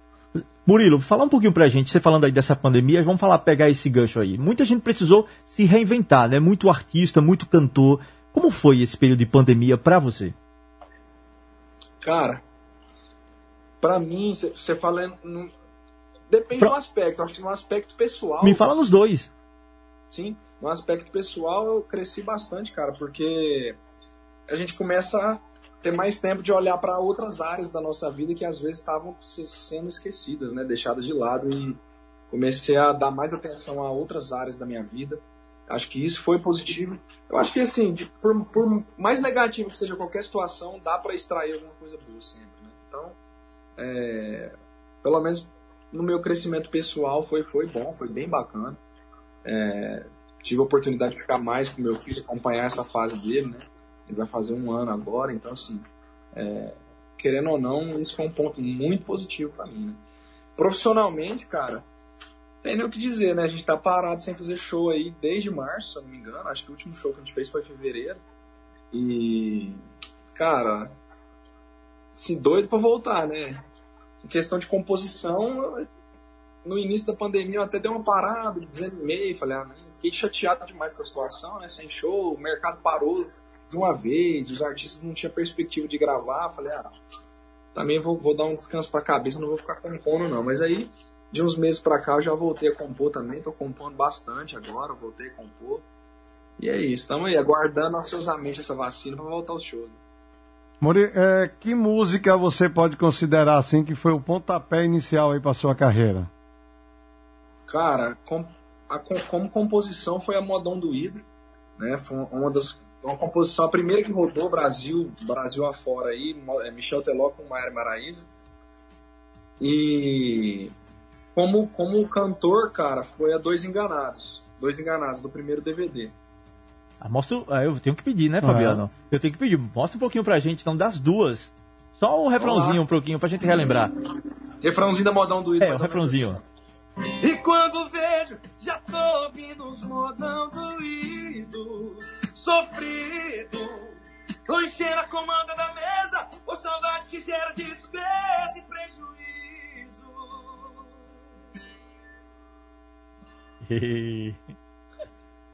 Murilo, fala um pouquinho pra gente, você falando aí dessa pandemia, vamos falar, pegar esse gancho aí. Muita gente precisou se reinventar, né? Muito artista, muito cantor. Como foi esse período de pandemia para você? Cara, para mim, você fala. No, depende pra... do aspecto, acho que no aspecto pessoal. Me fala nos dois. Sim, no aspecto pessoal eu cresci bastante, cara, porque a gente começa ter mais tempo de olhar para outras áreas da nossa vida que às vezes estavam sendo esquecidas, né, deixadas de lado e comecei a dar mais atenção a outras áreas da minha vida. Acho que isso foi positivo. Eu acho que assim, de, por, por, mais negativo que seja qualquer situação, dá para extrair alguma coisa boa sempre. Né? Então, é, pelo menos no meu crescimento pessoal foi, foi bom, foi bem bacana. É, tive a oportunidade de ficar mais com meu filho, acompanhar essa fase dele, né? Ele vai fazer um ano agora, então assim, é, querendo ou não, isso foi um ponto muito positivo para mim. Né? Profissionalmente, cara, tem nem o que dizer, né? A gente tá parado sem fazer show aí desde março, se eu não me engano. Acho que o último show que a gente fez foi em fevereiro. E, cara, se doido pra voltar, né? Em questão de composição, no início da pandemia eu até dei uma parada, desanimei, falei, ah, fiquei chateado demais com a situação, né? Sem show, o mercado parou de uma vez, os artistas não tinham perspectiva de gravar, falei, ah, também vou, vou dar um descanso pra cabeça, não vou ficar compondo não. Mas aí, de uns meses pra cá, eu já voltei a compor também, tô compondo bastante agora, voltei a compor. E é isso, estamos aí, aguardando ansiosamente essa vacina para voltar aos shows. Mori, é, que música você pode considerar assim que foi o pontapé inicial aí para sua carreira? Cara, com, a, como composição foi a Modão do Ida, né? Foi uma das uma composição, a primeira que rodou Brasil, Brasil afora aí, é Michel Teló com Maia Maraíza. E como, como cantor, cara, foi a Dois Enganados. Dois Enganados, do primeiro DVD. Ah, mostra, ah, eu tenho que pedir, né, Fabiano? Ah. Eu tenho que pedir. Mostra um pouquinho pra gente, então, das duas. Só o refrãozinho um pouquinho pra gente relembrar. Refrãozinho da modão do Ido. É, o refrãozinho. E quando vejo, já tô ouvindo os modão do Ido sofrido. Tô enchendo a comanda da mesa, por saudade que gera despesa e prejuízo.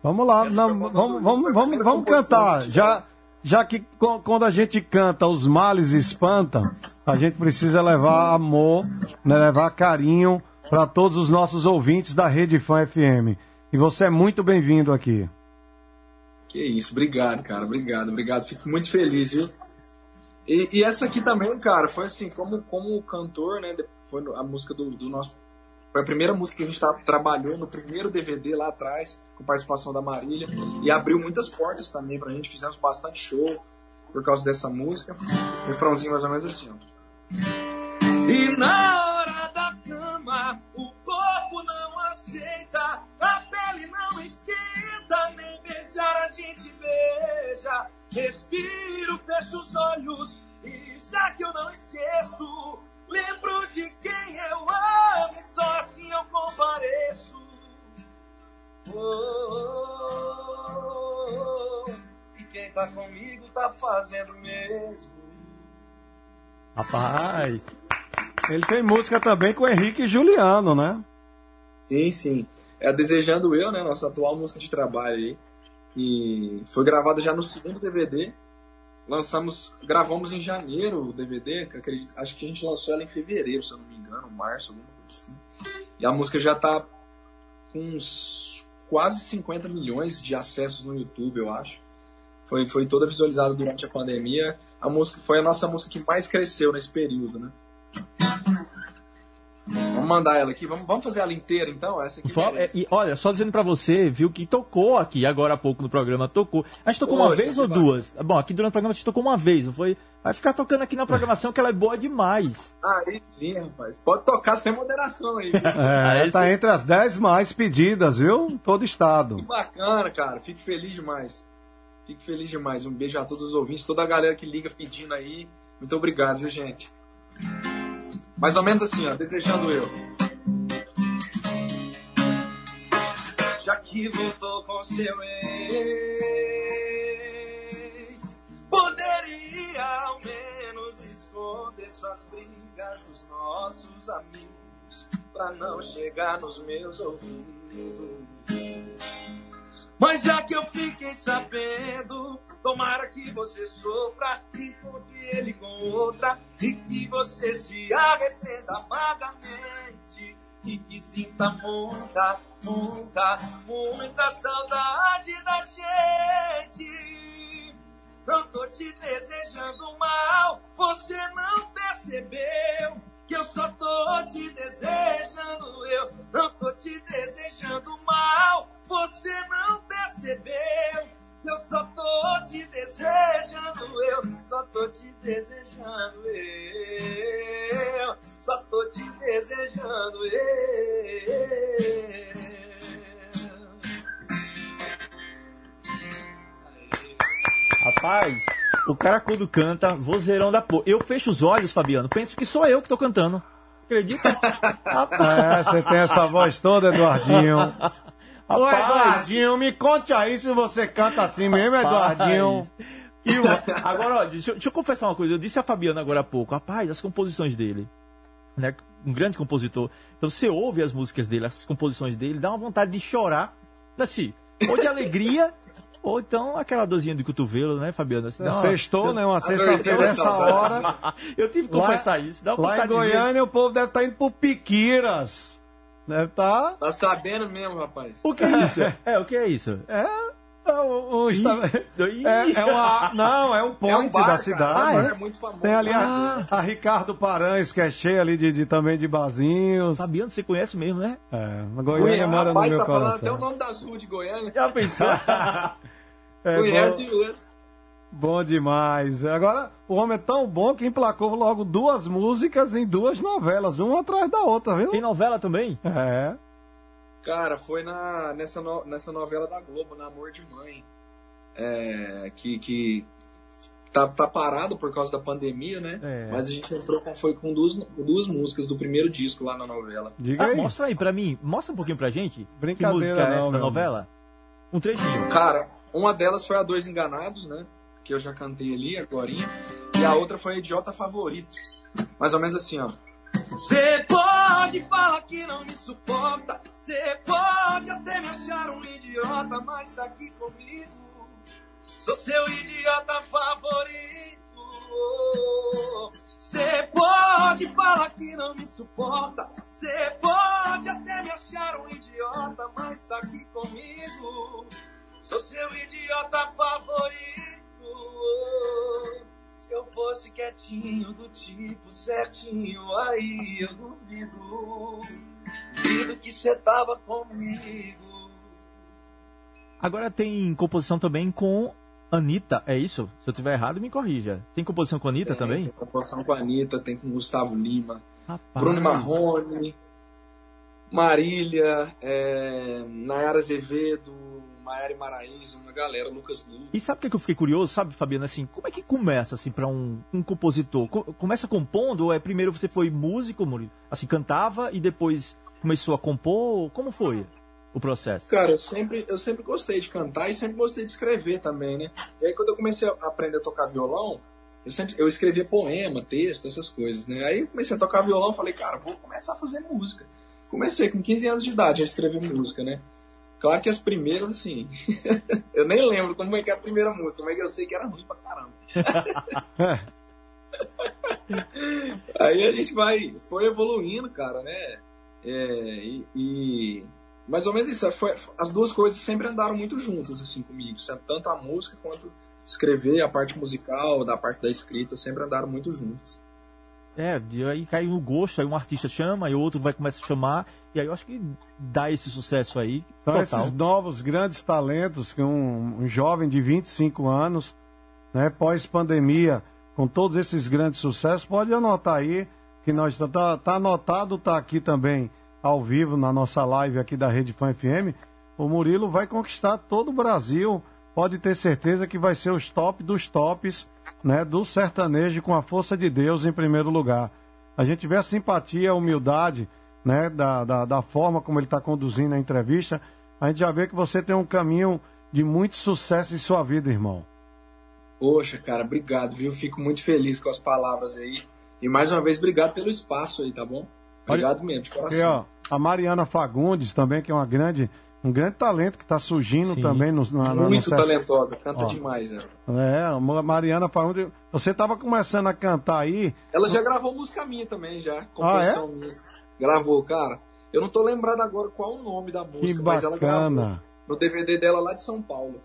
vamos lá, não, vamos, vamos, vamos, vamos cantar. Já, já que quando a gente canta os males espantam, a gente precisa levar amor, né, levar carinho para todos os nossos ouvintes da Rede Fã FM. E você é muito bem-vindo aqui. Que isso, obrigado, cara, obrigado, obrigado. Fico muito feliz, viu? E, e, essa aqui também, cara, foi assim, como, como cantor, né? Foi a música do, do nosso. Foi a primeira música que a gente tá, trabalhou no primeiro DVD lá atrás, com participação da Marília. E abriu muitas portas também pra gente. Fizemos bastante show por causa dessa música. Refrãozinho mais ou menos assim, ó. E na hora da cama, beijar a gente beija. Respiro, fecho os olhos e já que eu não esqueço, lembro de quem eu amo e só assim eu compareço. Oh, oh, oh, e quem tá comigo tá fazendo mesmo. Rapaz, ele tem música também com Henrique e Juliano, né? Sim, sim. É Desejando Eu, né? Nossa atual música de trabalho aí. Que foi gravada já no segundo DVD. Lançamos, gravamos em janeiro o DVD, que acredito, acho que a gente lançou ela em fevereiro, se eu não me engano, março, alguma coisa assim. E a música já tá com uns quase 50 milhões de acessos no YouTube, eu acho. Foi, foi toda visualizada durante a pandemia. A música foi a nossa música que mais cresceu nesse período, né? Vamos mandar ela aqui, vamos, vamos fazer ela inteira então? Essa aqui é, e olha, só dizendo para você, viu, que tocou aqui agora há pouco no programa, tocou. A gente tocou Poxa, uma vez ou vai. duas? Bom, aqui durante o programa a gente tocou uma vez, não foi? Vai ficar tocando aqui na programação que ela é boa demais. Aí sim, rapaz. Pode tocar sem moderação aí. (laughs) é, tá entre as dez mais pedidas, viu? Todo estado. Que bacana, cara. Fico feliz demais. Fico feliz demais. Um beijo a todos os ouvintes, toda a galera que liga pedindo aí. Muito obrigado, viu, gente? Mais ou menos assim, ó, desejando eu. Já que voltou com seu ex, poderia ao menos esconder suas brigas dos nossos amigos, pra não chegar nos meus ouvidos. Mas já que eu fiquei sabendo, tomara que você sofra, encontre ele com outra e que você se arrependa amargamente e que sinta muita, muita, muita saudade da gente. Não tô te desejando mal, você não percebeu que eu só tô te desejando, eu não tô te desejando mal. Você não percebeu que eu só tô te desejando, eu só tô te desejando, eu só tô te desejando. Yeah. Rapaz, o cara quando canta, vozeirão da porra. Eu fecho os olhos, Fabiano, penso que sou eu que tô cantando. Acredita? (laughs) É, você tem essa voz toda, Eduardinho. Ô, Rapaz. Eduardinho, me conte aí se você canta assim mesmo, Eduardinho. E o- agora, ó, deixa, eu- deixa eu confessar uma coisa. Eu disse a Fabiana agora há pouco, rapaz, as composições dele, né? Um grande compositor. Então você ouve as músicas dele, as composições dele, dá uma vontade de chorar, assim, ou de alegria, (laughs) ou então aquela dorzinha de cotovelo, né, Fabiana? Assim, uma- Sextou, né? Uma sexta-feira essa hora. Eu tive que confessar isso. Dá uma Lá em vontade de dizer- Goiânia o povo deve estar indo pro Piquiras. Deve estar. Tá sabendo mesmo, rapaz. O que é isso? (laughs) É, o que é isso? É. é um, um Ih, esta- ih. é, é uma, não, é um (laughs) point É um bar, da cidade. Ah, é? é muito famoso. Tem ali Ah. a, a Ricardo Paranhos, que é cheia ali de, de- também de barzinhos. Fabiano, você conhece mesmo, né? É, a Goiânia mora no rapaz, meu tá falando até o coração. nome das ruas de Goiânia. Já pensou? (laughs) É Conhece bom. Bom demais. Agora, o homem é tão bom que emplacou logo duas músicas em duas novelas, uma atrás da outra, viu? Tem novela também? É. Cara, foi na, nessa, no- nessa novela da Globo, Namor de Mãe. É, que que tá, tá parado por causa da pandemia, né? É. Mas a gente entrou com, foi com duas, duas músicas do primeiro disco lá na novela. Diga Ah, aí. mostra aí pra mim, mostra um pouquinho pra gente. Brincadeira que música é não, essa da novela? Um trechinho. Cara, uma delas foi a Dois Enganados, né? Que eu já cantei ali agorinha. E a outra foi Idiota Favorito. Mais ou menos assim, ó. Você pode falar que não me suporta. Você pode até me achar um idiota, mas tá aqui comigo. Sou seu idiota favorito. Você pode falar que não me suporta. Você pode até me achar um idiota, mas tá aqui comigo. Sou seu idiota favorito. Se eu fosse quietinho, do tipo certinho, aí eu duvido. Duvido que você tava comigo. Agora tem composição também com Anitta, é isso? Se eu tiver errado, me corrija. Tem composição com Anitta também? Tem composição com a Anitta, tem com Gustavo Lima, Rapaz. Bruno Marrone, Marília, é, Nayara Azevedo, Maiara Maraíza, uma galera, Lucas Lu. E sabe o que, eu fiquei curioso, sabe, Fabiana? Assim, como é que começa, assim, pra um, um compositor? Co- começa compondo ou é primeiro você foi músico, Murilo? Assim, cantava e depois começou a compor? Como foi o processo? Cara, eu sempre, eu sempre gostei de cantar e sempre gostei de escrever também, né? E aí quando eu comecei a aprender a tocar violão, eu sempre eu escrevia poema, texto, essas coisas, né? Aí eu comecei a tocar violão, falei, cara, vou começar a fazer música. Comecei com 15 anos de idade a escrever música, né? Claro que as primeiras, assim, (laughs) eu nem lembro como é que é a primeira música, mas eu sei que era ruim pra caramba. (laughs) Aí a gente vai, foi evoluindo, cara, né? É, e, e mais ou menos isso, foi, as duas coisas sempre andaram muito juntas, assim, comigo, tanto a música quanto escrever, a parte musical, da parte da escrita, sempre andaram muito juntas. É, aí cai no gosto, aí um artista chama, aí outro vai começar a chamar, e aí eu acho que dá esse sucesso aí. São total. esses novos grandes talentos que um, um jovem de 25 anos, né, pós-pandemia, com todos esses grandes sucessos, pode anotar aí que nós tá, tá, tá anotado, tá aqui também ao vivo na nossa live aqui da Rede Fã FM. O Murilo vai conquistar todo o Brasil. Pode ter certeza que vai ser os top dos tops, né, do sertanejo com a força de Deus em primeiro lugar. A gente vê a simpatia, a humildade, né, da, da, da forma como ele está conduzindo a entrevista, a gente já vê que você tem um caminho de muito sucesso em sua vida, irmão. Poxa, cara, obrigado, viu? Fico muito feliz com as palavras aí. E mais uma vez, obrigado pelo espaço aí, tá bom? Obrigado mesmo, de Aqui, coração. ó, a Mariana Fagundes também, que é uma grande, um grande talento que está surgindo Sim. também no, na, na- no muito cer- talentosa, canta Ó. demais, né? É, a Mariana Fagundes. Você estava começando a cantar aí. Ela já gravou música minha também, já. Ah, Composição minha. Gravou, cara. Eu não tô lembrado agora qual o nome da música, Que mas ela gravou bacana. no DVD dela lá de São Paulo.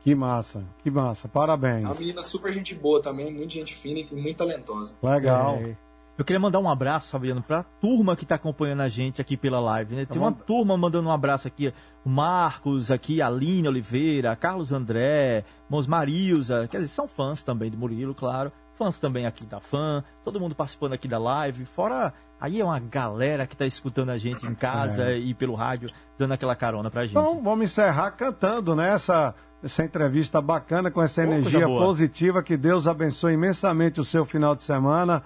Que massa, que massa. Parabéns. A menina super gente boa também, muito gente fina e muito talentosa. Legal. É. Eu queria mandar um abraço, Fabiano, pra turma que tá acompanhando a gente aqui pela live, né? Tem uma turma mandando um abraço aqui, o Marcos aqui, a Aline Oliveira, Carlos André, Mons Marilza, quer dizer, são fãs também do Murilo, claro. fãs também aqui da fã, todo mundo participando aqui da live, fora aí é uma galera que tá escutando a gente em casa É. e pelo rádio, dando aquela carona pra gente. Então vamos encerrar cantando, né? Essa, essa entrevista bacana com essa Pô, energia positiva. Que Deus abençoe imensamente o seu final de semana.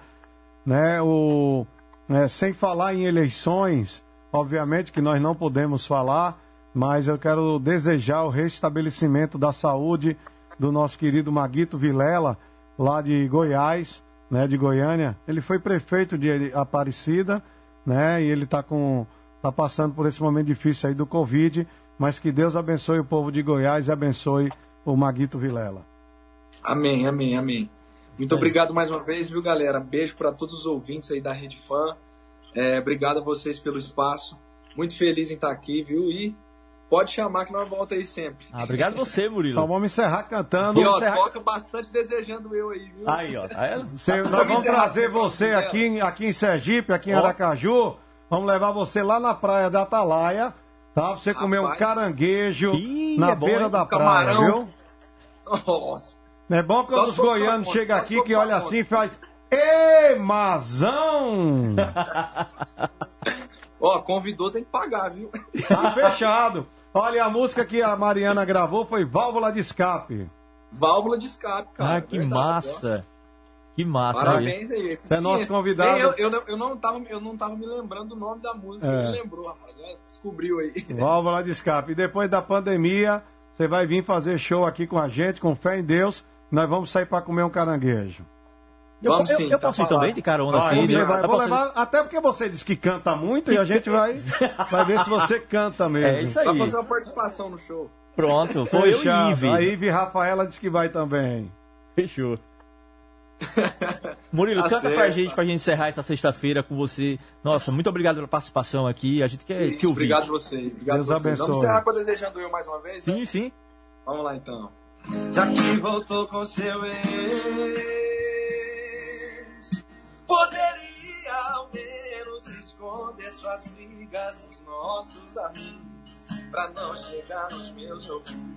Né? O, né, sem falar em eleições, obviamente que nós não podemos falar, mas eu quero desejar o restabelecimento da saúde do nosso querido Maguito Vilela, lá de Goiás, né, de Goiânia. Ele foi prefeito de Aparecida, né, e ele está com tá passando por esse momento difícil aí do Covid, mas que Deus abençoe o povo de Goiás e abençoe o Maguito Vilela. Amém, amém, amém. Muito obrigado mais uma vez, viu, galera? Beijo para todos os ouvintes aí da Rede Fã. É, obrigado a vocês pelo espaço. Muito feliz em estar aqui, viu? E pode chamar que nós volta aí sempre. Ah, obrigado você, Murilo. Então vamos encerrar cantando. E ó, Encerrar- toca bastante desejando eu aí, viu? Aí, ó. Aí, Você- nós vamos trazer você aqui, em- aqui em Sergipe, aqui em Ó. Aracaju. Vamos levar você lá na praia da Atalaia, tá? Pra você comer um Rapaz. caranguejo Ih, na é bom, beira hein? da praia, Camarão. viu? Nossa. É bom quando os goianos chegam aqui que olha assim e faz. Ê, mazão! (laughs) Ó, convidou tem que pagar, viu? Tá fechado. Olha, a música que a Mariana gravou foi Válvula de Escape. Válvula de escape, cara. ah, que Verdade, ó. massa. Que massa. aí. Parabéns aí. Você é nosso convidado. nem Eu, eu, não- eu, não tava, eu não tava me lembrando do nome da música. É. Ele lembrou, rapaz. ó, Descobriu aí. (laughs) Válvula de Escape. E depois da pandemia, você vai vir fazer show aqui com a gente, com fé em Deus. Nós vamos sair pra comer um caranguejo. Eu, Vamos eu- sim, eu tá posso ir também de carona assim? você Eu vai, vou levar, até porque você disse que canta muito e a gente vai, (laughs) vai ver se você canta mesmo. É isso aí. Vai fazer uma participação no show. Pronto, foi eu e Fechado. Ive. A Ive Rafaela disse que vai também. Fechou. Murilo, (laughs) Tá canta certo. pra gente, pra gente encerrar essa sexta-feira com você. Nossa, muito obrigado pela participação aqui. A gente quer te Isso, ouvir. obrigado a vocês. Obrigado Deus a vocês. abençoe. Vamos encerrar com a Desejando Eu mais uma vez, né? Sim, sim. Vamos lá então. Já que voltou com seu ex, poderia ao menos esconder suas brigas dos nossos amigos, pra não chegar nos meus ouvidos.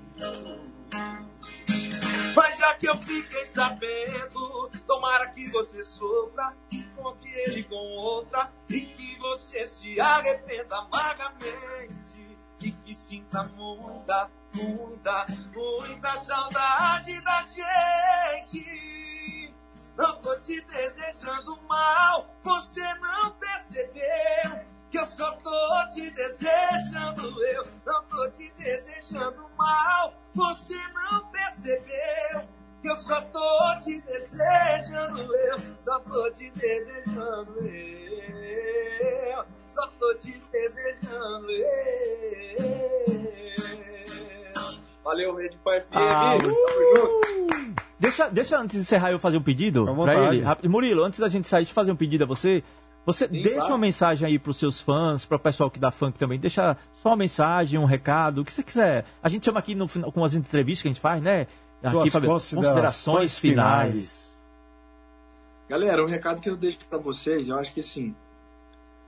Mas já que eu fiquei sabendo, tomara que você sofra, encontre ele com outra e que você se arrependa amargamente e que sinta muita, muita, muita saudade da gente. Não tô te desejando mal, você não percebeu que eu só tô te desejando eu. Não tô te desejando mal, você não percebeu que eu só tô te desejando eu. Só tô te desejando eu. Só tô te desejando eu. Valeu, Rede Pai FM. Ah, Tamo junto. Deixa, deixa antes de encerrar eu fazer um pedido vontade. ele. Murilo, antes da gente sair, deixa eu fazer um pedido a você. Você Sim, deixa claro. uma mensagem aí pros seus fãs, para o pessoal que dá funk também. Deixa só uma mensagem, um recado, o que você quiser. A gente chama aqui no, final- com as entrevistas que a gente faz, né? Aqui, Suas Fabio, considerações finais. Galera, o recado que eu deixo pra vocês, eu acho que assim,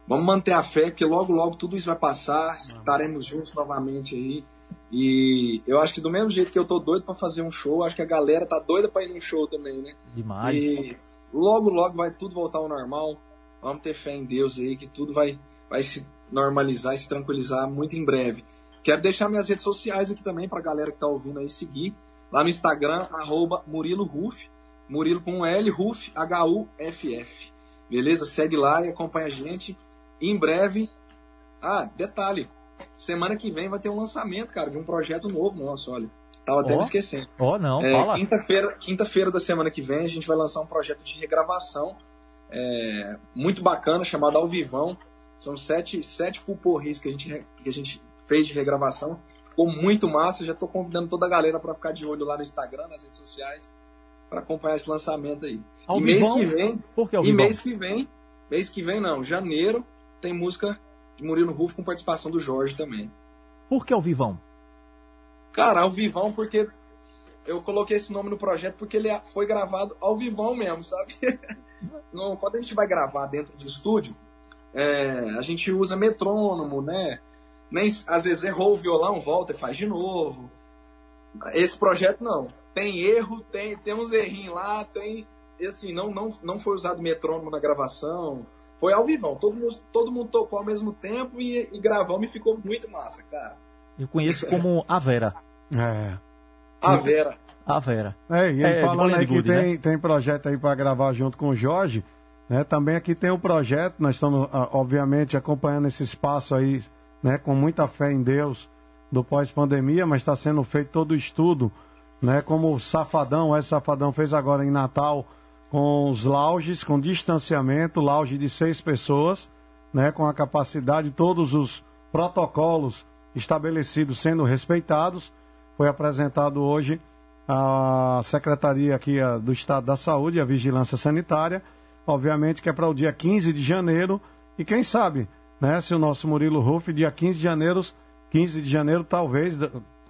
vamos manter a fé, que logo, logo tudo isso vai passar, estaremos juntos novamente aí. E eu acho que do mesmo jeito que eu tô doido pra fazer um show, acho que a galera tá doida pra ir num show também, né? Demais. E logo, logo vai tudo voltar ao normal. Vamos ter fé em Deus aí, que tudo vai, vai se normalizar e se tranquilizar muito em breve. Quero deixar minhas redes sociais aqui também pra galera que tá ouvindo aí seguir. Lá no Instagram, arroba Murilo Ruff. Murilo com L, Ruff, H-U-F-F. Beleza? Segue lá e acompanha a gente. Em breve. Ah, detalhe. Semana que vem vai ter um lançamento, cara, de um projeto novo nosso, olha. Tava até Ó. me esquecendo. Ó, não, É, fala. Quinta-feira quinta da semana que vem a gente vai lançar um projeto de regravação é, muito bacana, chamado Ao Vivão. São sete, sete pulporris que a, gente, que a gente fez de regravação. Ficou muito massa. Já estou convidando toda a galera para ficar de olho lá no Instagram, nas redes sociais, para acompanhar esse lançamento aí. Ao e mês Vivão? que vem, Por que ao e vivo? mês que vem, mês que vem não, janeiro, tem música de Murilo Rufo com participação do Jorge também. Por que ao vivão? Cara, ao vivão, porque eu coloquei esse nome no projeto porque ele foi gravado ao vivão mesmo, sabe? (laughs) No- quando a gente vai gravar dentro de estúdio, é, a gente usa metrônomo, né? Nem, às vezes errou o violão, volta e faz de novo. Esse projeto não. Tem erro, tem, tem uns errinhos lá, tem. assim, não, não, não foi usado metrônomo na gravação. Foi ao vivão. Todo mundo, todo mundo tocou ao mesmo tempo e, e gravamos e ficou muito massa, cara. Eu conheço como a Vera. É. A Vera. A Vera. É, e ele É, falando aí que Gude, tem, né? tem projeto aí para gravar junto com o Jorge, né? Também aqui tem um projeto, nós estamos, ah, obviamente, acompanhando esse espaço aí, né? Com muita fé em Deus do pós-pandemia, mas está sendo feito todo o estudo, né? Como o Safadão, o S Safadão fez agora em Natal com os lounges, com distanciamento, lounge de seis pessoas, né? Com a capacidade, todos os protocolos estabelecidos sendo respeitados. Foi apresentado hoje a Secretaria aqui do Estado da Saúde, a Vigilância Sanitária, obviamente que é para o dia 15 de janeiro, e quem sabe, né, se o nosso Murilo Ruff, dia 15 de janeiro, 15 de janeiro, talvez,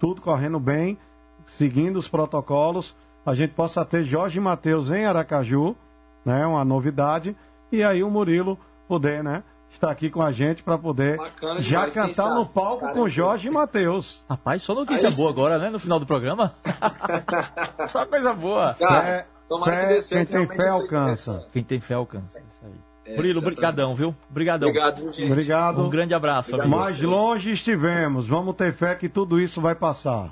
tudo correndo bem, seguindo os protocolos, a gente possa ter Jorge Matheus em Aracaju, né, uma novidade, e aí o Murilo poder, né, estar aqui com a gente para poder Bacana já cantar no palco com Jorge Matheus. Rapaz, só notícia Aí boa sim. agora, né? No final do programa. (laughs) só coisa boa. Cara, Fé- tomara fé, que dê quem tem fé alcança. Quem tem fé alcança. Isso aí. É, Murilo, brigadão, viu? Brigadão. Obrigado, gente. Obrigado. Um grande abraço, Obrigado. Mais longe estivemos. Vamos ter fé que tudo isso vai passar.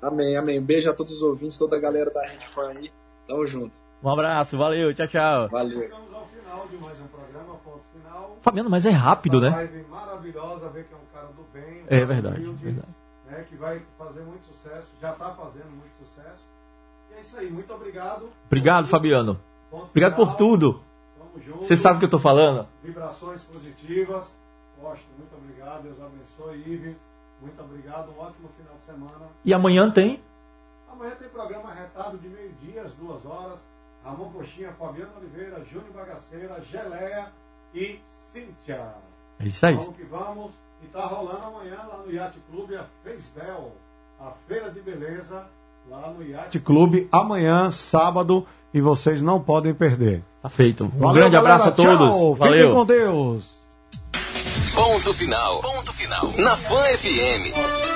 Amém, amém. Beijo a todos os ouvintes, toda a galera da Rede Fã aí. Tamo junto. Um abraço, valeu, tchau, tchau. Valeu. Chegamos ao final de mais um programa, ponto final. Fabiano, mas é rápido, Essa né? live maravilhosa, ver que é um cara do bem. um É cara verdade, humilde, verdade. Né, que vai fazer muito sucesso, já está fazendo muito sucesso. E é isso aí, muito obrigado. Obrigado, Fabiano. Ponto Obrigado final. por tudo. Tamo junto. Você sabe o que eu tô falando? Vibrações positivas. Gosto, muito obrigado. Deus abençoe, Ive. Muito obrigado. Um ótimo final de semana. E amanhã tem? Amanhã tem programa retado de meio-dia às duas horas. Ramon Coxinha, Fabiano Oliveira, Júnior Bagaceira, Geleia e Cíntia. É isso aí. Vamos que vamos. E tá rolando amanhã lá no Yacht Clube a Feisbel, a Feira de Beleza, lá no Yacht Clube, amanhã, sábado, e vocês não podem perder. Tá feito. Um Valeu, grande galera. abraço a todos. Tchau. Valeu. Fiquem com Deus. Ponto final. Ponto final. Na Fã FM.